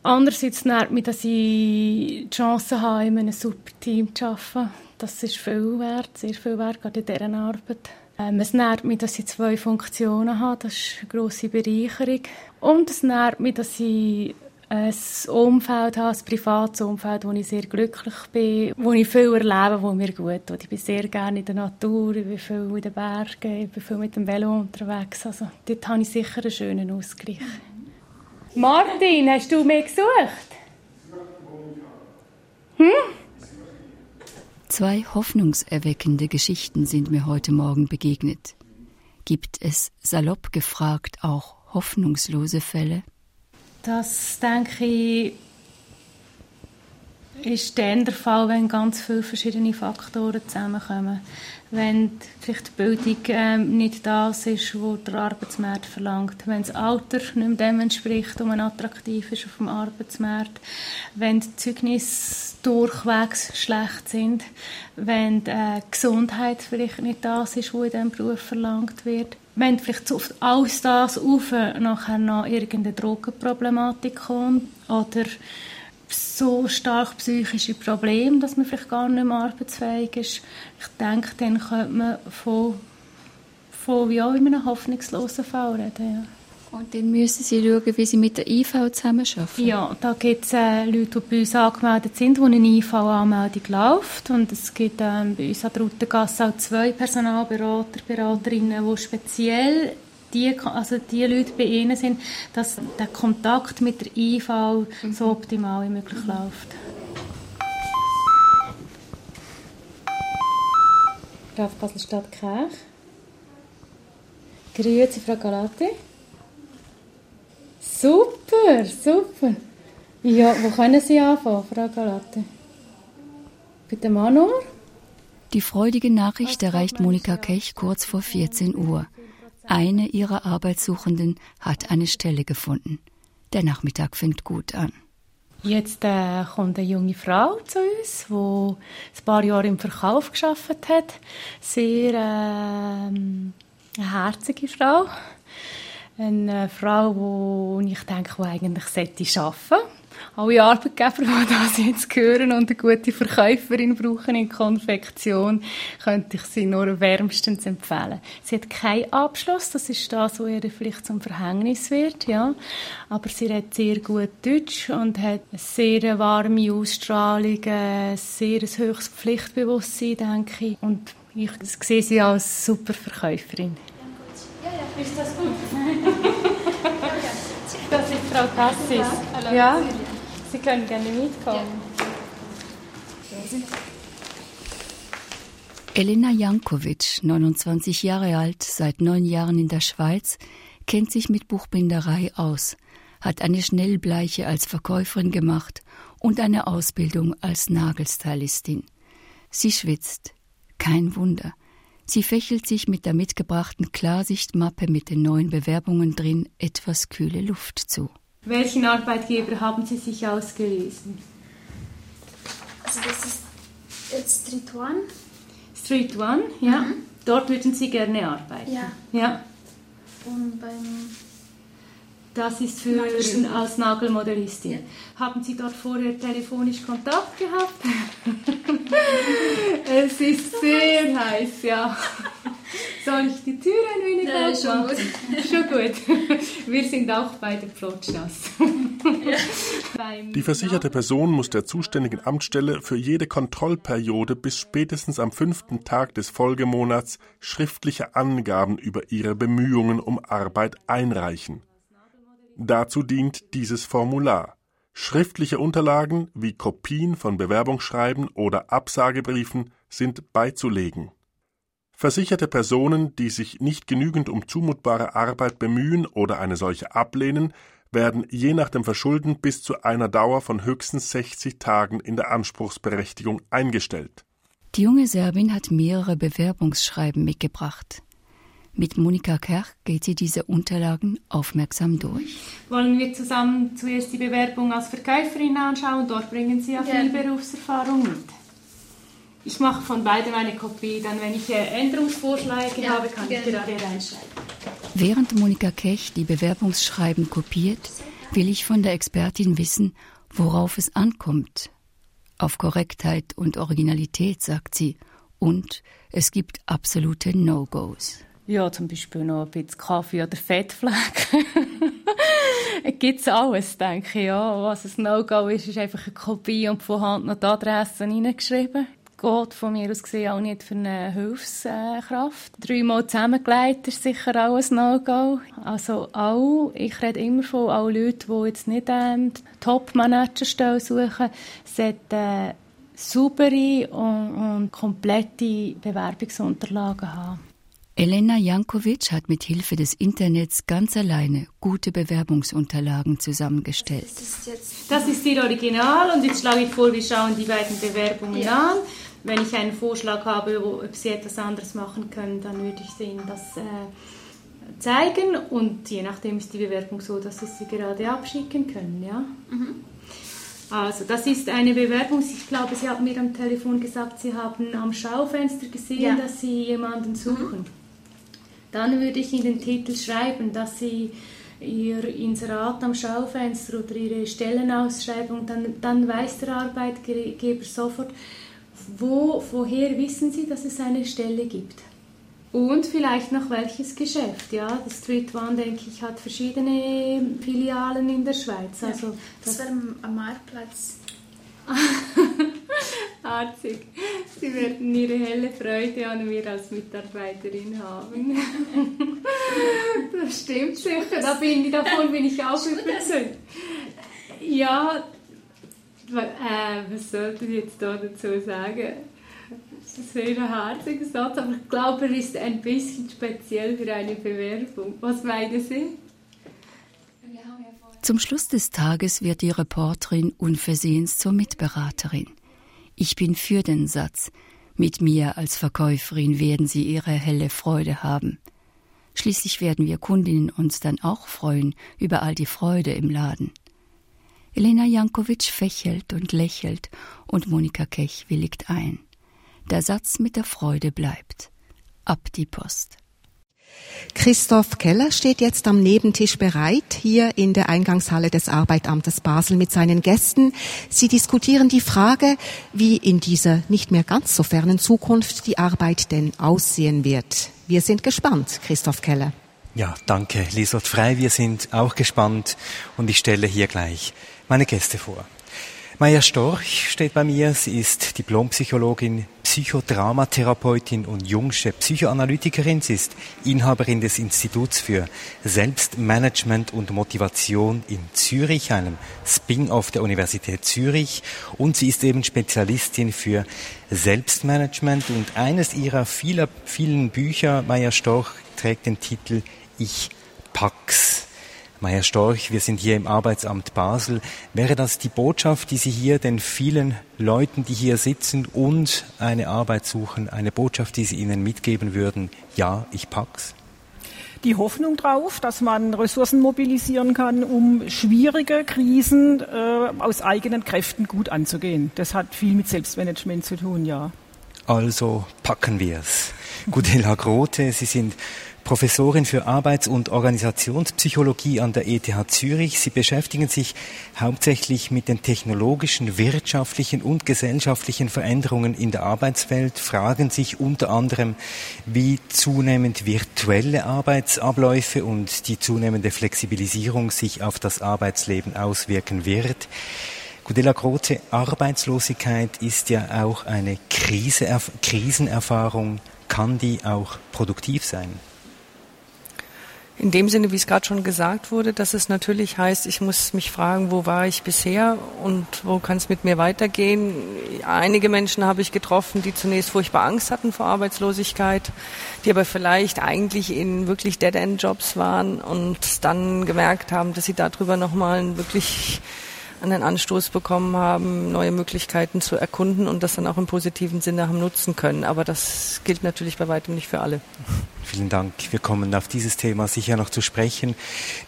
Andererseits nervt mich, dass ich die Chance habe, in einem super Team zu arbeiten. Das ist viel wert, sehr viel wert, gerade in dieser Arbeit. Ähm, es nervt mich, dass ich zwei Funktionen habe. Das ist eine grosse Bereicherung. Und es nervt mich, dass ich ein Umfeld habe, ein privates Umfeld, wo ich sehr glücklich bin, wo ich viel erlebe, wo mir gut tut. Ich bin sehr gerne in der Natur, ich bin viel in den Bergen, ich bin viel mit dem Velo unterwegs. Also dort habe ich sicher einen schönen Ausgleich. Martin, hast du mich gesucht? Hm? Zwei hoffnungserweckende Geschichten sind mir heute Morgen begegnet. Gibt es, salopp gefragt, auch hoffnungslose Fälle? Das, denke ich, ist dann der Fall, wenn ganz viele verschiedene Faktoren zusammenkommen. Wenn vielleicht die Bildung ähm, nicht das ist, was der Arbeitsmarkt verlangt. Wenn das Alter nicht mehr dem entspricht, um attraktiv ist auf dem Arbeitsmarkt. Wenn die Zeugnisse durchwegs schlecht sind. Wenn die äh, Gesundheit vielleicht nicht das ist, was in diesem Beruf verlangt wird wenn vielleicht auf alles das auf nachher noch irgendeine Drogenproblematik kommt oder so stark psychische Probleme, dass man vielleicht gar nicht mehr arbeitsfähig ist. Ich denke, dann könnte man von, von ja, in einem hoffnungslosen Fall reden. Ja. Und dann müssen Sie schauen, wie Sie mit der IV zusammenarbeiten? Ja, da gibt es äh, Leute, die bei uns angemeldet sind, wo eine IV-Anmeldung läuft. Und es gibt ähm, bei uns an der Routengasse auch zwei Personalberater, Beraterinnen, die speziell die, also die Leute bei ihnen sind, dass der Kontakt mit der IV mhm. so optimal wie möglich mhm. läuft. Graf Basel-Stadt Kirch. Grüezi, Frau Galati. Super, super. Ja, wo können Sie anfangen, Frau Galati? Bitte Manor? Die freudige Nachricht erreicht Monika Kech kurz vor 14 Uhr. Eine ihrer Arbeitssuchenden hat eine Stelle gefunden. Der Nachmittag fängt gut an. Jetzt äh, kommt eine junge Frau zu uns, die ein paar Jahre im Verkauf geschafft hat. Sehr äh, eine herzige Frau. Eine Frau, wo ich denke, die eigentlich arbeiten sollte alle Arbeitgeber, die das jetzt hören und eine gute Verkäuferin brauchen in Konfektion, könnte ich sie nur wärmstens empfehlen. Sie hat keinen Abschluss, das ist das, was ihr vielleicht zum Verhängnis wird, ja. Aber sie redet sehr gut Deutsch und hat eine sehr warme Ausstrahlung, ein sehr hohes Pflichtbewusstsein, denke ich. Und ich sehe sie als super Verkäuferin. Ja, ist das gut? das ist Frau Cassis. Ja. Sie können gerne mitkommen. Elena Jankovic, 29 Jahre alt, seit neun Jahren in der Schweiz, kennt sich mit Buchbinderei aus, hat eine Schnellbleiche als Verkäuferin gemacht und eine Ausbildung als Nagelstylistin. Sie schwitzt. Kein Wunder. Sie fächelt sich mit der mitgebrachten Klarsichtmappe mit den neuen Bewerbungen drin etwas kühle Luft zu. Welchen Arbeitgeber haben Sie sich ausgelesen? Also das ist jetzt Street One. Street One, ja. Mhm. Dort würden Sie gerne arbeiten. Ja. ja. Und beim das ist für Nagel als Nagelmodellistin. Ja. Haben Sie dort vorher telefonisch Kontakt gehabt? es ist sehr heiß, ja. Soll ich die Tür ein wenig aufmachen? Schon gut. schon gut. Wir sind auch beide flotschnass. Die versicherte Person muss der zuständigen Amtsstelle für jede Kontrollperiode bis spätestens am fünften Tag des Folgemonats schriftliche Angaben über ihre Bemühungen um Arbeit einreichen. Dazu dient dieses Formular. Schriftliche Unterlagen wie Kopien von Bewerbungsschreiben oder Absagebriefen sind beizulegen. Versicherte Personen, die sich nicht genügend um zumutbare Arbeit bemühen oder eine solche ablehnen, werden je nach dem Verschulden bis zu einer Dauer von höchstens 60 Tagen in der Anspruchsberechtigung eingestellt. Die junge Serbin hat mehrere Bewerbungsschreiben mitgebracht. Mit Monika Kerch geht sie diese Unterlagen aufmerksam durch. Wollen wir zusammen zuerst die Bewerbung als Verkäuferin anschauen? Dort bringen Sie ja viel Berufserfahrung mit. Ich mache von beidem eine Kopie, dann wenn ich äh, Änderungsvorschläge ja, habe, kann gerne. ich gerade reinschreiben. Während Monika Kech die Bewerbungsschreiben kopiert, will ich von der Expertin wissen, worauf es ankommt. Auf Korrektheit und Originalität, sagt sie, und es gibt absolute No-Gos. Ja, zum Beispiel noch ein bisschen Kaffee oder Fettfleck. Gibt es alles, denke ich. Ja. Was ein No-Go ist, ist einfach eine Kopie und von Hand noch die Adresse reingeschrieben geht von mir aus gesehen auch nicht für eine Hilfskraft. Dreimal zusammengelegt ist sicher auch ein No-Go. Also auch, ich rede immer von auch Leuten, die jetzt nicht ähm, Top-Manager-Stelle suchen, sollten saubere und, und komplette Bewerbungsunterlagen haben. Elena Jankovic hat mit Hilfe des Internets ganz alleine gute Bewerbungsunterlagen zusammengestellt. Das ist ihr Original und jetzt schlage ich vor, wir schauen die beiden Bewerbungen ja. an. Wenn ich einen Vorschlag habe, ob Sie etwas anderes machen können, dann würde ich Ihnen das äh, zeigen und je nachdem ist die Bewerbung so, dass Sie sie gerade abschicken können. Ja? Mhm. Also das ist eine Bewerbung. Ich glaube, Sie haben mir am Telefon gesagt, Sie haben am Schaufenster gesehen, ja. dass Sie jemanden suchen. Mhm. Dann würde ich in den Titel schreiben, dass Sie Ihr Inserat am Schaufenster oder Ihre Stellenausschreibung, dann, dann weiß der Arbeitgeber sofort, wo, woher wissen Sie, dass es eine Stelle gibt? Und vielleicht noch welches Geschäft. Ja, das Street One, denke ich, hat verschiedene Filialen in der Schweiz. Ja, also, das, das war am Marktplatz. Arzig. Sie werden Ihre helle Freude an mir als Mitarbeiterin haben. das stimmt sicher. Da bin, davon bin ich auch überzeugt. Ja, äh, was sollte ich jetzt da dazu sagen? Das wäre ein herziger Satz, aber ich glaube, er ist ein bisschen speziell für eine Bewerbung. Was meinen Sie? Zum Schluss des Tages wird die Reporterin unversehens zur Mitberaterin. Ich bin für den Satz. Mit mir als Verkäuferin werden Sie Ihre helle Freude haben. Schließlich werden wir Kundinnen uns dann auch freuen über all die Freude im Laden. Elena Jankovic fächelt und lächelt und Monika Kech willigt ein. Der Satz mit der Freude bleibt. Ab die Post. Christoph Keller steht jetzt am Nebentisch bereit, hier in der Eingangshalle des Arbeitamtes Basel mit seinen Gästen. Sie diskutieren die Frage, wie in dieser nicht mehr ganz so fernen Zukunft die Arbeit denn aussehen wird. Wir sind gespannt, Christoph Keller. Ja, danke, Liesot Frei. Wir sind auch gespannt und ich stelle hier gleich meine Gäste vor. Maja Storch steht bei mir. Sie ist Diplompsychologin, Psychodramatherapeutin und jungsche Psychoanalytikerin. Sie ist Inhaberin des Instituts für Selbstmanagement und Motivation in Zürich, einem Spin-off der Universität Zürich. Und sie ist eben Spezialistin für Selbstmanagement. Und eines ihrer vieler, vielen Bücher, Maja Storch, trägt den Titel Ich pack's. Meier Storch, wir sind hier im Arbeitsamt Basel. Wäre das die Botschaft, die Sie hier den vielen Leuten, die hier sitzen und eine Arbeit suchen, eine Botschaft, die Sie ihnen mitgeben würden? Ja, ich pack's. Die Hoffnung drauf, dass man Ressourcen mobilisieren kann, um schwierige Krisen äh, aus eigenen Kräften gut anzugehen. Das hat viel mit Selbstmanagement zu tun, ja. Also packen wir es. Gudela Grote, Sie sind Professorin für Arbeits- und Organisationspsychologie an der ETH Zürich. Sie beschäftigen sich hauptsächlich mit den technologischen, wirtschaftlichen und gesellschaftlichen Veränderungen in der Arbeitswelt, fragen sich unter anderem, wie zunehmend virtuelle Arbeitsabläufe und die zunehmende Flexibilisierung sich auf das Arbeitsleben auswirken wird. Gudela Grote, Arbeitslosigkeit ist ja auch eine Krise, Krisenerfahrung. Kann die auch produktiv sein? In dem Sinne, wie es gerade schon gesagt wurde, dass es natürlich heißt, ich muss mich fragen, wo war ich bisher und wo kann es mit mir weitergehen. Einige Menschen habe ich getroffen, die zunächst furchtbar Angst hatten vor Arbeitslosigkeit, die aber vielleicht eigentlich in wirklich Dead-End-Jobs waren und dann gemerkt haben, dass sie darüber nochmal wirklich einen Anstoß bekommen haben, neue Möglichkeiten zu erkunden und das dann auch im positiven Sinne haben nutzen können. Aber das gilt natürlich bei weitem nicht für alle. Vielen Dank. Wir kommen auf dieses Thema sicher noch zu sprechen.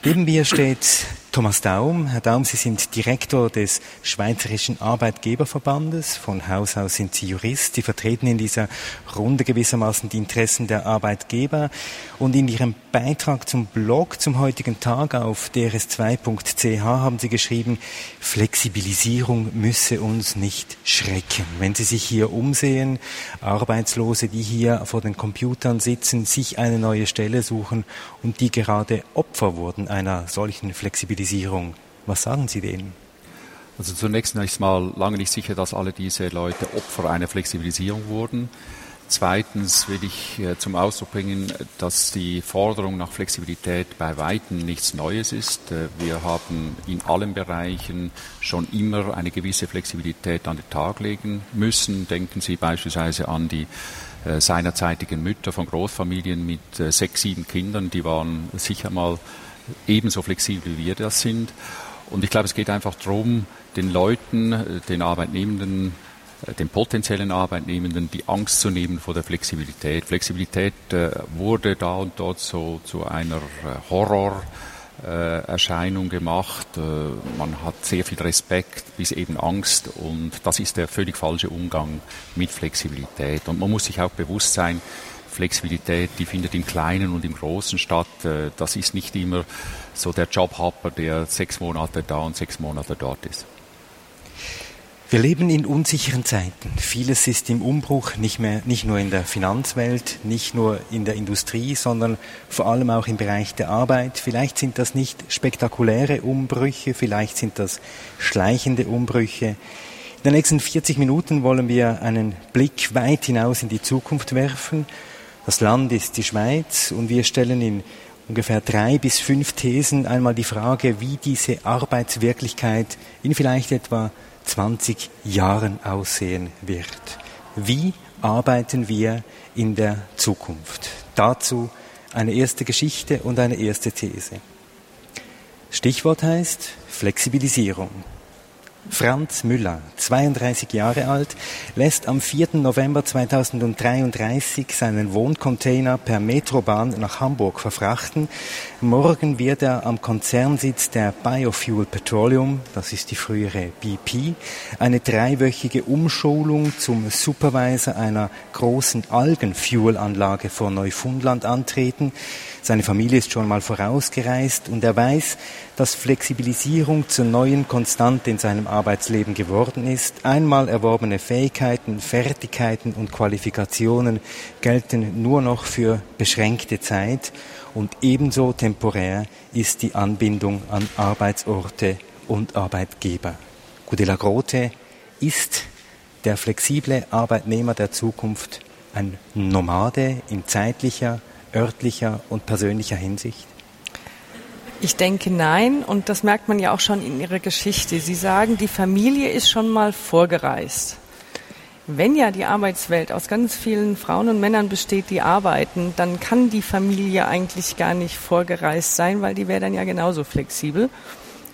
Neben mir steht Thomas Daum. Herr Daum, Sie sind Direktor des Schweizerischen Arbeitgeberverbandes. Von Haus aus sind Sie Jurist. Sie vertreten in dieser Runde gewissermaßen die Interessen der Arbeitgeber. Und in Ihrem Beitrag zum Blog zum heutigen Tag auf drs2.ch haben Sie geschrieben, Flexibilisierung müsse uns nicht schrecken. Wenn Sie sich hier umsehen, Arbeitslose, die hier vor den Computern sitzen, sich eine neue Stelle suchen und die gerade Opfer wurden einer solchen Flexibilisierung, Flexibilisierung. Was sagen Sie denen? Also zunächst ist mal lange nicht sicher, dass alle diese Leute Opfer einer Flexibilisierung wurden. Zweitens will ich äh, zum Ausdruck bringen, dass die Forderung nach Flexibilität bei Weitem nichts Neues ist. Äh, wir haben in allen Bereichen schon immer eine gewisse Flexibilität an den Tag legen müssen. Denken Sie beispielsweise an die äh, seinerzeitigen Mütter von Großfamilien mit sechs, sieben Kindern. Die waren sicher mal ebenso flexibel wie wir das sind. Und ich glaube, es geht einfach darum, den Leuten, den Arbeitnehmenden, den potenziellen Arbeitnehmenden die Angst zu nehmen vor der Flexibilität. Flexibilität äh, wurde da und dort so zu einer äh, Horrorerscheinung gemacht. Äh, man hat sehr viel Respekt bis eben Angst und das ist der völlig falsche Umgang mit Flexibilität. Und man muss sich auch bewusst sein, Flexibilität, die findet im Kleinen und im Großen statt. Äh, das ist nicht immer so der Jobhopper, der sechs Monate da und sechs Monate dort ist. Wir leben in unsicheren Zeiten. Vieles ist im Umbruch, nicht, mehr, nicht nur in der Finanzwelt, nicht nur in der Industrie, sondern vor allem auch im Bereich der Arbeit. Vielleicht sind das nicht spektakuläre Umbrüche, vielleicht sind das schleichende Umbrüche. In den nächsten 40 Minuten wollen wir einen Blick weit hinaus in die Zukunft werfen das Land ist die Schweiz und wir stellen in ungefähr drei bis fünf Thesen einmal die Frage, wie diese Arbeitswirklichkeit in vielleicht etwa 20 Jahren aussehen wird. Wie arbeiten wir in der Zukunft? Dazu eine erste Geschichte und eine erste These. Stichwort heißt Flexibilisierung. Franz Müller, 32 Jahre alt, lässt am 4. November 2033 seinen Wohncontainer per Metrobahn nach Hamburg verfrachten. Morgen wird er am Konzernsitz der Biofuel Petroleum, das ist die frühere BP, eine dreiwöchige Umschulung zum Supervisor einer großen Algenfuelanlage vor Neufundland antreten. Seine Familie ist schon mal vorausgereist und er weiß, dass Flexibilisierung zur neuen Konstante in seinem Arbeitsleben geworden ist. Einmal erworbene Fähigkeiten, Fertigkeiten und Qualifikationen gelten nur noch für beschränkte Zeit und ebenso temporär ist die Anbindung an Arbeitsorte und Arbeitgeber. Gudela Grote ist der flexible Arbeitnehmer der Zukunft ein Nomade in zeitlicher, örtlicher und persönlicher Hinsicht? Ich denke nein und das merkt man ja auch schon in Ihrer Geschichte. Sie sagen, die Familie ist schon mal vorgereist. Wenn ja die Arbeitswelt aus ganz vielen Frauen und Männern besteht, die arbeiten, dann kann die Familie eigentlich gar nicht vorgereist sein, weil die wäre dann ja genauso flexibel.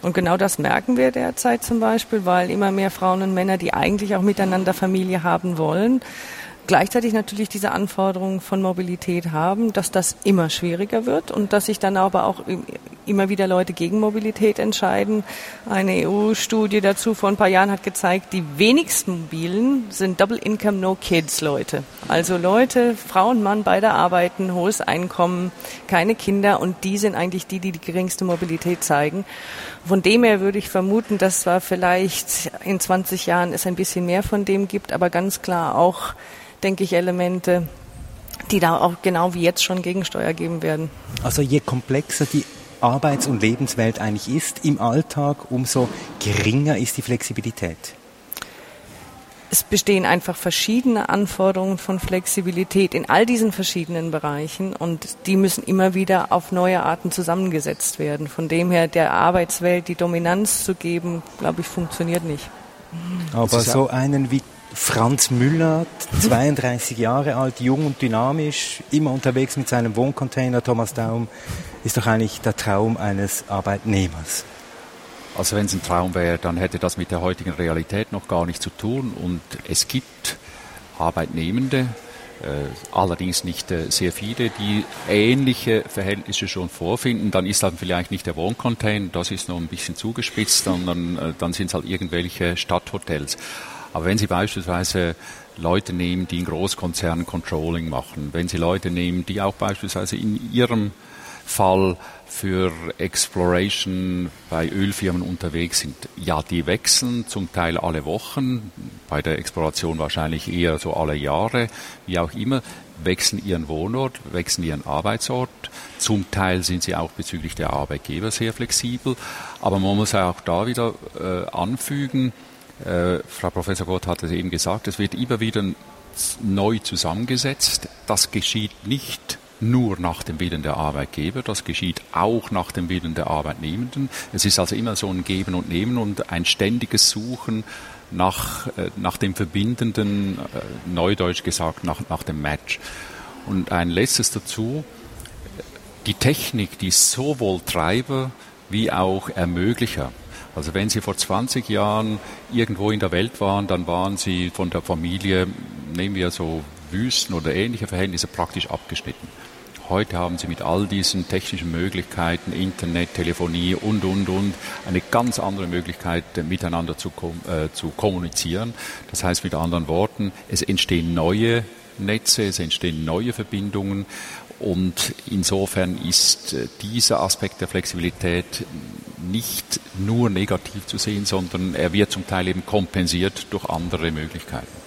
Und genau das merken wir derzeit zum Beispiel, weil immer mehr Frauen und Männer, die eigentlich auch miteinander Familie haben wollen, gleichzeitig natürlich diese Anforderungen von Mobilität haben, dass das immer schwieriger wird und dass sich dann aber auch immer wieder Leute gegen Mobilität entscheiden. Eine EU-Studie dazu vor ein paar Jahren hat gezeigt, die wenigsten Mobilen sind Double Income No Kids Leute. Also Leute, Frau und Mann beide arbeiten, hohes Einkommen, keine Kinder und die sind eigentlich die, die die geringste Mobilität zeigen. Von dem her würde ich vermuten, dass zwar vielleicht in 20 Jahren es ein bisschen mehr von dem gibt, aber ganz klar auch denke ich, Elemente, die da auch genau wie jetzt schon Gegensteuer geben werden. Also je komplexer die Arbeits- und Lebenswelt eigentlich ist im Alltag, umso geringer ist die Flexibilität. es bestehen einfach verschiedene Anforderungen von Flexibilität in all diesen verschiedenen Bereichen und die müssen immer wieder auf neue Arten zusammengesetzt werden. Von dem her der Arbeitswelt die Dominanz zu geben, glaube ich, funktioniert nicht. Aber so einen wie Franz Müller, 32 Jahre alt, jung und dynamisch, immer unterwegs mit seinem Wohncontainer, Thomas Daum, ist doch eigentlich der Traum eines Arbeitnehmers. Also wenn es ein Traum wäre, dann hätte das mit der heutigen Realität noch gar nichts zu tun. Und es gibt Arbeitnehmende, äh, allerdings nicht äh, sehr viele, die ähnliche Verhältnisse schon vorfinden. Dann ist dann vielleicht nicht der Wohncontainer, das ist noch ein bisschen zugespitzt, sondern äh, dann sind es halt irgendwelche Stadthotels. Aber wenn Sie beispielsweise Leute nehmen, die in Großkonzernen Controlling machen, wenn Sie Leute nehmen, die auch beispielsweise in Ihrem Fall für Exploration bei Ölfirmen unterwegs sind. Ja, die wechseln zum Teil alle Wochen, bei der Exploration wahrscheinlich eher so alle Jahre, wie auch immer, wechseln ihren Wohnort, wechseln ihren Arbeitsort. Zum Teil sind sie auch bezüglich der Arbeitgeber sehr flexibel, aber man muss auch da wieder äh, anfügen, äh, Frau Professor Gott hat es eben gesagt, es wird immer wieder neu zusammengesetzt. Das geschieht nicht nur nach dem Willen der Arbeitgeber, das geschieht auch nach dem Willen der Arbeitnehmenden. Es ist also immer so ein Geben und Nehmen und ein ständiges Suchen nach, äh, nach dem Verbindenden, äh, neudeutsch gesagt, nach, nach dem Match. Und ein letztes dazu, die Technik, die sowohl Treiber wie auch Ermöglicher. Also wenn Sie vor 20 Jahren irgendwo in der Welt waren, dann waren Sie von der Familie, nehmen wir so Wüsten oder ähnliche Verhältnisse, praktisch abgeschnitten. Heute haben Sie mit all diesen technischen Möglichkeiten, Internet, Telefonie und, und, und, eine ganz andere Möglichkeit, äh, miteinander zu, äh, zu kommunizieren. Das heißt mit anderen Worten, es entstehen neue Netze, es entstehen neue Verbindungen und insofern ist äh, dieser Aspekt der Flexibilität nicht nur negativ zu sehen, sondern er wird zum Teil eben kompensiert durch andere Möglichkeiten.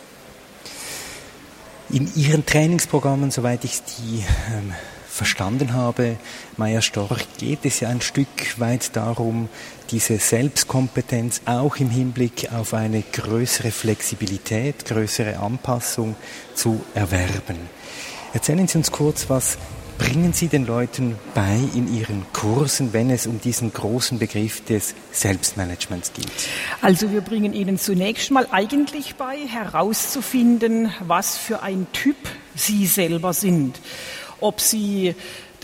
In Ihren Trainingsprogrammen, soweit ich die ähm, verstanden habe, Meier Storch, geht es ja ein Stück weit darum, diese Selbstkompetenz auch im Hinblick auf eine größere Flexibilität, größere Anpassung zu erwerben. Erzählen Sie uns kurz, was bringen Sie den Leuten bei in Ihren Kursen, wenn es um diesen großen Begriff des Selbstmanagements geht? Also wir bringen Ihnen zunächst mal eigentlich bei, herauszufinden, was für ein Typ Sie selber sind ob sie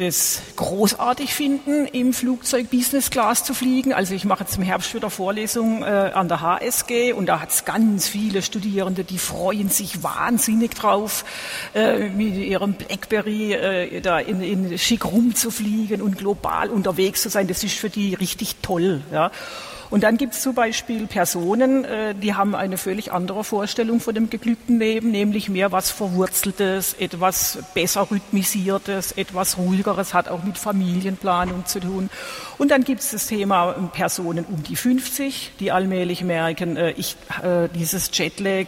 das großartig finden, im Flugzeug Business Class zu fliegen. Also ich mache jetzt im Herbst wieder Vorlesungen äh, an der HSG und da hat es ganz viele Studierende, die freuen sich wahnsinnig drauf, äh, mit ihrem Blackberry äh, da in, in schick rumzufliegen und global unterwegs zu sein. Das ist für die richtig toll. Ja. Und dann gibt es zum Beispiel Personen, äh, die haben eine völlig andere Vorstellung von dem geglückten Leben, nämlich mehr was Verwurzeltes, etwas besser rhythmisiertes, etwas ruhigeres, hat auch mit Familienplanung zu tun. Und dann gibt es das Thema ähm, Personen um die 50, die allmählich merken, äh, ich, äh, dieses Jetlag,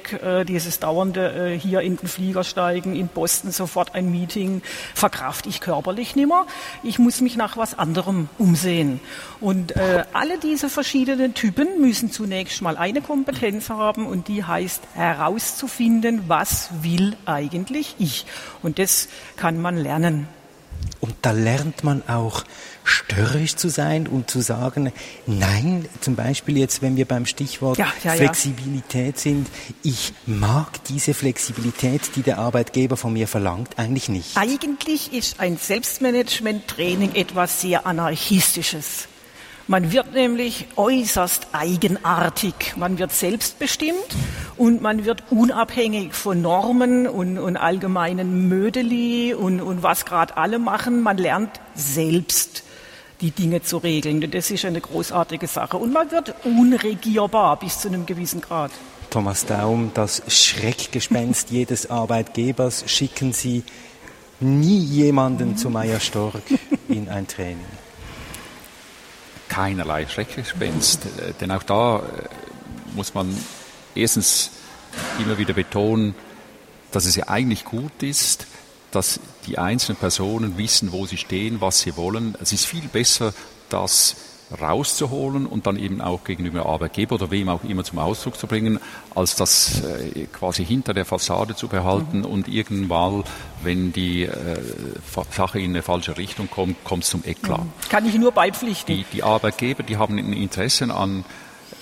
dieses dauernde hier in den Flieger steigen, in Boston sofort ein Meeting, verkraft ich körperlich nimmer. Ich muss mich nach was anderem umsehen. Und alle diese verschiedenen verschiedenen Typen müssen zunächst mal eine Kompetenz haben und die heißt herauszufinden, was will eigentlich ich. Und das kann man lernen. Und da lernt man auch störrisch zu sein und zu sagen, nein, zum Beispiel jetzt, wenn wir beim Stichwort ja, ja, Flexibilität ja. sind, ich mag diese Flexibilität, die der Arbeitgeber von mir verlangt, eigentlich nicht. Eigentlich ist ein Selbstmanagement-Training etwas sehr anarchistisches. Man wird nämlich äußerst eigenartig, man wird selbstbestimmt und man wird unabhängig von Normen und, und allgemeinen Mödeli und, und was gerade alle machen. Man lernt selbst die Dinge zu regeln. Das ist eine großartige Sache. Und man wird unregierbar bis zu einem gewissen Grad. Thomas Daum, das Schreckgespenst jedes Arbeitgebers, schicken Sie nie jemanden zu Meier Stork in ein Training keinerlei Schreckgespenst. Äh, denn auch da äh, muss man erstens immer wieder betonen, dass es ja eigentlich gut ist, dass die einzelnen Personen wissen, wo sie stehen, was sie wollen. Es ist viel besser, dass rauszuholen und dann eben auch gegenüber Arbeitgeber oder wem auch immer zum Ausdruck zu bringen, als das äh, quasi hinter der Fassade zu behalten mhm. und irgendwann, wenn die äh, Sache in eine falsche Richtung kommt, kommt es zum Eklat. Mhm. Kann ich nur beipflichten. Die, die Arbeitgeber, die haben ein Interesse an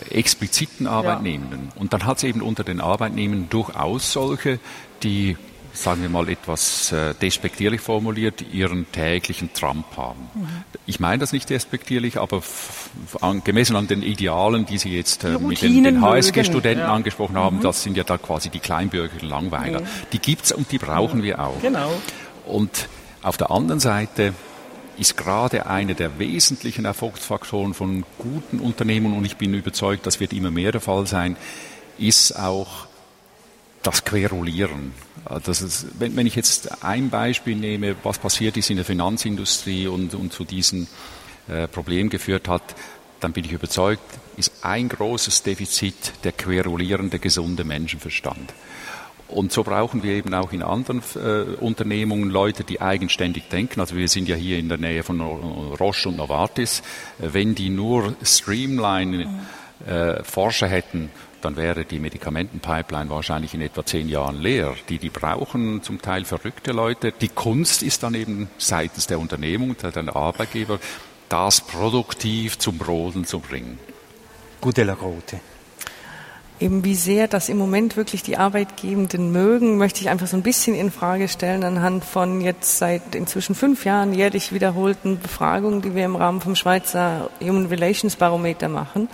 expliziten Arbeitnehmenden. Ja. Und dann hat es eben unter den Arbeitnehmern durchaus solche, die sagen wir mal etwas äh, despektierlich formuliert, ihren täglichen Trump haben. Mhm. Ich meine das nicht despektierlich, aber an, gemessen an den Idealen, die Sie jetzt äh, mit den, den HSG-Studenten ja. angesprochen haben, mhm. das sind ja da quasi die kleinbürgerlichen Langweiler. Mhm. Die gibt's und die brauchen wir auch. Genau. Und auf der anderen Seite ist gerade einer der wesentlichen Erfolgsfaktoren von guten Unternehmen, und ich bin überzeugt, das wird immer mehr der Fall sein, ist auch das Querulieren. Das ist, wenn, wenn, ich jetzt ein Beispiel nehme, was passiert ist in der Finanzindustrie und, und zu diesem äh, Problem geführt hat, dann bin ich überzeugt, ist ein großes Defizit der querulierende, gesunde Menschenverstand. Und so brauchen wir eben auch in anderen äh, Unternehmungen Leute, die eigenständig denken. Also wir sind ja hier in der Nähe von Roche und Novartis. Äh, wenn die nur Streamline äh, Forscher hätten, dann wäre die Medikamentenpipeline wahrscheinlich in etwa zehn Jahren leer. Die, die brauchen zum Teil verrückte Leute. Die Kunst ist dann eben seitens der Unternehmung, der Arbeitgeber, das produktiv zum Brodeln zu bringen. Gute Lagrote eben wie sehr das im Moment wirklich die Arbeitgebenden mögen, möchte ich einfach so ein bisschen in Frage stellen anhand von jetzt seit inzwischen fünf Jahren jährlich wiederholten Befragungen, die wir im Rahmen vom Schweizer Human Relations Barometer machen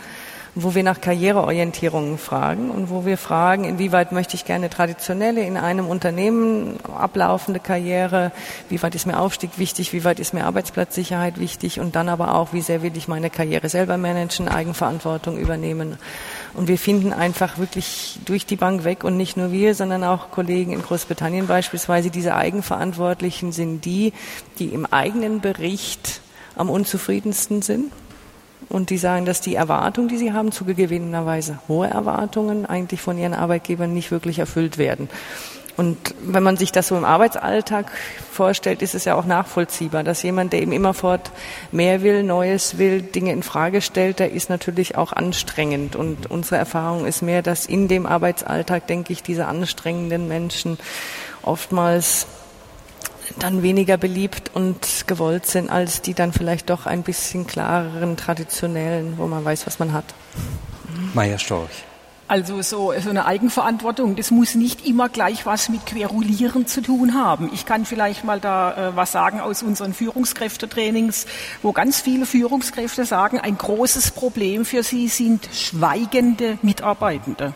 wo wir nach Karriereorientierungen fragen und wo wir fragen, inwieweit möchte ich gerne traditionelle in einem Unternehmen ablaufende Karriere, wie weit ist mir Aufstieg wichtig, wie weit ist mir Arbeitsplatzsicherheit wichtig und dann aber auch, wie sehr will ich meine Karriere selber managen, Eigenverantwortung übernehmen. Und wir finden einfach wirklich durch die Bank weg und nicht nur wir, sondern auch Kollegen in Großbritannien beispielsweise, diese Eigenverantwortlichen sind die, die im eigenen Bericht am unzufriedensten sind und die sagen, dass die Erwartungen, die sie haben, zugegebenerweise hohe Erwartungen, eigentlich von ihren Arbeitgebern nicht wirklich erfüllt werden. Und wenn man sich das so im Arbeitsalltag vorstellt, ist es ja auch nachvollziehbar, dass jemand, der eben immerfort mehr will, Neues will, Dinge in Frage stellt, der ist natürlich auch anstrengend. Und unsere Erfahrung ist mehr, dass in dem Arbeitsalltag, denke ich, diese anstrengenden Menschen oftmals dann weniger beliebt und gewollt sind, als die dann vielleicht doch ein bisschen klareren, traditionellen, wo man weiß, was man hat. Meier Storch. Also so, so eine Eigenverantwortung, das muss nicht immer gleich was mit Querulieren zu tun haben. Ich kann vielleicht mal da äh, was sagen aus unseren Führungskräftetrainings, wo ganz viele Führungskräfte sagen, ein großes Problem für sie sind schweigende Mitarbeitende.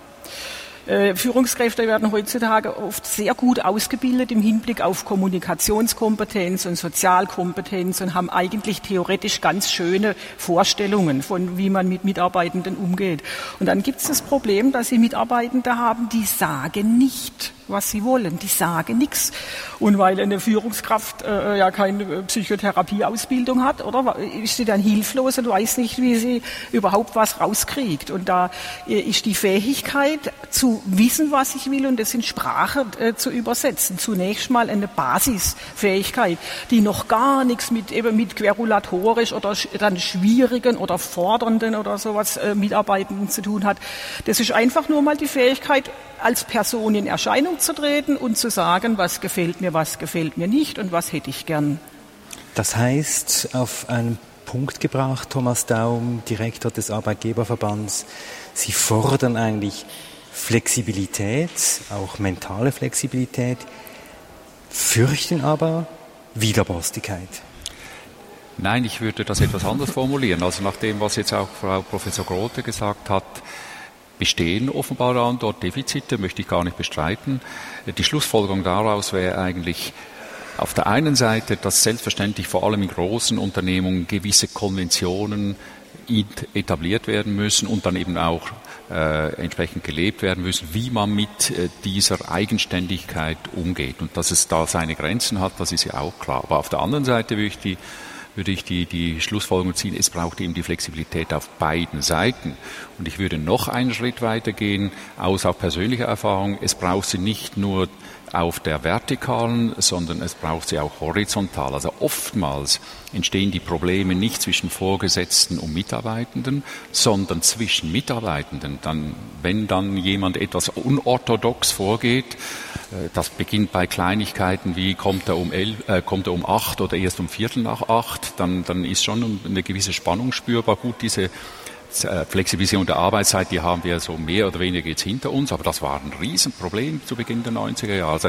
Äh, Führungskräfte werden heutzutage oft sehr gut ausgebildet im Hinblick auf Kommunikationskompetenz und Sozialkompetenz und haben eigentlich theoretisch ganz schöne Vorstellungen von, wie man mit Mitarbeitenden umgeht. Und dann gibt es das Problem, dass sie Mitarbeitende haben, die sagen nicht, was sie wollen. Die sagen nichts. Und weil eine Führungskraft äh, ja keine Psychotherapieausbildung hat, oder ist sie dann hilflos und weiß nicht, wie sie überhaupt was rauskriegt. Und da äh, ist die Fähigkeit zu wissen, was ich will und das in Sprache äh, zu übersetzen. Zunächst mal eine Basisfähigkeit, die noch gar nichts mit eben mit querulatorisch oder dann schwierigen oder fordernden oder sowas äh, Mitarbeitenden zu tun hat. Das ist einfach nur mal die Fähigkeit, als Person in Erscheinung zu treten und zu sagen, was gefällt mir, was gefällt mir nicht und was hätte ich gern. Das heißt, auf einen Punkt gebracht, Thomas Daum, Direktor des Arbeitgeberverbands, Sie fordern eigentlich Flexibilität, auch mentale Flexibilität, fürchten aber Widerborstigkeit. Nein, ich würde das etwas anders formulieren. Also nach dem, was jetzt auch Frau Professor Grote gesagt hat, bestehen offenbar an dort Defizite, möchte ich gar nicht bestreiten. Die Schlussfolgerung daraus wäre eigentlich auf der einen Seite, dass selbstverständlich vor allem in großen Unternehmungen gewisse Konventionen etabliert werden müssen und dann eben auch äh, entsprechend gelebt werden müssen, wie man mit äh, dieser Eigenständigkeit umgeht. Und dass es da seine Grenzen hat, das ist ja auch klar. Aber auf der anderen Seite würde ich die würde ich die, die Schlussfolgerung ziehen, es braucht eben die Flexibilität auf beiden Seiten. Und ich würde noch einen Schritt weiter gehen, aus auch persönlicher Erfahrung, es braucht sie nicht nur auf der vertikalen, sondern es braucht sie auch horizontal. Also oftmals entstehen die Probleme nicht zwischen Vorgesetzten und Mitarbeitenden, sondern zwischen Mitarbeitenden. Dann, wenn dann jemand etwas unorthodox vorgeht, das beginnt bei Kleinigkeiten wie kommt er um elf, äh, kommt er um acht oder erst um Viertel nach acht, dann, dann ist schon eine gewisse Spannung spürbar. Gut, diese äh, Flexibilisierung der Arbeitszeit, die haben wir so mehr oder weniger jetzt hinter uns, aber das war ein Riesenproblem zu Beginn der 90er Jahre. Also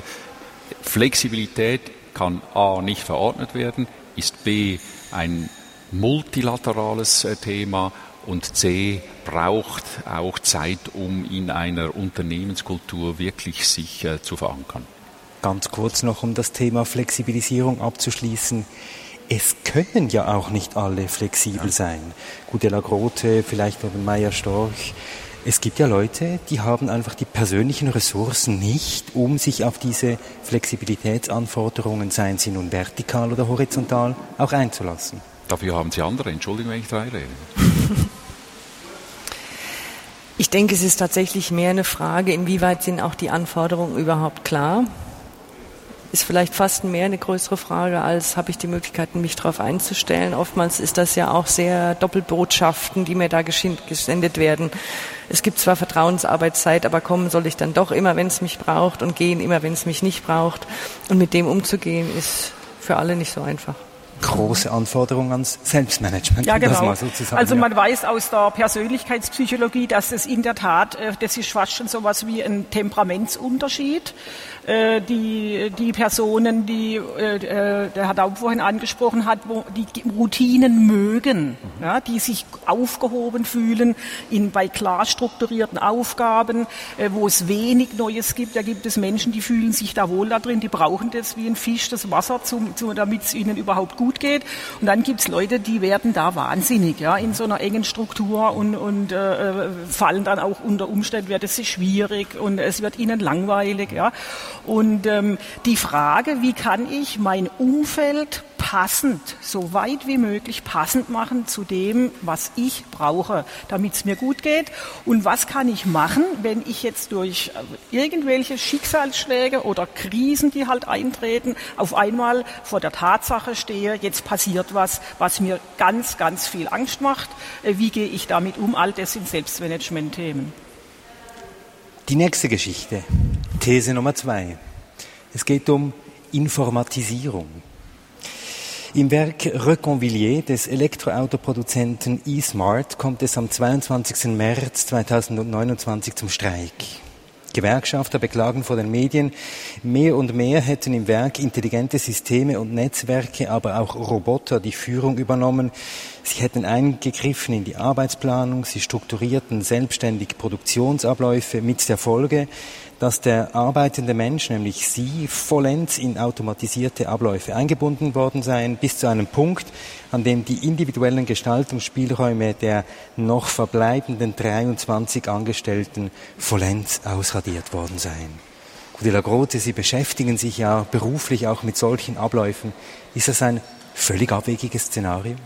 Flexibilität kann A nicht verordnet werden, ist B ein multilaterales äh, Thema und C braucht auch Zeit, um in einer Unternehmenskultur wirklich sich äh, zu verankern. Ganz kurz noch, um das Thema Flexibilisierung abzuschließen. Es können ja auch nicht alle flexibel ja. sein. Gudela Grote, vielleicht oder Meier Storch. Es gibt ja Leute, die haben einfach die persönlichen Ressourcen nicht, um sich auf diese Flexibilitätsanforderungen, seien sie nun vertikal oder horizontal, auch einzulassen. Dafür haben Sie andere. Entschuldigung, wenn ich da rede. Ich denke, es ist tatsächlich mehr eine Frage, inwieweit sind auch die Anforderungen überhaupt klar. Ist vielleicht fast mehr eine größere Frage, als habe ich die Möglichkeit, mich darauf einzustellen. Oftmals ist das ja auch sehr Doppelbotschaften, die mir da gesendet werden. Es gibt zwar Vertrauensarbeitszeit, aber kommen soll ich dann doch immer, wenn es mich braucht und gehen immer, wenn es mich nicht braucht. Und mit dem umzugehen, ist für alle nicht so einfach große Anforderung ans Selbstmanagement. Ja, genau. also man ja. weiß aus der Persönlichkeitspsychologie, dass es in der Tat, äh, das ist fast schon so was wie ein Temperamentsunterschied. Äh, die, die Personen, die äh, äh, der Herr Daub vorhin angesprochen hat, wo die Routinen mögen, mhm. ja, die sich aufgehoben fühlen in, bei klar strukturierten Aufgaben, wo es wenig Neues gibt. Da gibt es Menschen, die fühlen sich da wohl da drin, die brauchen das wie ein Fisch, das Wasser, zum, zum, damit es ihnen überhaupt gut geht. Und dann gibt es Leute, die werden da wahnsinnig ja, in so einer engen Struktur und, und äh, fallen dann auch unter Umständen, wird es schwierig und es wird ihnen langweilig. Ja. Und ähm, die Frage, wie kann ich mein Umfeld passend, so weit wie möglich passend machen zu dem, was ich brauche, damit es mir gut geht. Und was kann ich machen, wenn ich jetzt durch äh, irgendwelche Schicksalsschläge oder Krisen, die halt eintreten, auf einmal vor der Tatsache stehe, jetzt passiert was, was mir ganz, ganz viel Angst macht. Äh, wie gehe ich damit um? All das sind Selbstmanagement-Themen. Die nächste Geschichte, These Nummer zwei. Es geht um Informatisierung. Im Werk Reconvillier des Elektroautoproduzenten eSmart kommt es am 22. März 2029 zum Streik. Gewerkschafter beklagen vor den Medien, mehr und mehr hätten im Werk intelligente Systeme und Netzwerke, aber auch Roboter die Führung übernommen. Sie hätten eingegriffen in die Arbeitsplanung, sie strukturierten selbstständig Produktionsabläufe mit der Folge, dass der arbeitende Mensch, nämlich Sie, vollends in automatisierte Abläufe eingebunden worden seien, bis zu einem Punkt, an dem die individuellen Gestaltungsspielräume der noch verbleibenden 23 Angestellten vollends ausradiert worden seien. Gudela Grote, Sie beschäftigen sich ja beruflich auch mit solchen Abläufen. Ist das ein völlig abwegiges Szenario?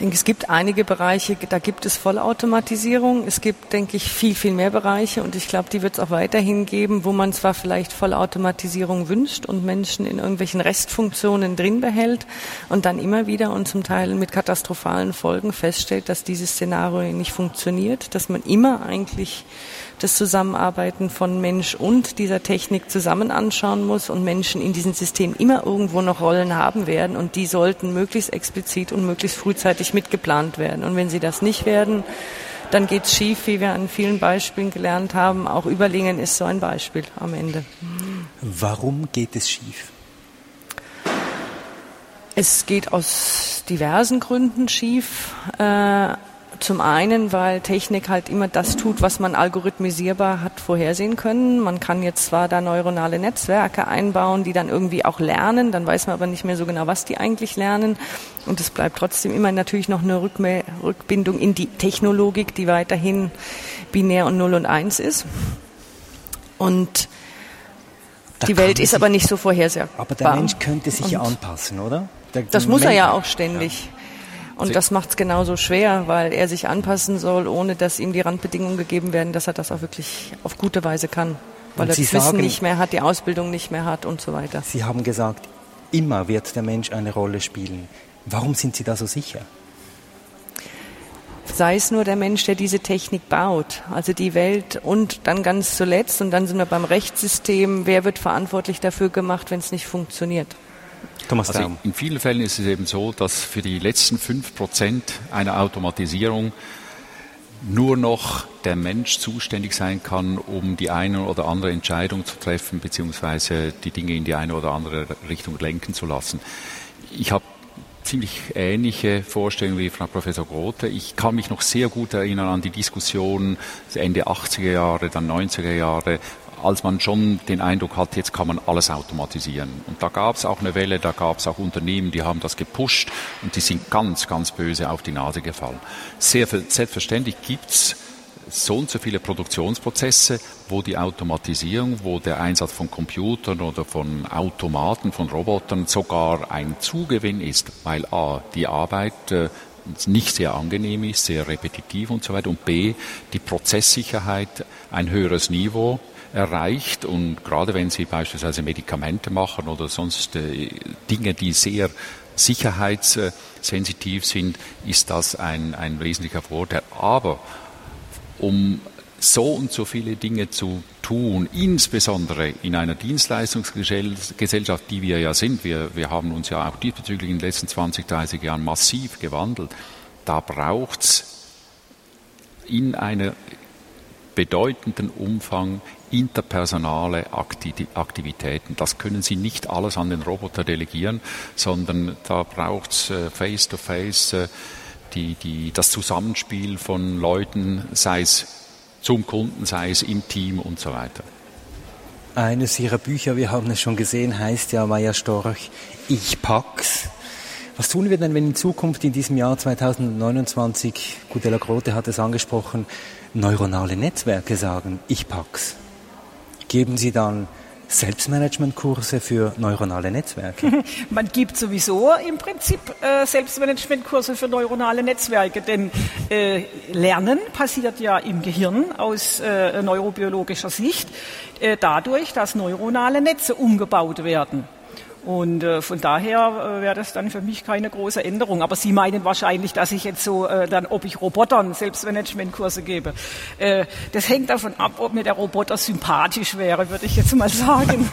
Denke, es gibt einige Bereiche, da gibt es Vollautomatisierung. Es gibt, denke ich, viel, viel mehr Bereiche und ich glaube, die wird es auch weiterhin geben, wo man zwar vielleicht Vollautomatisierung wünscht und Menschen in irgendwelchen Restfunktionen drin behält und dann immer wieder und zum Teil mit katastrophalen Folgen feststellt, dass dieses Szenario nicht funktioniert, dass man immer eigentlich das Zusammenarbeiten von Mensch und dieser Technik zusammen anschauen muss und Menschen in diesem System immer irgendwo noch Rollen haben werden und die sollten möglichst explizit und möglichst frühzeitig mitgeplant werden. Und wenn sie das nicht werden, dann geht's schief, wie wir an vielen Beispielen gelernt haben. Auch Überlingen ist so ein Beispiel am Ende. Warum geht es schief? Es geht aus diversen Gründen schief. Äh, zum einen, weil Technik halt immer das tut, was man algorithmisierbar hat vorhersehen können. Man kann jetzt zwar da neuronale Netzwerke einbauen, die dann irgendwie auch lernen, dann weiß man aber nicht mehr so genau, was die eigentlich lernen. Und es bleibt trotzdem immer natürlich noch eine Rückbindung in die Technologik, die weiterhin binär und 0 und 1 ist. Und da die Welt ist aber nicht so vorhersehbar. Aber der Mensch könnte sich ja anpassen, oder? Der, das muss er ja auch ständig. Ja. Und das macht es genauso schwer, weil er sich anpassen soll, ohne dass ihm die Randbedingungen gegeben werden, dass er das auch wirklich auf gute Weise kann. weil und er Sie das Wissen sagen, nicht mehr hat, die Ausbildung nicht mehr hat und so weiter. Sie haben gesagt, immer wird der Mensch eine Rolle spielen. Warum sind Sie da so sicher? sei es nur der Mensch, der diese Technik baut, also die Welt und dann ganz zuletzt, und dann sind wir beim Rechtssystem, wer wird verantwortlich dafür gemacht, wenn es nicht funktioniert? Thomas also in vielen Fällen ist es eben so, dass für die letzten fünf Prozent einer Automatisierung nur noch der Mensch zuständig sein kann, um die eine oder andere Entscheidung zu treffen, beziehungsweise die Dinge in die eine oder andere Richtung lenken zu lassen. Ich habe ziemlich ähnliche Vorstellungen wie Frau Professor Grote. Ich kann mich noch sehr gut erinnern an die Diskussion Ende 80er Jahre, dann 90er Jahre, als man schon den Eindruck hat, jetzt kann man alles automatisieren. Und da gab es auch eine Welle, da gab es auch Unternehmen, die haben das gepusht und die sind ganz, ganz böse auf die Nase gefallen. Sehr selbstverständlich gibt's so und so viele Produktionsprozesse, wo die Automatisierung, wo der Einsatz von Computern oder von Automaten, von Robotern sogar ein Zugewinn ist, weil a, die Arbeit äh, nicht sehr angenehm ist, sehr repetitiv und so weiter und b, die Prozesssicherheit ein höheres Niveau erreicht und gerade wenn Sie beispielsweise Medikamente machen oder sonst äh, Dinge, die sehr sicherheitssensitiv sind, ist das ein, ein wesentlicher Vorteil. Aber um so und so viele Dinge zu tun, insbesondere in einer Dienstleistungsgesellschaft, die wir ja sind. Wir, wir haben uns ja auch diesbezüglich in den letzten 20, 30 Jahren massiv gewandelt. Da braucht es in einem bedeutenden Umfang interpersonale Aktivitäten. Das können Sie nicht alles an den Roboter delegieren, sondern da braucht es äh, face-to-face äh, die, die, das Zusammenspiel von Leuten, sei es zum Kunden, sei es im Team und so weiter. Eines Ihrer Bücher, wir haben es schon gesehen, heißt ja Maya Storch, Ich pack's. Was tun wir denn, wenn in Zukunft in diesem Jahr 2029, Gudela Grote hat es angesprochen, neuronale Netzwerke sagen, ich pack's? Geben Sie dann Selbstmanagementkurse für neuronale Netzwerke? Man gibt sowieso im Prinzip äh, Selbstmanagementkurse für neuronale Netzwerke, denn äh, Lernen passiert ja im Gehirn aus äh, neurobiologischer Sicht äh, dadurch, dass neuronale Netze umgebaut werden. Und äh, von daher äh, wäre das dann für mich keine große Änderung. Aber Sie meinen wahrscheinlich, dass ich jetzt so äh, dann, ob ich Robotern Selbstmanagementkurse gebe. Äh, das hängt davon ab, ob mir der Roboter sympathisch wäre, würde ich jetzt mal sagen.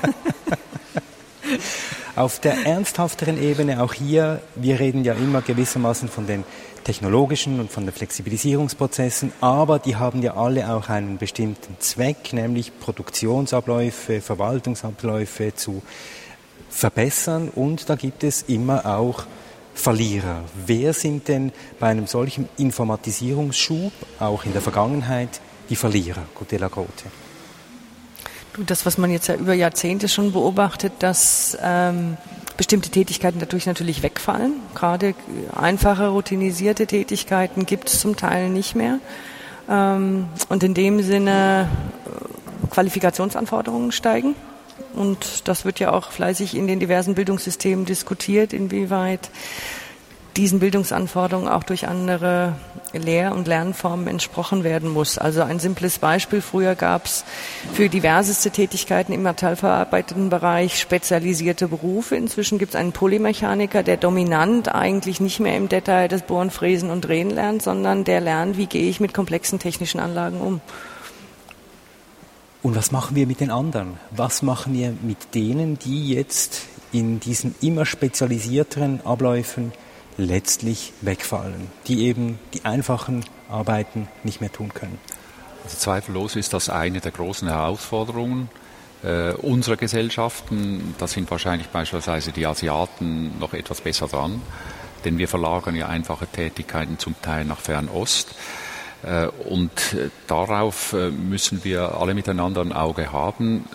Auf der ernsthafteren Ebene, auch hier, wir reden ja immer gewissermaßen von den technologischen und von den Flexibilisierungsprozessen, aber die haben ja alle auch einen bestimmten Zweck, nämlich Produktionsabläufe, Verwaltungsabläufe zu verbessern und da gibt es immer auch Verlierer. Wer sind denn bei einem solchen Informatisierungsschub, auch in der Vergangenheit, die Verlierer, Gutela Grote? Das, was man jetzt ja über Jahrzehnte schon beobachtet, dass ähm, bestimmte Tätigkeiten dadurch natürlich wegfallen. Gerade einfache, routinisierte Tätigkeiten gibt es zum Teil nicht mehr. Ähm, und in dem Sinne äh, Qualifikationsanforderungen steigen. Und das wird ja auch fleißig in den diversen Bildungssystemen diskutiert, inwieweit diesen Bildungsanforderungen auch durch andere Lehr- und Lernformen entsprochen werden muss. Also ein simples Beispiel. Früher gab es für diverseste Tätigkeiten im metallverarbeitenden Bereich spezialisierte Berufe. Inzwischen gibt es einen Polymechaniker, der dominant eigentlich nicht mehr im Detail das Bohren, Fräsen und Drehen lernt, sondern der lernt, wie gehe ich mit komplexen technischen Anlagen um. Und was machen wir mit den anderen? Was machen wir mit denen, die jetzt in diesen immer spezialisierteren Abläufen letztlich wegfallen, die eben die einfachen Arbeiten nicht mehr tun können? Also zweifellos ist das eine der großen Herausforderungen äh, unserer Gesellschaften. Da sind wahrscheinlich beispielsweise die Asiaten noch etwas besser dran, denn wir verlagern ja einfache Tätigkeiten zum Teil nach Fernost. Äh, und äh, darauf äh, müssen wir alle miteinander ein Auge haben,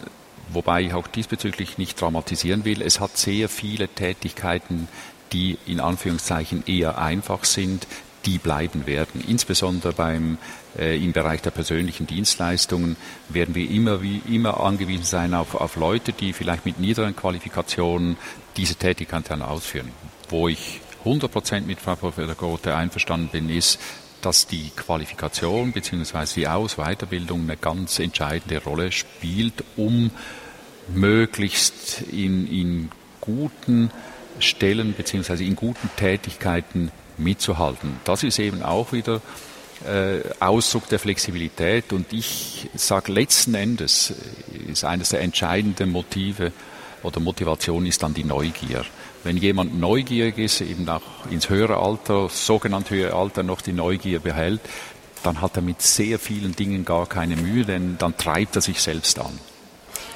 wobei ich auch diesbezüglich nicht dramatisieren will. Es hat sehr viele Tätigkeiten, die in Anführungszeichen eher einfach sind, die bleiben werden. Insbesondere beim, äh, im Bereich der persönlichen Dienstleistungen werden wir immer, wie, immer angewiesen sein auf, auf Leute, die vielleicht mit niederen Qualifikationen diese Tätigkeit dann ausführen. Wo ich 100 Prozent mit Frau Professor Grote einverstanden bin, ist, dass die Qualifikation bzw. die Aus- Weiterbildung eine ganz entscheidende Rolle spielt, um möglichst in, in guten Stellen bzw. in guten Tätigkeiten mitzuhalten. Das ist eben auch wieder äh, Ausdruck der Flexibilität und ich sage letzten Endes ist eines der entscheidenden Motive oder Motivation ist dann die Neugier. Wenn jemand neugierig ist, eben auch ins höhere Alter, sogenannte höhere Alter noch die Neugier behält, dann hat er mit sehr vielen Dingen gar keine Mühe, denn dann treibt er sich selbst an.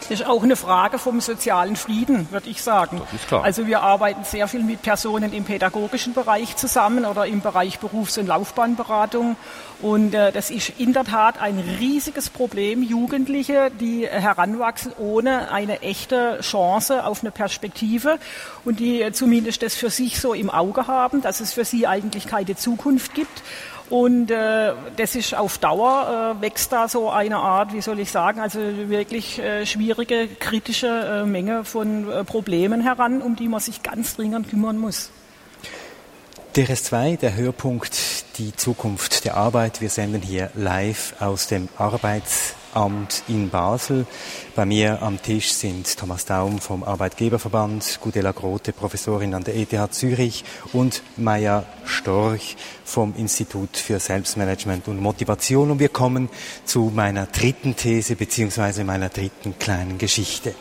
Das ist auch eine Frage vom sozialen Frieden, würde ich sagen. Das ist klar. Also wir arbeiten sehr viel mit Personen im pädagogischen Bereich zusammen oder im Bereich Berufs- und Laufbahnberatung. Und äh, das ist in der Tat ein riesiges Problem. Jugendliche, die heranwachsen ohne eine echte Chance auf eine Perspektive und die äh, zumindest das für sich so im Auge haben, dass es für sie eigentlich keine Zukunft gibt. Und äh, das ist auf Dauer, äh, wächst da so eine Art, wie soll ich sagen, also wirklich äh, schwierige, kritische äh, Menge von äh, Problemen heran, um die man sich ganz dringend kümmern muss. DRS2, der Höhepunkt, die Zukunft der Arbeit. Wir senden hier live aus dem Arbeitsamt in Basel. Bei mir am Tisch sind Thomas Daum vom Arbeitgeberverband, Gudela Grote, Professorin an der ETH Zürich und Maya Storch vom Institut für Selbstmanagement und Motivation. Und wir kommen zu meiner dritten These beziehungsweise meiner dritten kleinen Geschichte.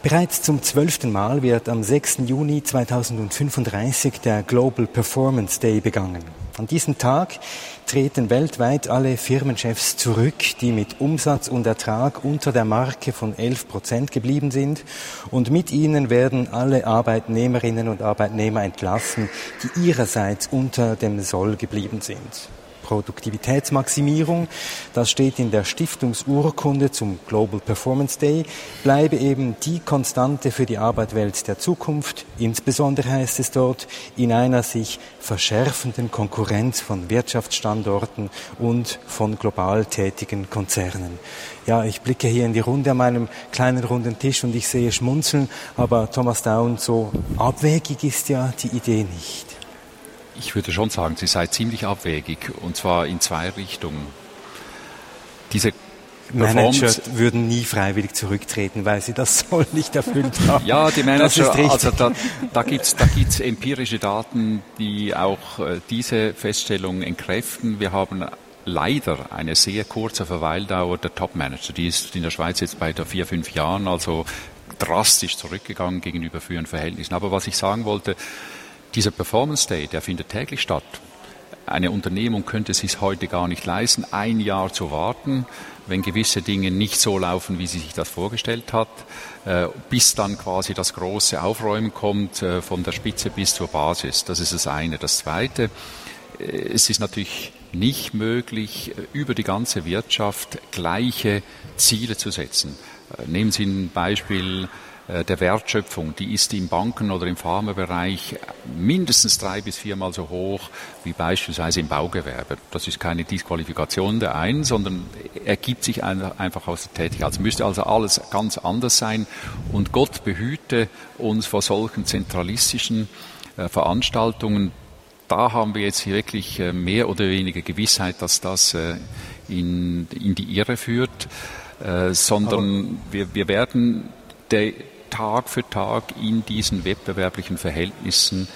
Bereits zum zwölften Mal wird am 6. Juni 2035 der Global Performance Day begangen. An diesem Tag treten weltweit alle Firmenchefs zurück, die mit Umsatz und Ertrag unter der Marke von 11 Prozent geblieben sind. Und mit ihnen werden alle Arbeitnehmerinnen und Arbeitnehmer entlassen, die ihrerseits unter dem Soll geblieben sind. Produktivitätsmaximierung, das steht in der Stiftungsurkunde zum Global Performance Day, bleibe eben die Konstante für die Arbeitswelt der Zukunft. Insbesondere heißt es dort, in einer sich verschärfenden Konkurrenz von Wirtschaftsstandorten und von global tätigen Konzernen. Ja, ich blicke hier in die Runde an meinem kleinen runden Tisch und ich sehe Schmunzeln, aber Thomas Down, so abwegig ist ja die Idee nicht. Ich würde schon sagen, sie sei ziemlich abwegig und zwar in zwei Richtungen. Diese Manager würden nie freiwillig zurücktreten, weil sie das Soll nicht erfüllt haben. Ja, die Manager, also da, da gibt's da gibt's empirische Daten, die auch äh, diese Feststellung entkräften. Wir haben leider eine sehr kurze Verweildauer der Top-Manager. Die ist in der Schweiz jetzt bei der vier, fünf Jahren, also drastisch zurückgegangen gegenüber früheren Verhältnissen. Aber was ich sagen wollte, dieser Performance Day, der findet täglich statt. Eine Unternehmung könnte es sich heute gar nicht leisten, ein Jahr zu warten, wenn gewisse Dinge nicht so laufen, wie sie sich das vorgestellt hat, äh, bis dann quasi das große Aufräumen kommt, äh, von der Spitze bis zur Basis. Das ist das eine. Das zweite, äh, es ist natürlich nicht möglich, über die ganze Wirtschaft gleiche Ziele zu setzen. Nehmen Sie ein Beispiel der Wertschöpfung, die ist im Banken- oder im Pharmabereich mindestens drei bis viermal so hoch wie beispielsweise im Baugewerbe. Das ist keine Disqualifikation der einen, sondern ergibt sich einfach aus der Tätigkeit. Es müsste also alles ganz anders sein und Gott behüte uns vor solchen zentralistischen äh, Veranstaltungen. Da haben wir jetzt wirklich äh, mehr oder weniger Gewissheit, dass das in, in die Irre führt, sondern wir, wir werden der, Tag für Tag in diesen wettbewerblichen Verhältnissen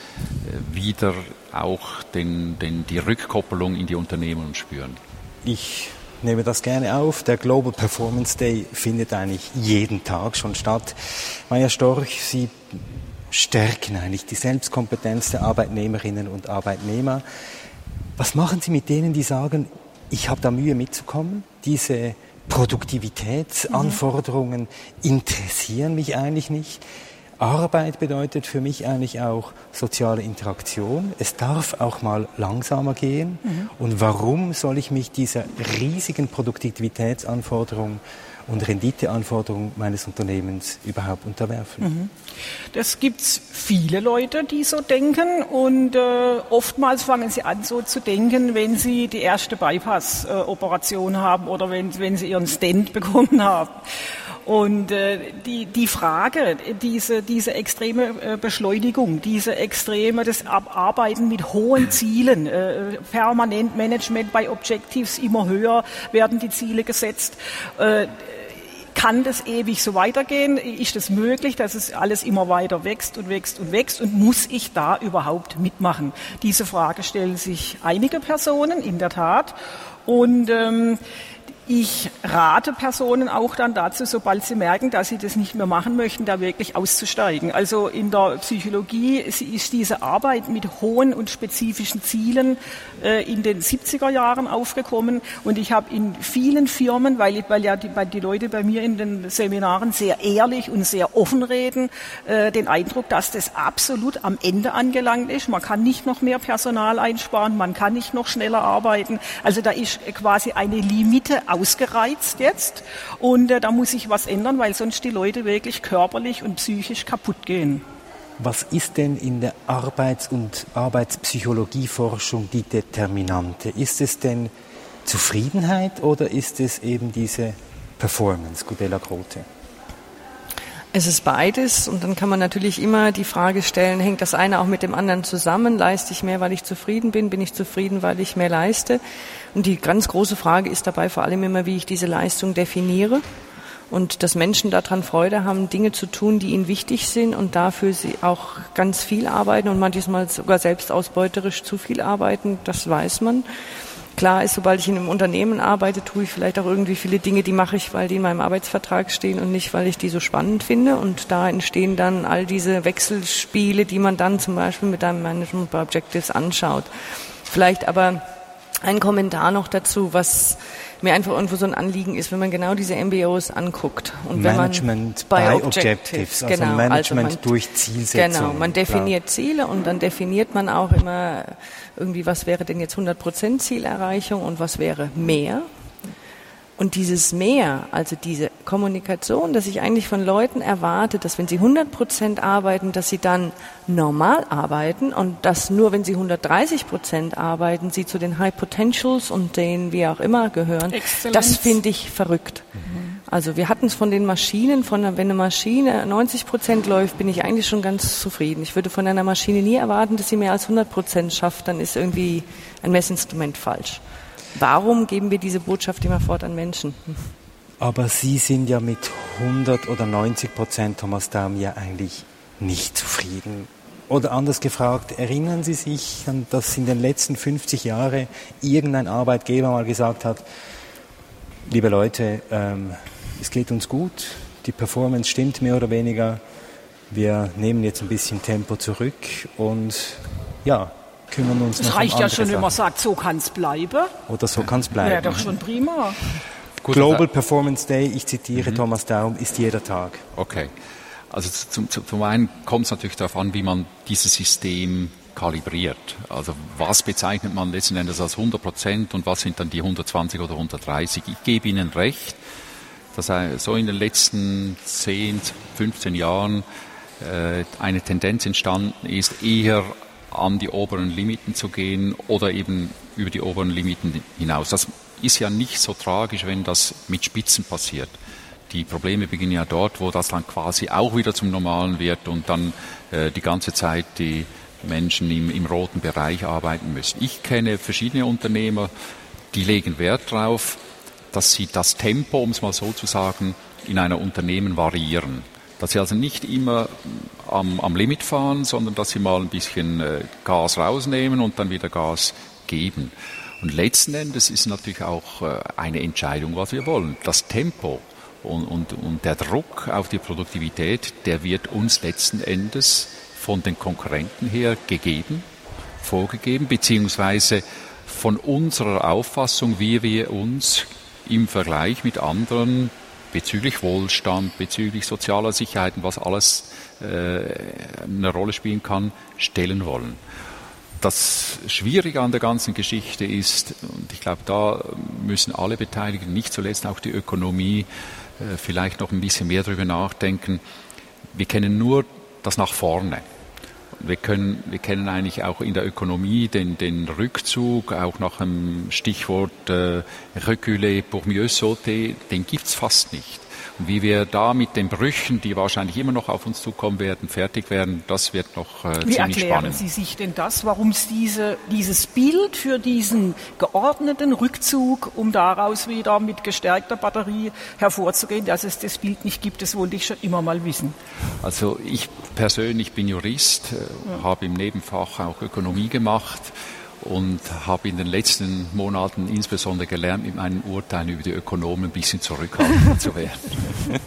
äh, wieder auch den, den, die Rückkoppelung in die Unternehmen spüren. Ich nehme das gerne auf. Der Global Performance Day findet eigentlich jeden Tag schon statt. Maja Storch, Sie stärken eigentlich die Selbstkompetenz der Arbeitnehmerinnen und Arbeitnehmer. Was machen Sie mit denen, die sagen, ich habe da Mühe mitzukommen, diese Produktivitätsanforderungen interessieren mich eigentlich nicht. Arbeit bedeutet für mich eigentlich auch soziale Interaktion. Es darf auch mal langsamer gehen. Mhm. Und warum soll ich mich dieser riesigen Produktivitätsanforderung und Renditeanforderungen meines Unternehmens überhaupt unterwerfen. Mhm. Das gibt's viele Leute, die so denken und äh, oftmals fangen sie an so zu denken, wenn sie die erste Bypass-Operation haben oder wenn, wenn sie ihren Stent bekommen haben. Und äh, die, die Frage, diese, diese extreme äh, Beschleunigung, diese extreme das Arbeiten mit hohen Zielen, äh, permanent Management bei Objectives immer höher werden die Ziele gesetzt. Äh, kann das ewig so weitergehen? Ist es das möglich, dass es alles immer weiter wächst und wächst und wächst? Und muss ich da überhaupt mitmachen? Diese Frage stellen sich einige Personen in der Tat. Und ähm, ich rate Personen auch dann dazu, sobald sie merken, dass sie das nicht mehr machen möchten, da wirklich auszusteigen. Also in der Psychologie ist diese Arbeit mit hohen und spezifischen Zielen äh, in den 70er Jahren aufgekommen und ich habe in vielen Firmen, weil, weil ja die, weil die, Leute bei mir in den Seminaren sehr ehrlich und sehr offen reden, äh, den Eindruck, dass das absolut am Ende angelangt ist. Man kann nicht noch mehr Personal einsparen, man kann nicht noch schneller arbeiten. Also da ist quasi eine Limite ausgereizt jetzt und äh, da muss sich was ändern, weil sonst die Leute wirklich körperlich und psychisch kaputt gehen. Was ist denn in der Arbeits- und Arbeitspsychologieforschung die Determinante? Ist es denn Zufriedenheit oder ist es eben diese Performance, Gudela Grote? Es ist beides und dann kann man natürlich immer die Frage stellen, hängt das eine auch mit dem anderen zusammen? Leiste ich mehr, weil ich zufrieden bin? Bin ich zufrieden, weil ich mehr leiste? Und die ganz große Frage ist dabei vor allem immer, wie ich diese Leistung definiere und dass Menschen daran Freude haben, Dinge zu tun, die ihnen wichtig sind und dafür sie auch ganz viel arbeiten und manchmal sogar selbst ausbeuterisch zu viel arbeiten, das weiß man. Klar ist, sobald ich in einem Unternehmen arbeite, tue ich vielleicht auch irgendwie viele Dinge, die mache ich, weil die in meinem Arbeitsvertrag stehen und nicht, weil ich die so spannend finde. Und da entstehen dann all diese Wechselspiele, die man dann zum Beispiel mit einem Management Objectives anschaut. Vielleicht aber ein Kommentar noch dazu, was mir einfach irgendwo so ein Anliegen ist, wenn man genau diese MBOs anguckt und Management wenn man by Objectives, also genau, Management also man, durch Zielsetzung. Genau, man definiert klar. Ziele und dann definiert man auch immer irgendwie, was wäre denn jetzt 100% Zielerreichung und was wäre mehr. Und dieses Mehr, also diese Kommunikation, dass ich eigentlich von Leuten erwarte, dass wenn sie 100 Prozent arbeiten, dass sie dann normal arbeiten und dass nur wenn sie 130 Prozent arbeiten, sie zu den High Potentials und den wie auch immer gehören, Exzellenz. das finde ich verrückt. Mhm. Also wir hatten es von den Maschinen, von wenn eine Maschine 90 Prozent läuft, bin ich eigentlich schon ganz zufrieden. Ich würde von einer Maschine nie erwarten, dass sie mehr als 100 Prozent schafft, dann ist irgendwie ein Messinstrument falsch. Warum geben wir diese Botschaft immer fort an Menschen? Aber Sie sind ja mit 100 oder 90 Prozent, Thomas Daum, ja eigentlich nicht zufrieden. Oder anders gefragt, erinnern Sie sich, dass in den letzten 50 Jahren irgendein Arbeitgeber mal gesagt hat, liebe Leute, ähm, es geht uns gut, die Performance stimmt mehr oder weniger, wir nehmen jetzt ein bisschen Tempo zurück und ja, kümmern uns Es reicht ja schon, wenn man sagt, so kann es bleiben. Oder so kann es bleiben. Wäre doch schon prima. Gut, Global Performance Day, ich zitiere mhm. Thomas Daum, ist jeder Tag. Okay. Also zum, zum einen kommt es natürlich darauf an, wie man dieses System kalibriert. Also was bezeichnet man letzten Endes als 100 Prozent und was sind dann die 120 oder 130? Ich gebe Ihnen recht, dass so in den letzten 10, 15 Jahren äh, eine Tendenz entstanden ist, eher an die oberen Limiten zu gehen oder eben über die oberen Limiten hinaus. Das ist ja nicht so tragisch, wenn das mit Spitzen passiert. Die Probleme beginnen ja dort, wo das dann quasi auch wieder zum Normalen wird und dann äh, die ganze Zeit die Menschen im, im roten Bereich arbeiten müssen. Ich kenne verschiedene Unternehmer, die legen Wert darauf, dass sie das Tempo, um es mal so zu sagen, in einer Unternehmen variieren. Dass sie also nicht immer am, am Limit fahren, sondern dass sie mal ein bisschen äh, Gas rausnehmen und dann wieder Gas geben. Und letzten Endes ist natürlich auch äh, eine Entscheidung, was wir wollen. Das Tempo und, und, und der Druck auf die Produktivität, der wird uns letzten Endes von den Konkurrenten her gegeben, vorgegeben, beziehungsweise von unserer Auffassung, wie wir uns im Vergleich mit anderen bezüglich Wohlstand, bezüglich sozialer Sicherheiten, was alles eine Rolle spielen kann, stellen wollen. Das Schwierige an der ganzen Geschichte ist, und ich glaube, da müssen alle Beteiligten, nicht zuletzt auch die Ökonomie, äh, vielleicht noch ein bisschen mehr darüber nachdenken. Wir kennen nur das nach vorne. Wir, können, wir kennen eigentlich auch in der Ökonomie den, den Rückzug, auch nach dem Stichwort äh, Reculer pour mieux sauter, den gibt es fast nicht. Und wie wir da mit den Brüchen, die wahrscheinlich immer noch auf uns zukommen werden, fertig werden, das wird noch äh, Wie ziemlich erklären spannend. Sie sich denn das, warum es diese, dieses Bild für diesen geordneten Rückzug, um daraus wieder mit gestärkter Batterie hervorzugehen, dass es das Bild nicht gibt, das wollte ich schon immer mal wissen. Also ich persönlich bin Jurist, äh, Ja. habe im Nebenfach auch Ökonomie gemacht und habe in den letzten Monaten insbesondere gelernt, mit meinen Urteilen über die Ökonomen ein bisschen zurückhaltend zu werden.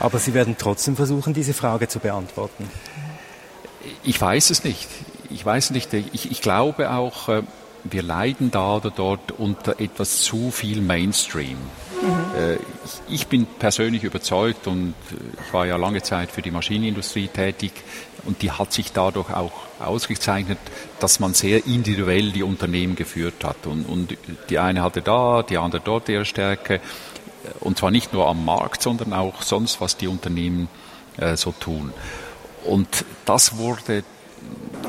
Aber Sie werden trotzdem versuchen, diese Frage zu beantworten. Ich weiß es nicht. Ich weiß nicht. Ich, ich glaube auch, äh, wir leiden da oder dort unter etwas zu viel Mainstream. Ich, ich bin persönlich überzeugt und äh, ich war ja lange Zeit für die Maschinenindustrie tätig und die hat sich dadurch auch ausgezeichnet, dass man sehr individuell die Unternehmen geführt hat. Und, und die eine hatte da, die andere dort ihre Stärke. Und zwar nicht nur am Markt, sondern auch sonst, was die Unternehmen äh, so tun. Und das wurde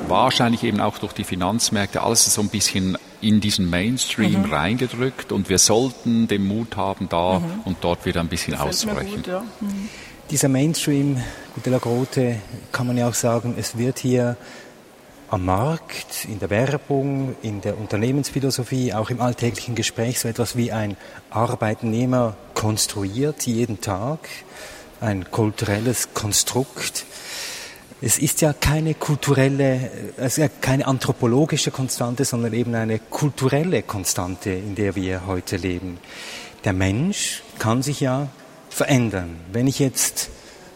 wahrscheinlich eben auch durch die Finanzmärkte alles so ein bisschen in diesen Mainstream Mhm. reingedrückt und wir sollten den Mut haben, da Mhm. und dort wieder ein bisschen auszubrechen. ja. Mhm. Dieser Mainstream, de la Grote, kann man ja auch sagen, es wird hier am Markt, in der Werbung, in der Unternehmensphilosophie, auch im alltäglichen Gespräch so etwas wie ein Arbeitnehmer konstruiert jeden Tag, ein kulturelles Konstrukt. Es ist ja keine kulturelle, ja keine anthropologische Konstante, sondern eben eine kulturelle Konstante, in der wir heute leben. Der Mensch kann sich ja verändern. Wenn ich jetzt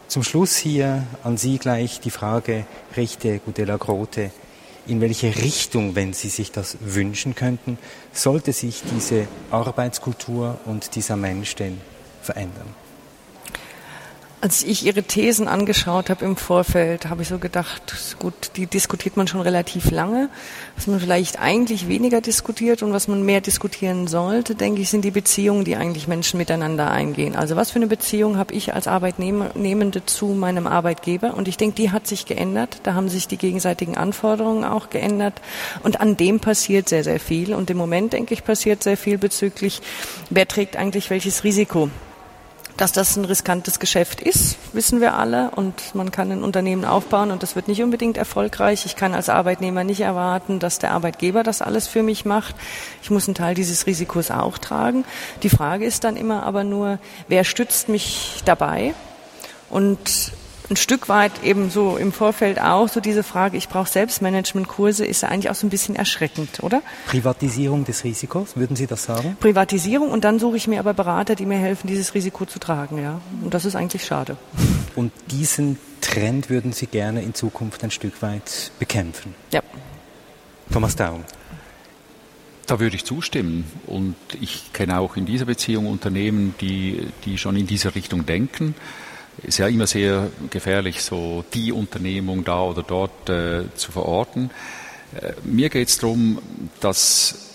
zum Schluss hier an Sie gleich die Frage richte, Gudela Grote, in welche Richtung, wenn Sie sich das wünschen könnten, sollte sich diese Arbeitskultur und dieser Mensch denn verändern? Als ich Ihre Thesen angeschaut habe im Vorfeld, habe ich so gedacht, gut, die diskutiert man schon relativ lange. Was man vielleicht eigentlich weniger diskutiert und was man mehr diskutieren sollte, denke ich, sind die Beziehungen, die eigentlich Menschen miteinander eingehen. Also was für eine Beziehung habe ich als Arbeitnehmende zu meinem Arbeitgeber? Und ich denke, die hat sich geändert. Da haben sich die gegenseitigen Anforderungen auch geändert. Und an dem passiert sehr, sehr viel. Und im Moment, denke ich, passiert sehr viel bezüglich, wer trägt eigentlich welches Risiko. Dass das ein riskantes Geschäft ist, wissen wir alle. Und man kann ein Unternehmen aufbauen und das wird nicht unbedingt erfolgreich. Ich kann als Arbeitnehmer nicht erwarten, dass der Arbeitgeber das alles für mich macht. Ich muss einen Teil dieses Risikos auch tragen. Die Frage ist dann immer aber nur, wer stützt mich dabei? Und ein Stück weit eben so im Vorfeld auch so diese Frage, ich brauche Selbstmanagementkurse, ist ja eigentlich auch so ein bisschen erschreckend, oder? Privatisierung des Risikos, würden Sie das sagen? Privatisierung und dann suche ich mir aber Berater, die mir helfen, dieses Risiko zu tragen, ja. Und das ist eigentlich schade. Und diesen Trend würden Sie gerne in Zukunft ein Stück weit bekämpfen? Ja. Thomas Daum. Da würde ich zustimmen. Und ich kenne auch in dieser Beziehung Unternehmen, die, die schon in diese Richtung denken. Ist ja immer sehr gefährlich, so die Unternehmung da oder dort äh, zu verorten. Äh, mir geht es darum, dass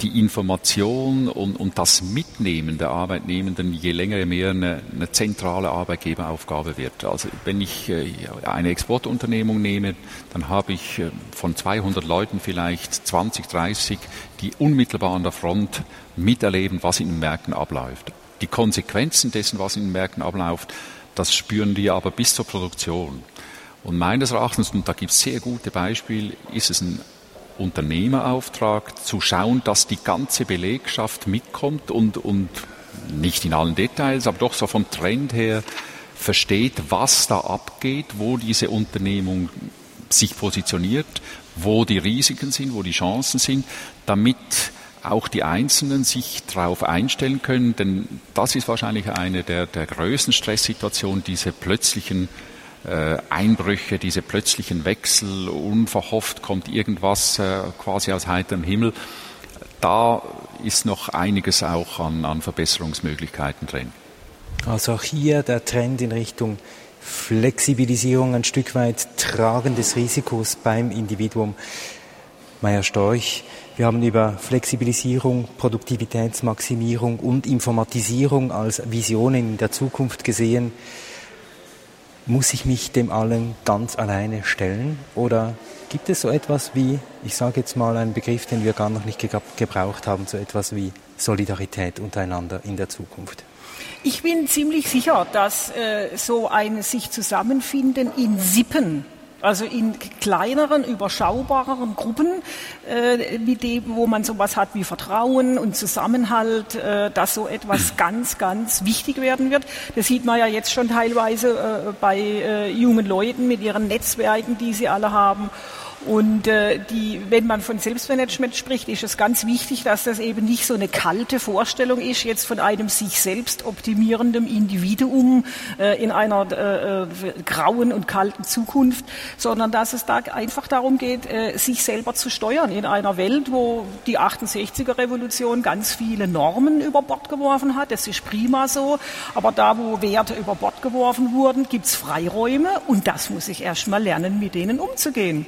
die Information und, und das Mitnehmen der Arbeitnehmenden je länger je mehr eine, eine zentrale Arbeitgeberaufgabe wird. Also wenn ich äh, eine Exportunternehmung nehme, dann habe ich äh, von 200 Leuten vielleicht 20, 30, die unmittelbar an der Front miterleben, was in den Märkten abläuft. Die Konsequenzen dessen, was in den Märkten abläuft, das spüren die aber bis zur Produktion. Und meines Erachtens, und da gibt es sehr gute Beispiele, ist es ein Unternehmerauftrag, zu schauen, dass die ganze Belegschaft mitkommt und, und nicht in allen Details, aber doch so vom Trend her versteht, was da abgeht, wo diese Unternehmung sich positioniert, wo die Risiken sind, wo die Chancen sind, damit auch die Einzelnen sich darauf einstellen können, denn das ist wahrscheinlich eine der, der größten Stresssituationen, diese plötzlichen äh, Einbrüche, diese plötzlichen Wechsel, unverhofft kommt irgendwas äh, quasi aus heiterem Himmel. Da ist noch einiges auch an, an Verbesserungsmöglichkeiten drin. Also auch hier der Trend in Richtung Flexibilisierung, ein Stück weit Tragen des Risikos beim Individuum. Meier Storch, wir haben über Flexibilisierung, Produktivitätsmaximierung und Informatisierung als Visionen in der Zukunft gesehen. Muss ich mich dem allen ganz alleine stellen oder gibt es so etwas wie, ich sage jetzt mal einen Begriff, den wir gar noch nicht gebraucht haben, so etwas wie Solidarität untereinander in der Zukunft? Ich bin ziemlich sicher, dass äh, so ein sich zusammenfinden in Sippen also in kleineren, überschaubareren Gruppen, äh, mit dem, wo man sowas hat wie Vertrauen und Zusammenhalt, äh, dass so etwas ganz, ganz wichtig werden wird. Das sieht man ja jetzt schon teilweise äh, bei äh, jungen Leuten mit ihren Netzwerken, die sie alle haben. Und äh, die, wenn man von Selbstmanagement spricht, ist es ganz wichtig, dass das eben nicht so eine kalte Vorstellung ist, jetzt von einem sich selbst optimierenden Individuum äh, in einer äh, äh, grauen und kalten Zukunft, sondern dass es da einfach darum geht, äh, sich selber zu steuern in einer Welt, wo die 68er Revolution ganz viele Normen über Bord geworfen hat. Das ist prima so. Aber da, wo Werte über Bord geworfen wurden, gibt es Freiräume und das muss ich erst mal lernen, mit denen umzugehen.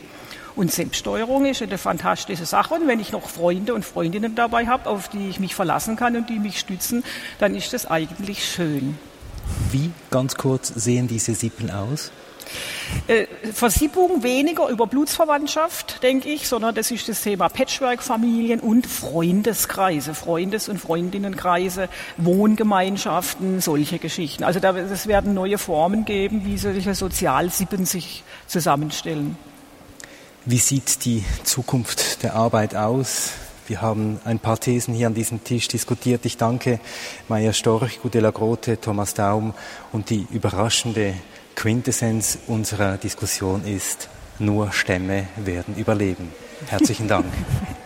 Und Selbststeuerung ist eine fantastische Sache. Und wenn ich noch Freunde und Freundinnen dabei habe, auf die ich mich verlassen kann und die mich stützen, dann ist das eigentlich schön. Wie, ganz kurz, sehen diese Sippen aus? Äh, Versippung weniger über Blutsverwandtschaft, denke ich, sondern das ist das Thema Patchwork-Familien und Freundeskreise, Freundes- und Freundinnenkreise, Wohngemeinschaften, solche Geschichten. Also es werden neue Formen geben, wie solche Sozialsippen sich zusammenstellen. Wie sieht die Zukunft der Arbeit aus? Wir haben ein paar Thesen hier an diesem Tisch diskutiert. Ich danke Maya Storch, Gudela Grote, Thomas Daum und die überraschende Quintessenz unserer Diskussion ist, nur Stämme werden überleben. Herzlichen Dank.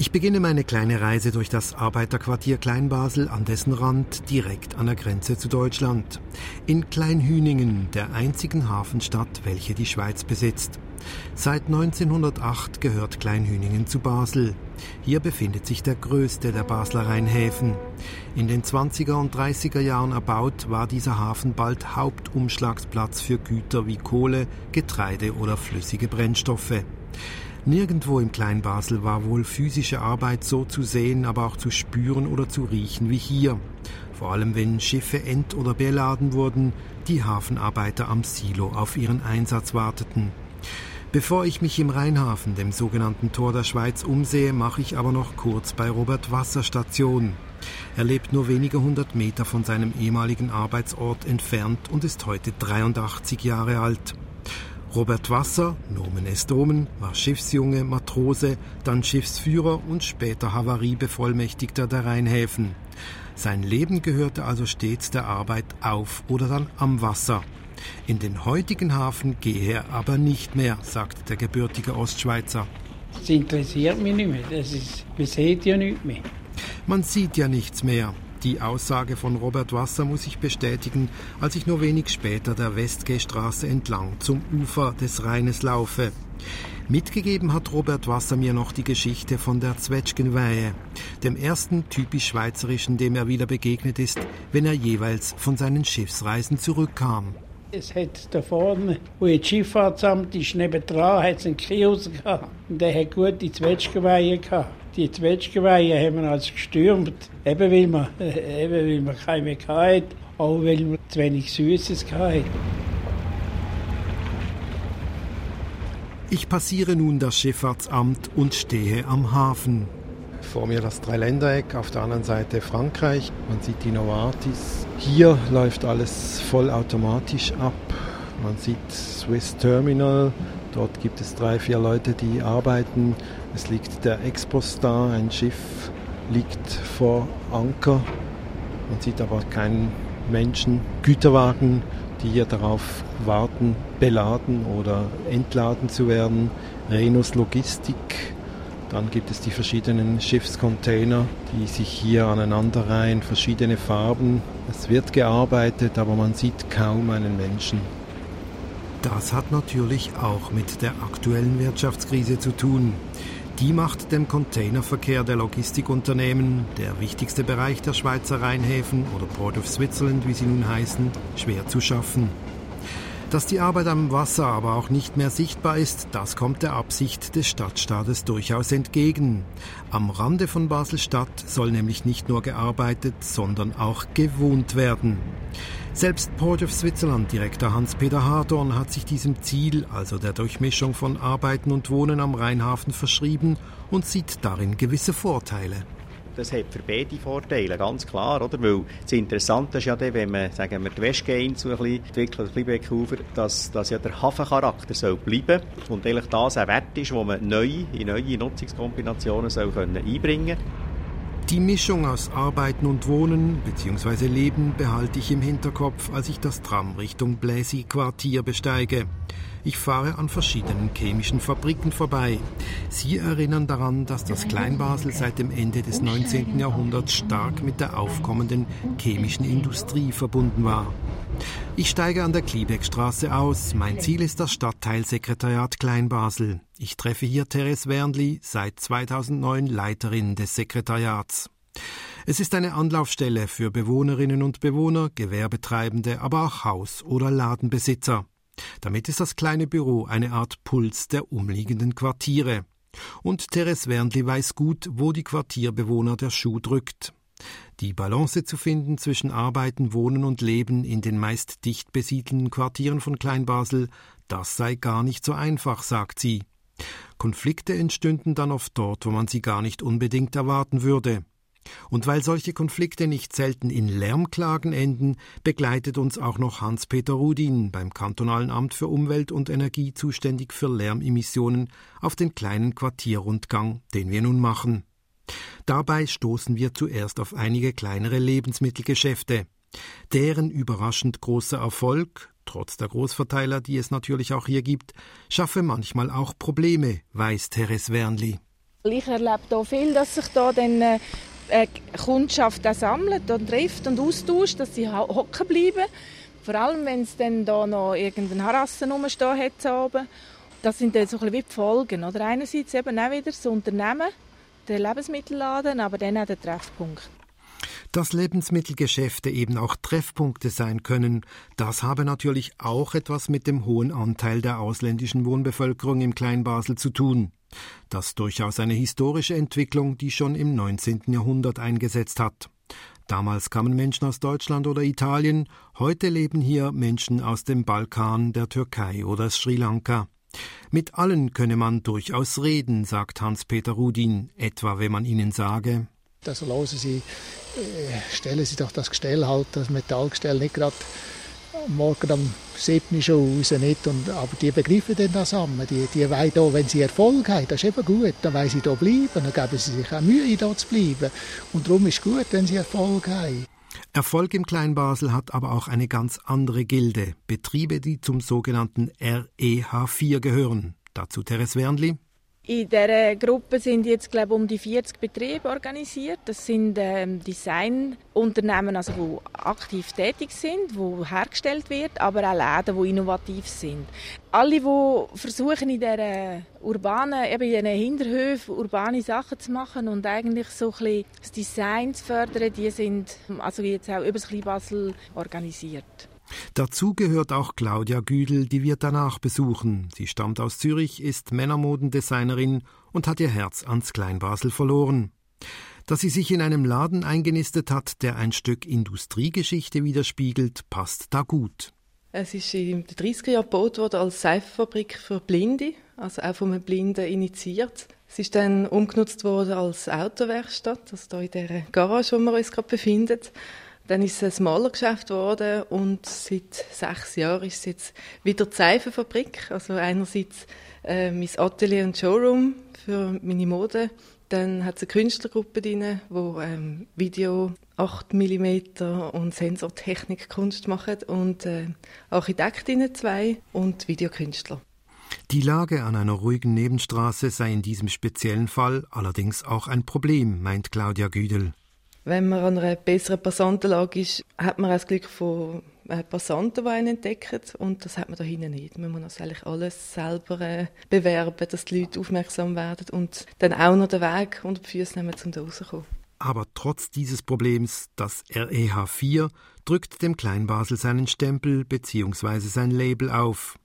Ich beginne meine kleine Reise durch das Arbeiterquartier Kleinbasel an dessen Rand direkt an der Grenze zu Deutschland. In Kleinhüningen, der einzigen Hafenstadt, welche die Schweiz besitzt. Seit 1908 gehört Kleinhüningen zu Basel. Hier befindet sich der größte der Basler Rheinhäfen. In den 20er und 30er Jahren erbaut, war dieser Hafen bald Hauptumschlagsplatz für Güter wie Kohle, Getreide oder flüssige Brennstoffe. Nirgendwo im Kleinbasel war wohl physische Arbeit so zu sehen, aber auch zu spüren oder zu riechen wie hier. Vor allem wenn Schiffe ent- oder beladen wurden, die Hafenarbeiter am Silo auf ihren Einsatz warteten. Bevor ich mich im Rheinhafen, dem sogenannten Tor der Schweiz, umsehe, mache ich aber noch kurz bei Robert Wasser Station. Er lebt nur wenige hundert Meter von seinem ehemaligen Arbeitsort entfernt und ist heute 83 Jahre alt. Robert Wasser, Nomen est Omen, war Schiffsjunge, Matrose, dann Schiffsführer und später Havariebevollmächtigter der Rheinhäfen. Sein Leben gehörte also stets der Arbeit auf oder dann am Wasser. In den heutigen Hafen gehe er aber nicht mehr, sagte der gebürtige Ostschweizer. Das interessiert mich nicht mehr. Das ist, man sieht ja nichts mehr. Man sieht ja nichts mehr. Die Aussage von Robert Wasser muss ich bestätigen, als ich nur wenig später der Westgehstraße entlang zum Ufer des Rheines laufe. Mitgegeben hat Robert Wasser mir noch die Geschichte von der Zwetschgenweihe, dem ersten typisch schweizerischen, dem er wieder begegnet ist, wenn er jeweils von seinen Schiffsreisen zurückkam. Es hat da vorne, wo das Schifffahrtsamt ist, nebendran, hat es einen Kiosk gehabt. Und der hat gute Zwetschgenweihe gehabt. Die Zwetschgenweihe haben wir also gestürmt, eben weil wir, eben weil wir keine mehr hatten, auch weil wir zu wenig Süßes hatten. Ich passiere nun das Schifffahrtsamt und stehe am Hafen. Vor mir das Dreiländereck, auf der anderen Seite Frankreich. Man sieht die Novartis. Hier läuft alles vollautomatisch ab. Man sieht Swiss Terminal. Dort gibt es drei, vier Leute, die arbeiten. Es liegt der Expostar, ein Schiff liegt vor Anker. Man sieht aber keinen Menschen. Güterwagen, die hier darauf warten, beladen oder entladen zu werden. Renus Logistik. Dann gibt es die verschiedenen Schiffscontainer, die sich hier aneinanderreihen, verschiedene Farben. Es wird gearbeitet, aber man sieht kaum einen Menschen. Das hat natürlich auch mit der aktuellen Wirtschaftskrise zu tun. Die macht dem Containerverkehr der Logistikunternehmen, der wichtigste Bereich der Schweizer Rheinhäfen oder Port of Switzerland, wie sie nun heißen, schwer zu schaffen. Dass die Arbeit am Wasser aber auch nicht mehr sichtbar ist, das kommt der Absicht des Stadtstaates durchaus entgegen. Am Rande von Basel-Stadt soll nämlich nicht nur gearbeitet, sondern auch gewohnt werden. Selbst Port of Switzerland Direktor Hans-Peter Hardorn hat sich diesem Ziel, also der Durchmischung von Arbeiten und Wohnen am Rheinhafen, verschrieben und sieht darin gewisse Vorteile. Das hat für beide Vorteile, ganz klar, oder? Weil das Interessante ist ja dann, wenn man, sagen wir, die Westgeinsel ein bisschen entwickelt, Liebeckufer, dass, dass ja der Hafencharakter soll bleiben und eigentlich das ein Wert ist, den man neu in neue Nutzungskombinationen soll können einbringen. Die Mischung aus Arbeiten und Wohnen bzw. Leben behalte ich im Hinterkopf, als ich das Tram Richtung Bläsi-Quartier besteige. Ich fahre an verschiedenen chemischen Fabriken vorbei. Sie erinnern daran, dass das Kleinbasel seit dem Ende des 19. Jahrhunderts stark mit der aufkommenden chemischen Industrie verbunden war. Ich steige an der Kliebeckstraße aus. Mein Ziel ist das Stadtteilsekretariat Kleinbasel. Ich treffe hier Therese Wernli, seit 2009 Leiterin des Sekretariats. Es ist eine Anlaufstelle für Bewohnerinnen und Bewohner, Gewerbetreibende, aber auch Haus- oder Ladenbesitzer. Damit ist das kleine Büro eine Art Puls der umliegenden Quartiere. Und Therese Wernli weiß gut, wo die Quartierbewohner der Schuh drückt. Die Balance zu finden zwischen Arbeiten, Wohnen und Leben in den meist dicht besiedelten Quartieren von Kleinbasel, das sei gar nicht so einfach, sagt sie. Konflikte entstünden dann oft dort, wo man sie gar nicht unbedingt erwarten würde. Und weil solche Konflikte nicht selten in Lärmklagen enden, begleitet uns auch noch Hans-Peter Rudin beim Kantonalen Amt für Umwelt und Energie zuständig für Lärmemissionen auf den kleinen Quartierrundgang, den wir nun machen. Dabei stoßen wir zuerst auf einige kleinere Lebensmittelgeschäfte. Deren überraschend großer Erfolg, trotz der Großverteiler, die es natürlich auch hier gibt, schaffe manchmal auch Probleme, weiß Therese Wernli. Ich erlebe hier viel, dass sich da dann äh, Kundschaft auch sammelt und trifft und austauscht, dass sie hocken bleiben. Vor allem, wenn es dann da noch irgendeinen Harassen rumstehen hat oben. Das sind dann so ein bisschen wie die Folgen. Oder? Einerseits eben auch wieder das Unternehmen, der Lebensmittelladen, aber dann auch der Treffpunkt. Dass Lebensmittelgeschäfte eben auch Treffpunkte sein können, das habe natürlich auch etwas mit dem hohen Anteil der ausländischen Wohnbevölkerung im Kleinbasel zu tun. Das durchaus eine historische Entwicklung, die schon im 19. Jahrhundert eingesetzt hat. Damals kamen Menschen aus Deutschland oder Italien, heute leben hier Menschen aus dem Balkan, der Türkei oder Sri Lanka. Mit allen könne man durchaus reden, sagt Hans-Peter Rudin, etwa wenn man ihnen sage, also hören Sie, äh, stellen Sie doch das Gestell halt, das Metallgestell nicht gerade morgen am 7. schon raus, nicht? Und, aber die begreifen dann das zusammen. Die, die wollen da, wenn sie Erfolg haben, das ist eben gut, dann wollen sie da bleiben, dann geben sie sich auch Mühe, da zu bleiben. Und darum ist es gut, wenn sie Erfolg haben. Erfolg im Kleinbasel hat aber auch eine ganz andere Gilde. Betriebe, die zum sogenannten REH4 gehören. Dazu Teres Wernli. In dieser Gruppe sind jetzt glaube ich, um die 40 Betriebe organisiert. Das sind ähm, Designunternehmen, also die aktiv tätig sind, wo hergestellt wird, aber auch Läden, die innovativ sind. Alle, die versuchen in dieser urbanen, eben in diesen Hinterhöfen urbane Sachen zu machen und eigentlich so ein bisschen das Design zu fördern, die sind also jetzt auch über das Kleinbasel organisiert. Dazu gehört auch Claudia Güdel, die wir danach besuchen. Sie stammt aus Zürich, ist Männermodendesignerin und hat ihr Herz ans Kleinbasel verloren. Dass sie sich in einem Laden eingenistet hat, der ein Stück Industriegeschichte widerspiegelt, passt da gut. Es ist in den 30er Jahren gebaut worden als Seifenfabrik für Blinde, also auch von einem Blinden initiiert. Es ist dann umgenutzt worden als Autowerkstatt, also hier in der Garage, wo wir uns gerade befinden. Dann ist es ein Malergeschäft geworden und seit sechs Jahren ist es jetzt wieder die Seifenfabrik. Also einerseits äh, mein Atelier und Showroom für meine Mode. Dann hat es eine Künstlergruppe drin, wo ähm, Video 8 mm und Sensortechnik Kunst machen und äh, Architektinnen zwei und Videokünstler. Die Lage an einer ruhigen Nebenstraße sei in diesem speziellen Fall allerdings auch ein Problem, meint Claudia Güdel. Wenn man an einer besseren Passantenlage ist, hat man auch das Glück von äh, Passanten, die einen entdecken. Und das hat man da hinten nicht. Man muss eigentlich alles selber äh, bewerben, dass die Leute aufmerksam werden und dann auch noch den Weg unter die Füße nehmen, um da rauszukommen. Aber trotz dieses Problems, das REH 4 drückt dem Kleinbasel seinen Stempel bzw. sein Label auf.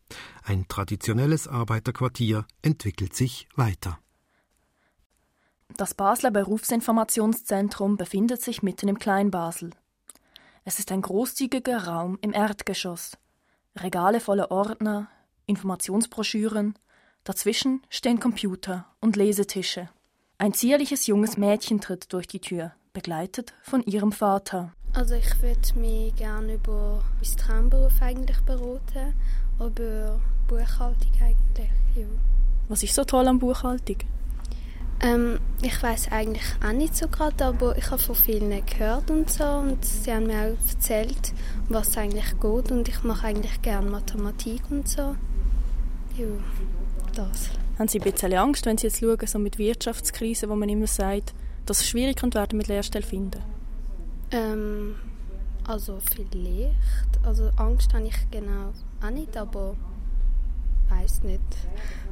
Ein traditionelles Arbeiterquartier entwickelt sich weiter. Das Basler Berufsinformationszentrum befindet sich mitten im Kleinbasel. Es ist ein großzügiger Raum im Erdgeschoss. Regale voller Ordner, Informationsbroschüren, dazwischen stehen Computer und Lesetische. Ein zierliches junges Mädchen tritt durch die Tür, begleitet von ihrem Vater. Also ich würde mich gerne über meinen Traumberuf eigentlich beraten, über Buchhaltung eigentlich, ja. Was ist so toll an Buchhaltung? Ähm, ich weiß eigentlich auch nicht so gerade, aber ich habe von vielen gehört und so und sie haben mir auch erzählt, was es eigentlich geht und ich mache eigentlich gerne Mathematik und so. Ja, das. Haben Sie ein bisschen Angst, wenn Sie jetzt schauen, so mit Wirtschaftskrise, wo man immer sagt, dass es schwierig könnte werden mit Lehrstellen finden? Ähm, also vielleicht. Also Angst habe ich genau auch nicht, aber weiß nicht.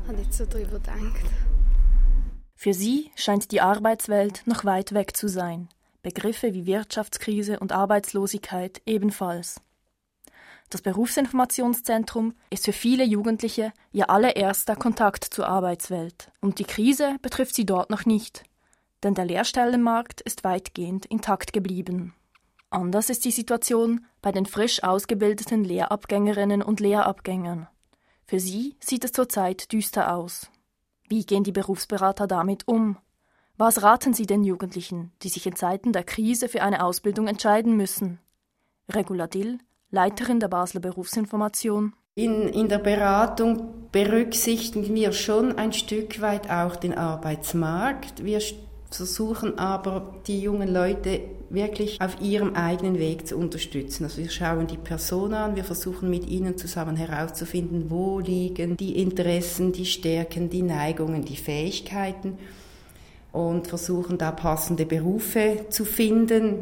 Habe nicht so drüber gedacht. Für sie scheint die Arbeitswelt noch weit weg zu sein. Begriffe wie Wirtschaftskrise und Arbeitslosigkeit ebenfalls. Das Berufsinformationszentrum ist für viele Jugendliche ihr allererster Kontakt zur Arbeitswelt. Und die Krise betrifft sie dort noch nicht, denn der Lehrstellenmarkt ist weitgehend intakt geblieben. Anders ist die Situation bei den frisch ausgebildeten Lehrabgängerinnen und Lehrabgängern. Für sie sieht es zurzeit düster aus. Wie gehen die Berufsberater damit um? Was raten Sie den Jugendlichen, die sich in Zeiten der Krise für eine Ausbildung entscheiden müssen? Regula Dill, Leiterin der Basler Berufsinformation. In, in der Beratung berücksichtigen wir schon ein Stück weit auch den Arbeitsmarkt. Wir versuchen aber, die jungen Leute wirklich auf ihrem eigenen Weg zu unterstützen. Also wir schauen die Person an, wir versuchen mit ihnen zusammen herauszufinden, wo liegen die Interessen, die Stärken, die Neigungen, die Fähigkeiten und versuchen da passende Berufe zu finden,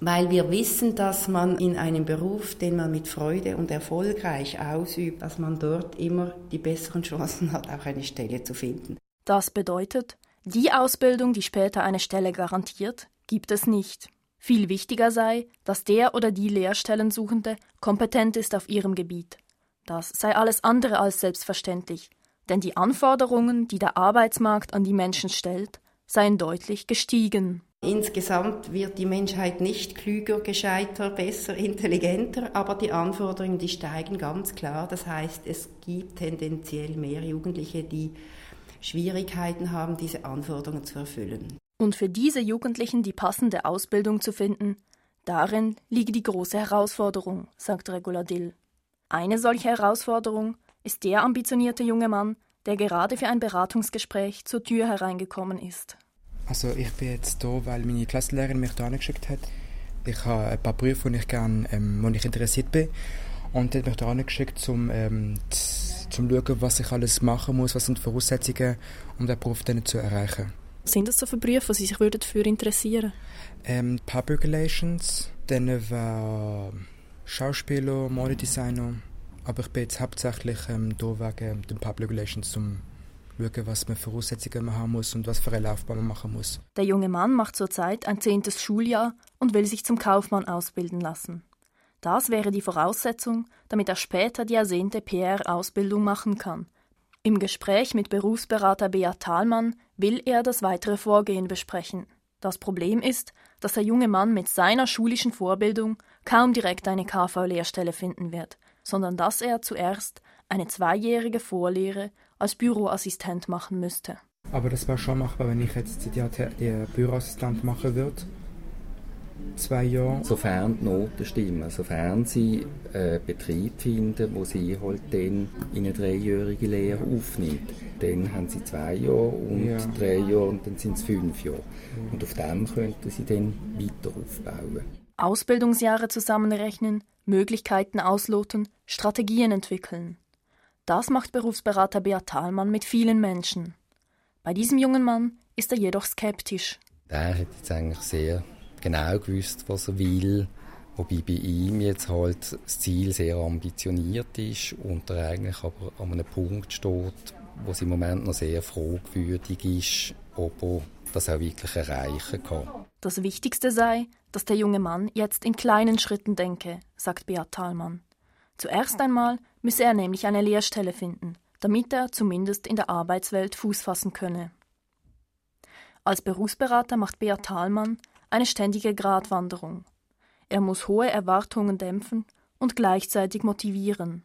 weil wir wissen, dass man in einem Beruf, den man mit Freude und erfolgreich ausübt, dass man dort immer die besseren Chancen hat, auch eine Stelle zu finden. Das bedeutet, die Ausbildung, die später eine Stelle garantiert, gibt es nicht. Viel wichtiger sei, dass der oder die Lehrstellensuchende kompetent ist auf ihrem Gebiet. Das sei alles andere als selbstverständlich, denn die Anforderungen, die der Arbeitsmarkt an die Menschen stellt, seien deutlich gestiegen. Insgesamt wird die Menschheit nicht klüger, gescheiter, besser, intelligenter, aber die Anforderungen, die steigen ganz klar. Das heißt, es gibt tendenziell mehr Jugendliche, die Schwierigkeiten haben, diese Anforderungen zu erfüllen. Und für diese Jugendlichen die passende Ausbildung zu finden, darin liege die große Herausforderung, sagt Regula Dill. Eine solche Herausforderung ist der ambitionierte junge Mann, der gerade für ein Beratungsgespräch zur Tür hereingekommen ist. Also ich bin jetzt hier, weil meine Klassenlehrerin mich da geschickt hat. Ich habe ein paar Berufe, wo ich gerne, ähm, wo ich interessiert bin. Und die hat mich da geschickt, um ähm, zum schauen, was ich alles machen muss, was sind die Voraussetzungen, um den Beruf dann zu erreichen. Was sind das so für Berufe, die Sie sich würden dafür interessieren? Ähm, Public Relations, dann war Schauspieler, Modedesigner, aber ich bin jetzt hauptsächlich ähm, hier wegen den Public Relations, um schauen, was man für Voraussetzungen man haben muss und was für eine Laufbahn man machen muss. Der junge Mann macht zurzeit ein zehntes Schuljahr und will sich zum Kaufmann ausbilden lassen. Das wäre die Voraussetzung, damit er später die ersehnte PR-Ausbildung machen kann. Im Gespräch mit Berufsberater Beat Thalmann will er das weitere Vorgehen besprechen. Das Problem ist, dass der junge Mann mit seiner schulischen Vorbildung kaum direkt eine KV-Lehrstelle finden wird, sondern dass er zuerst eine zweijährige Vorlehre als Büroassistent machen müsste. Aber das wäre schon machbar, wenn ich jetzt die, Büroassistent machen würde zwei Jahren. Sofern die Noten stimmen, sofern sie einen Betrieb finden, wo sie halt dann in eine dreijährige Lehre aufnimmt. Dann haben sie zwei Jahre und ja. drei Jahre und dann sind es fünf Jahre. Und auf dem könnten sie dann weiter aufbauen. Ausbildungsjahre zusammenrechnen, Möglichkeiten ausloten, Strategien entwickeln. Das macht Berufsberater Beat Thalmann mit vielen Menschen. Bei diesem jungen Mann ist er jedoch skeptisch. Der hat jetzt eigentlich sehr genau gewusst, was er will. Wobei bei ihm jetzt halt das Ziel sehr ambitioniert ist und er eigentlich aber an einem Punkt steht, wo es im Moment noch sehr fragwürdig ist, ob er das auch wirklich erreichen kann. Das Wichtigste sei, dass der junge Mann jetzt in kleinen Schritten denke, sagt Beat Thalmann. Zuerst einmal müsse er nämlich eine Lehrstelle finden, damit er zumindest in der Arbeitswelt Fuß fassen könne. Als Berufsberater macht Beat Thalmann eine ständige Gratwanderung. Er muss hohe Erwartungen dämpfen und gleichzeitig motivieren.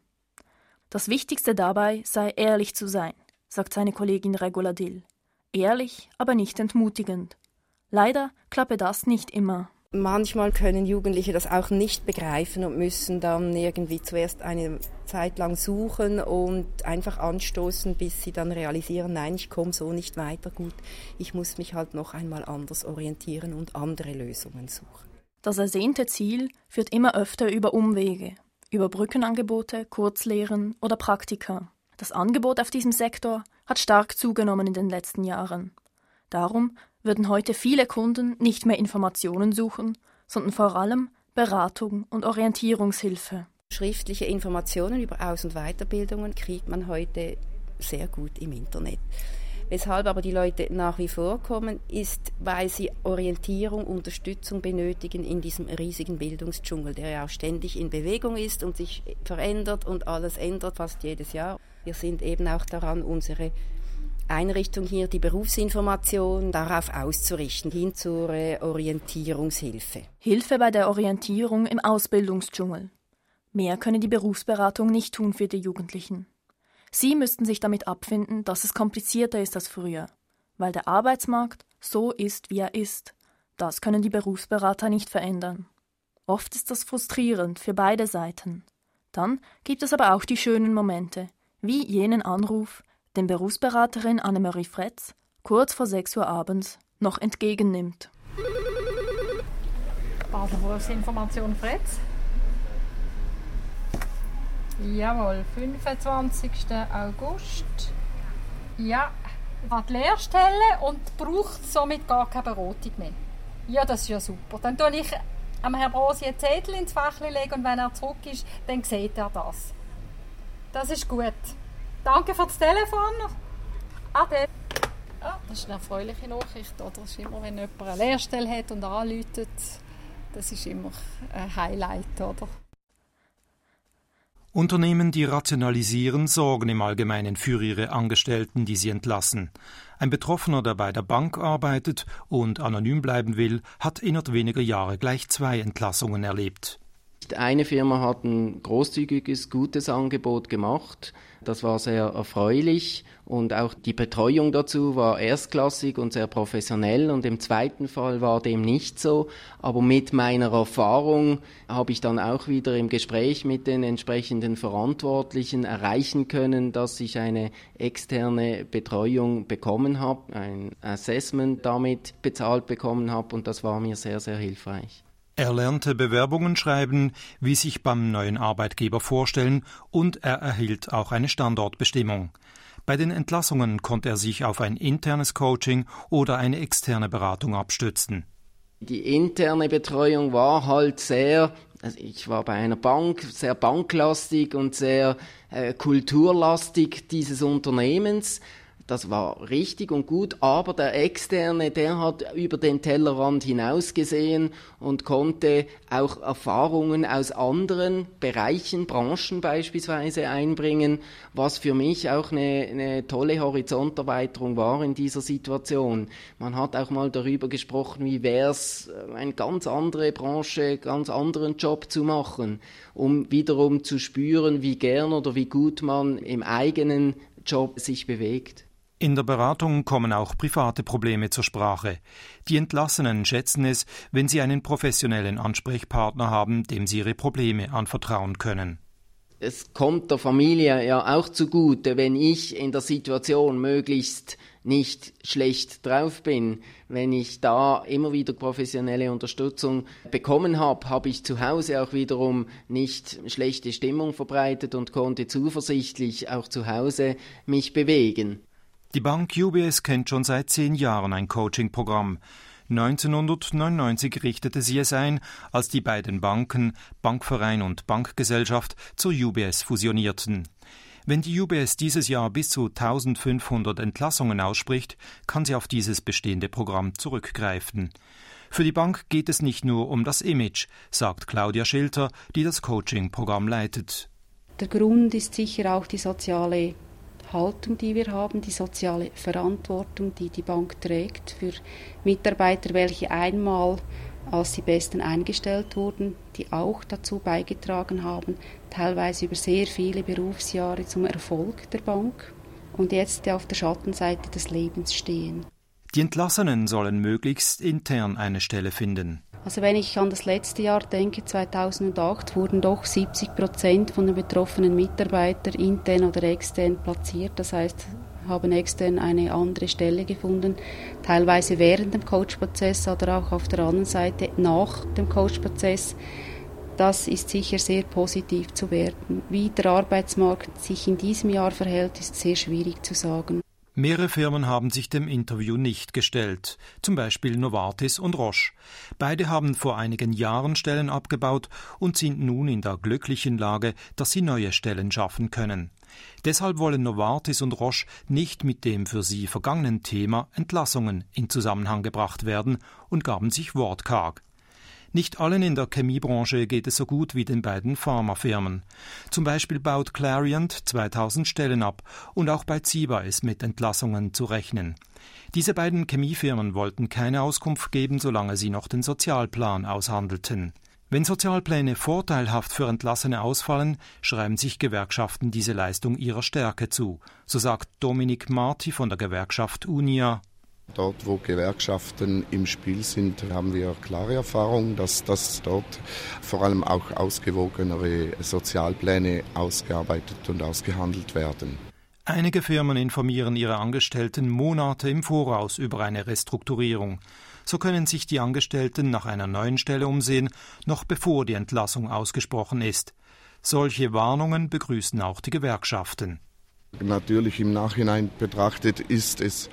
Das Wichtigste dabei sei ehrlich zu sein, sagt seine Kollegin Regula Dill. Ehrlich, aber nicht entmutigend. Leider klappe das nicht immer. Manchmal können Jugendliche das auch nicht begreifen und müssen dann irgendwie zuerst eine Zeit lang suchen und einfach anstoßen, bis sie dann realisieren, nein, ich komme so nicht weiter gut. Ich muss mich halt noch einmal anders orientieren und andere Lösungen suchen. Das ersehnte Ziel führt immer öfter über Umwege, über Brückenangebote, Kurzlehren oder Praktika. Das Angebot auf diesem Sektor hat stark zugenommen in den letzten Jahren. Darum würden heute viele Kunden nicht mehr Informationen suchen, sondern vor allem Beratung und Orientierungshilfe. Schriftliche Informationen über Aus- und Weiterbildungen kriegt man heute sehr gut im Internet. Weshalb aber die Leute nach wie vor kommen, ist, weil sie Orientierung, Unterstützung benötigen in diesem riesigen Bildungsdschungel, der ja auch ständig in Bewegung ist und sich verändert und alles ändert fast jedes Jahr. Wir sind eben auch daran, unsere Einrichtung hier, die Berufsinformation darauf auszurichten, hin zur Orientierungshilfe. Hilfe bei der Orientierung im Ausbildungsdschungel. Mehr könne die Berufsberatung nicht tun für die Jugendlichen. Sie müssten sich damit abfinden, dass es komplizierter ist als früher, weil der Arbeitsmarkt so ist, wie er ist. Das können die Berufsberater nicht verändern. Oft ist das frustrierend für beide Seiten. Dann gibt es aber auch die schönen Momente, wie jenen Anruf, den Berufsberaterin Annemarie Fretz kurz vor 6 Uhr abends noch entgegennimmt. Basel Berufsinformation Fretz. Jawohl, 25. August. Ja, hat Lehrstelle und braucht somit gar keine Beratung mehr. Ja, das ist ja super. Dann tue ich am Herrn Brosi einen Zettel ins Fach legen und wenn er zurück ist, dann sieht er das. Das ist gut. Danke für das Telefon. Ade. Ah, das ist eine erfreuliche Nachricht. Oder? Das ist immer, wenn jemand eine Lehrstelle hat und anläutet, das ist immer ein Highlight. Oder? Unternehmen, die rationalisieren, sorgen im Allgemeinen für ihre Angestellten, die sie entlassen. Ein Betroffener, der bei der Bank arbeitet und anonym bleiben will, hat innerhalb weniger Jahre gleich zwei Entlassungen erlebt. Eine Firma hat ein großzügiges, gutes Angebot gemacht. Das war sehr erfreulich und auch die Betreuung dazu war erstklassig und sehr professionell und im zweiten Fall war dem nicht so. Aber mit meiner Erfahrung habe ich dann auch wieder im Gespräch mit den entsprechenden Verantwortlichen erreichen können, dass ich eine externe Betreuung bekommen habe, ein Assessment damit bezahlt bekommen habe und das war mir sehr, sehr hilfreich. Er lernte Bewerbungen schreiben, wie sich beim neuen Arbeitgeber vorstellen und er erhielt auch eine Standortbestimmung. Bei den Entlassungen konnte er sich auf ein internes Coaching oder eine externe Beratung abstützen. Die interne Betreuung war halt sehr, also ich war bei einer Bank, sehr banklastig und sehr äh, kulturlastig dieses Unternehmens. Das war richtig und gut, aber der Externe, der hat über den Tellerrand hinausgesehen und konnte auch Erfahrungen aus anderen Bereichen, Branchen beispielsweise einbringen, was für mich auch eine, eine tolle Horizonterweiterung war in dieser Situation. Man hat auch mal darüber gesprochen, wie wäre es, eine ganz andere Branche, ganz anderen Job zu machen, um wiederum zu spüren, wie gern oder wie gut man im eigenen Job sich bewegt. In der Beratung kommen auch private Probleme zur Sprache. Die Entlassenen schätzen es, wenn sie einen professionellen Ansprechpartner haben, dem sie ihre Probleme anvertrauen können. Es kommt der Familie ja auch zugute, wenn ich in der Situation möglichst nicht schlecht drauf bin. Wenn ich da immer wieder professionelle Unterstützung bekommen habe, habe ich zu Hause auch wiederum nicht schlechte Stimmung verbreitet und konnte zuversichtlich auch zu Hause mich bewegen. Die Bank UBS kennt schon seit zehn Jahren ein Coaching-Programm. 1999 richtete sie es ein, als die beiden Banken, Bankverein und Bankgesellschaft, zur UBS fusionierten. Wenn die UBS dieses Jahr bis zu 1500 Entlassungen ausspricht, kann sie auf dieses bestehende Programm zurückgreifen. Für die Bank geht es nicht nur um das Image, sagt Claudia Schilter, die das Coaching-Programm leitet. Der Grund ist sicher auch die soziale Haltung, die wir haben, die soziale Verantwortung, die die Bank trägt für Mitarbeiter, welche einmal als die Besten eingestellt wurden, die auch dazu beigetragen haben, teilweise über sehr viele Berufsjahre zum Erfolg der Bank und jetzt auf der Schattenseite des Lebens stehen. Die Entlassenen sollen möglichst intern eine Stelle finden. Also wenn ich an das letzte Jahr denke, 2008, wurden doch 70 Prozent von den betroffenen Mitarbeitern intern oder extern platziert. Das heißt, haben extern eine andere Stelle gefunden, teilweise während dem Coachprozess oder auch auf der anderen Seite nach dem Coachprozess. Das ist sicher sehr positiv zu werten. Wie der Arbeitsmarkt sich in diesem Jahr verhält, ist sehr schwierig zu sagen. Mehrere Firmen haben sich dem Interview nicht gestellt, zum Beispiel Novartis und Roche. Beide haben vor einigen Jahren Stellen abgebaut und sind nun in der glücklichen Lage, dass sie neue Stellen schaffen können. Deshalb wollen Novartis und Roche nicht mit dem für sie vergangenen Thema Entlassungen in Zusammenhang gebracht werden und gaben sich wortkarg. Nicht allen in der Chemiebranche geht es so gut wie den beiden Pharmafirmen. Zum Beispiel baut Clariant 2000 Stellen ab und auch bei Ziba ist mit Entlassungen zu rechnen. Diese beiden Chemiefirmen wollten keine Auskunft geben, solange sie noch den Sozialplan aushandelten. Wenn Sozialpläne vorteilhaft für Entlassene ausfallen, schreiben sich Gewerkschaften diese Leistung ihrer Stärke zu. So sagt Dominik Marti von der Gewerkschaft Unia. Dort, wo Gewerkschaften im Spiel sind, haben wir klare Erfahrung, dass, dass dort vor allem auch ausgewogenere Sozialpläne ausgearbeitet und ausgehandelt werden. Einige Firmen informieren ihre Angestellten Monate im Voraus über eine Restrukturierung. So können sich die Angestellten nach einer neuen Stelle umsehen, noch bevor die Entlassung ausgesprochen ist. Solche Warnungen begrüßen auch die Gewerkschaften. Natürlich im Nachhinein betrachtet ist es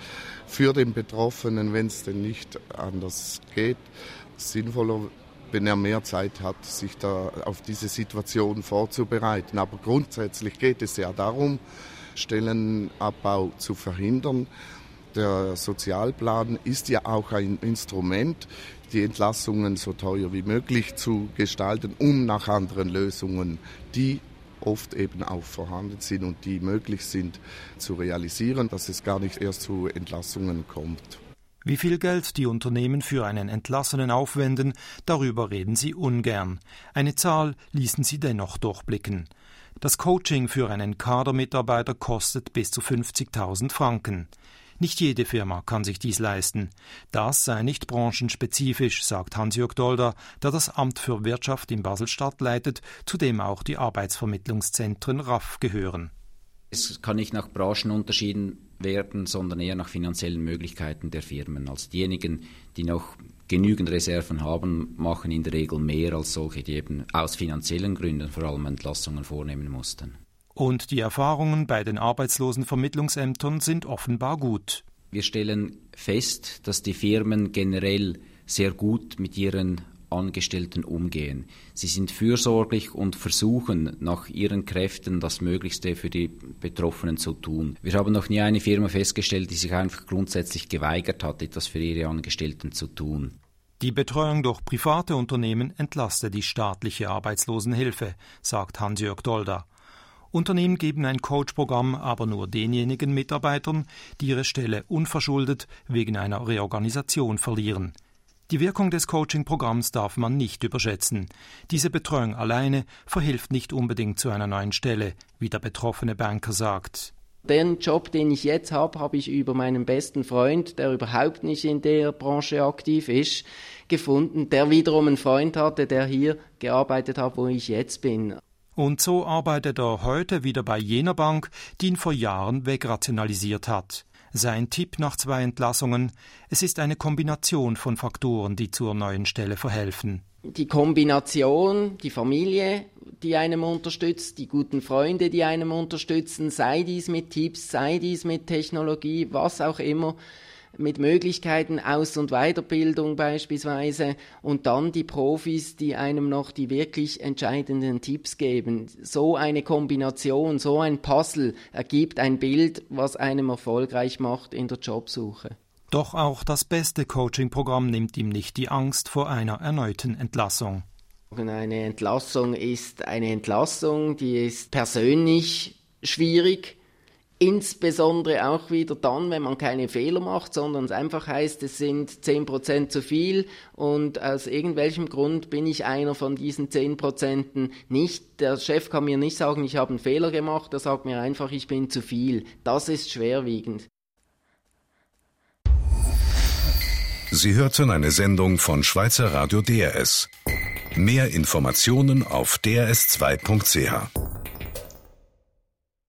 für den Betroffenen, wenn es denn nicht anders geht, sinnvoller, wenn er mehr Zeit hat, sich da auf diese Situation vorzubereiten. Aber grundsätzlich geht es ja darum, Stellenabbau zu verhindern. Der Sozialplan ist ja auch ein Instrument, die Entlassungen so teuer wie möglich zu gestalten, um nach anderen Lösungen, die oft eben auch vorhanden sind und die möglich sind zu realisieren, dass es gar nicht erst zu Entlassungen kommt. Wie viel Geld die Unternehmen für einen Entlassenen aufwenden, darüber reden sie ungern. Eine Zahl ließen sie dennoch durchblicken. Das Coaching für einen Kadermitarbeiter kostet bis zu 50.000 Franken. Nicht jede Firma kann sich dies leisten. Das sei nicht branchenspezifisch, sagt Hans-Jörg Dolder, der das Amt für Wirtschaft in Baselstadt leitet, zu dem auch die Arbeitsvermittlungszentren RAF gehören. Es kann nicht nach Branchen unterschieden werden, sondern eher nach finanziellen Möglichkeiten der Firmen. Also diejenigen, die noch genügend Reserven haben, machen in der Regel mehr als solche, die eben aus finanziellen Gründen vor allem Entlassungen vornehmen mussten. Und die Erfahrungen bei den Arbeitslosenvermittlungsämtern sind offenbar gut. Wir stellen fest, dass die Firmen generell sehr gut mit ihren Angestellten umgehen. Sie sind fürsorglich und versuchen nach ihren Kräften das Möglichste für die Betroffenen zu tun. Wir haben noch nie eine Firma festgestellt, die sich einfach grundsätzlich geweigert hat, etwas für ihre Angestellten zu tun. Die Betreuung durch private Unternehmen entlaste die staatliche Arbeitslosenhilfe, sagt Hans-Jörg Dolder. Unternehmen geben ein Coach-Programm aber nur denjenigen Mitarbeitern, die ihre Stelle unverschuldet wegen einer Reorganisation verlieren. Die Wirkung des Coaching-Programms darf man nicht überschätzen. Diese Betreuung alleine verhilft nicht unbedingt zu einer neuen Stelle, wie der betroffene Banker sagt. Den Job, den ich jetzt habe, habe ich über meinen besten Freund, der überhaupt nicht in der Branche aktiv ist, gefunden, der wiederum einen Freund hatte, der hier gearbeitet hat, wo ich jetzt bin. Und so arbeitet er heute wieder bei jener Bank, die ihn vor Jahren wegrationalisiert hat. Sein Tipp nach zwei Entlassungen es ist eine Kombination von Faktoren, die zur neuen Stelle verhelfen. Die Kombination, die Familie, die einem unterstützt, die guten Freunde, die einem unterstützen, sei dies mit Tipps, sei dies mit Technologie, was auch immer, mit Möglichkeiten Aus- und Weiterbildung beispielsweise und dann die Profis, die einem noch die wirklich entscheidenden Tipps geben. So eine Kombination, so ein Puzzle ergibt ein Bild, was einem erfolgreich macht in der Jobsuche. Doch auch das beste Coaching-Programm nimmt ihm nicht die Angst vor einer erneuten Entlassung. Eine Entlassung ist eine Entlassung, die ist persönlich schwierig, Insbesondere auch wieder dann, wenn man keine Fehler macht, sondern es einfach heißt, es sind 10% zu viel und aus irgendwelchem Grund bin ich einer von diesen 10% nicht. Der Chef kann mir nicht sagen, ich habe einen Fehler gemacht, er sagt mir einfach, ich bin zu viel. Das ist schwerwiegend. Sie hörten eine Sendung von Schweizer Radio DRS. Mehr Informationen auf drs2.ch.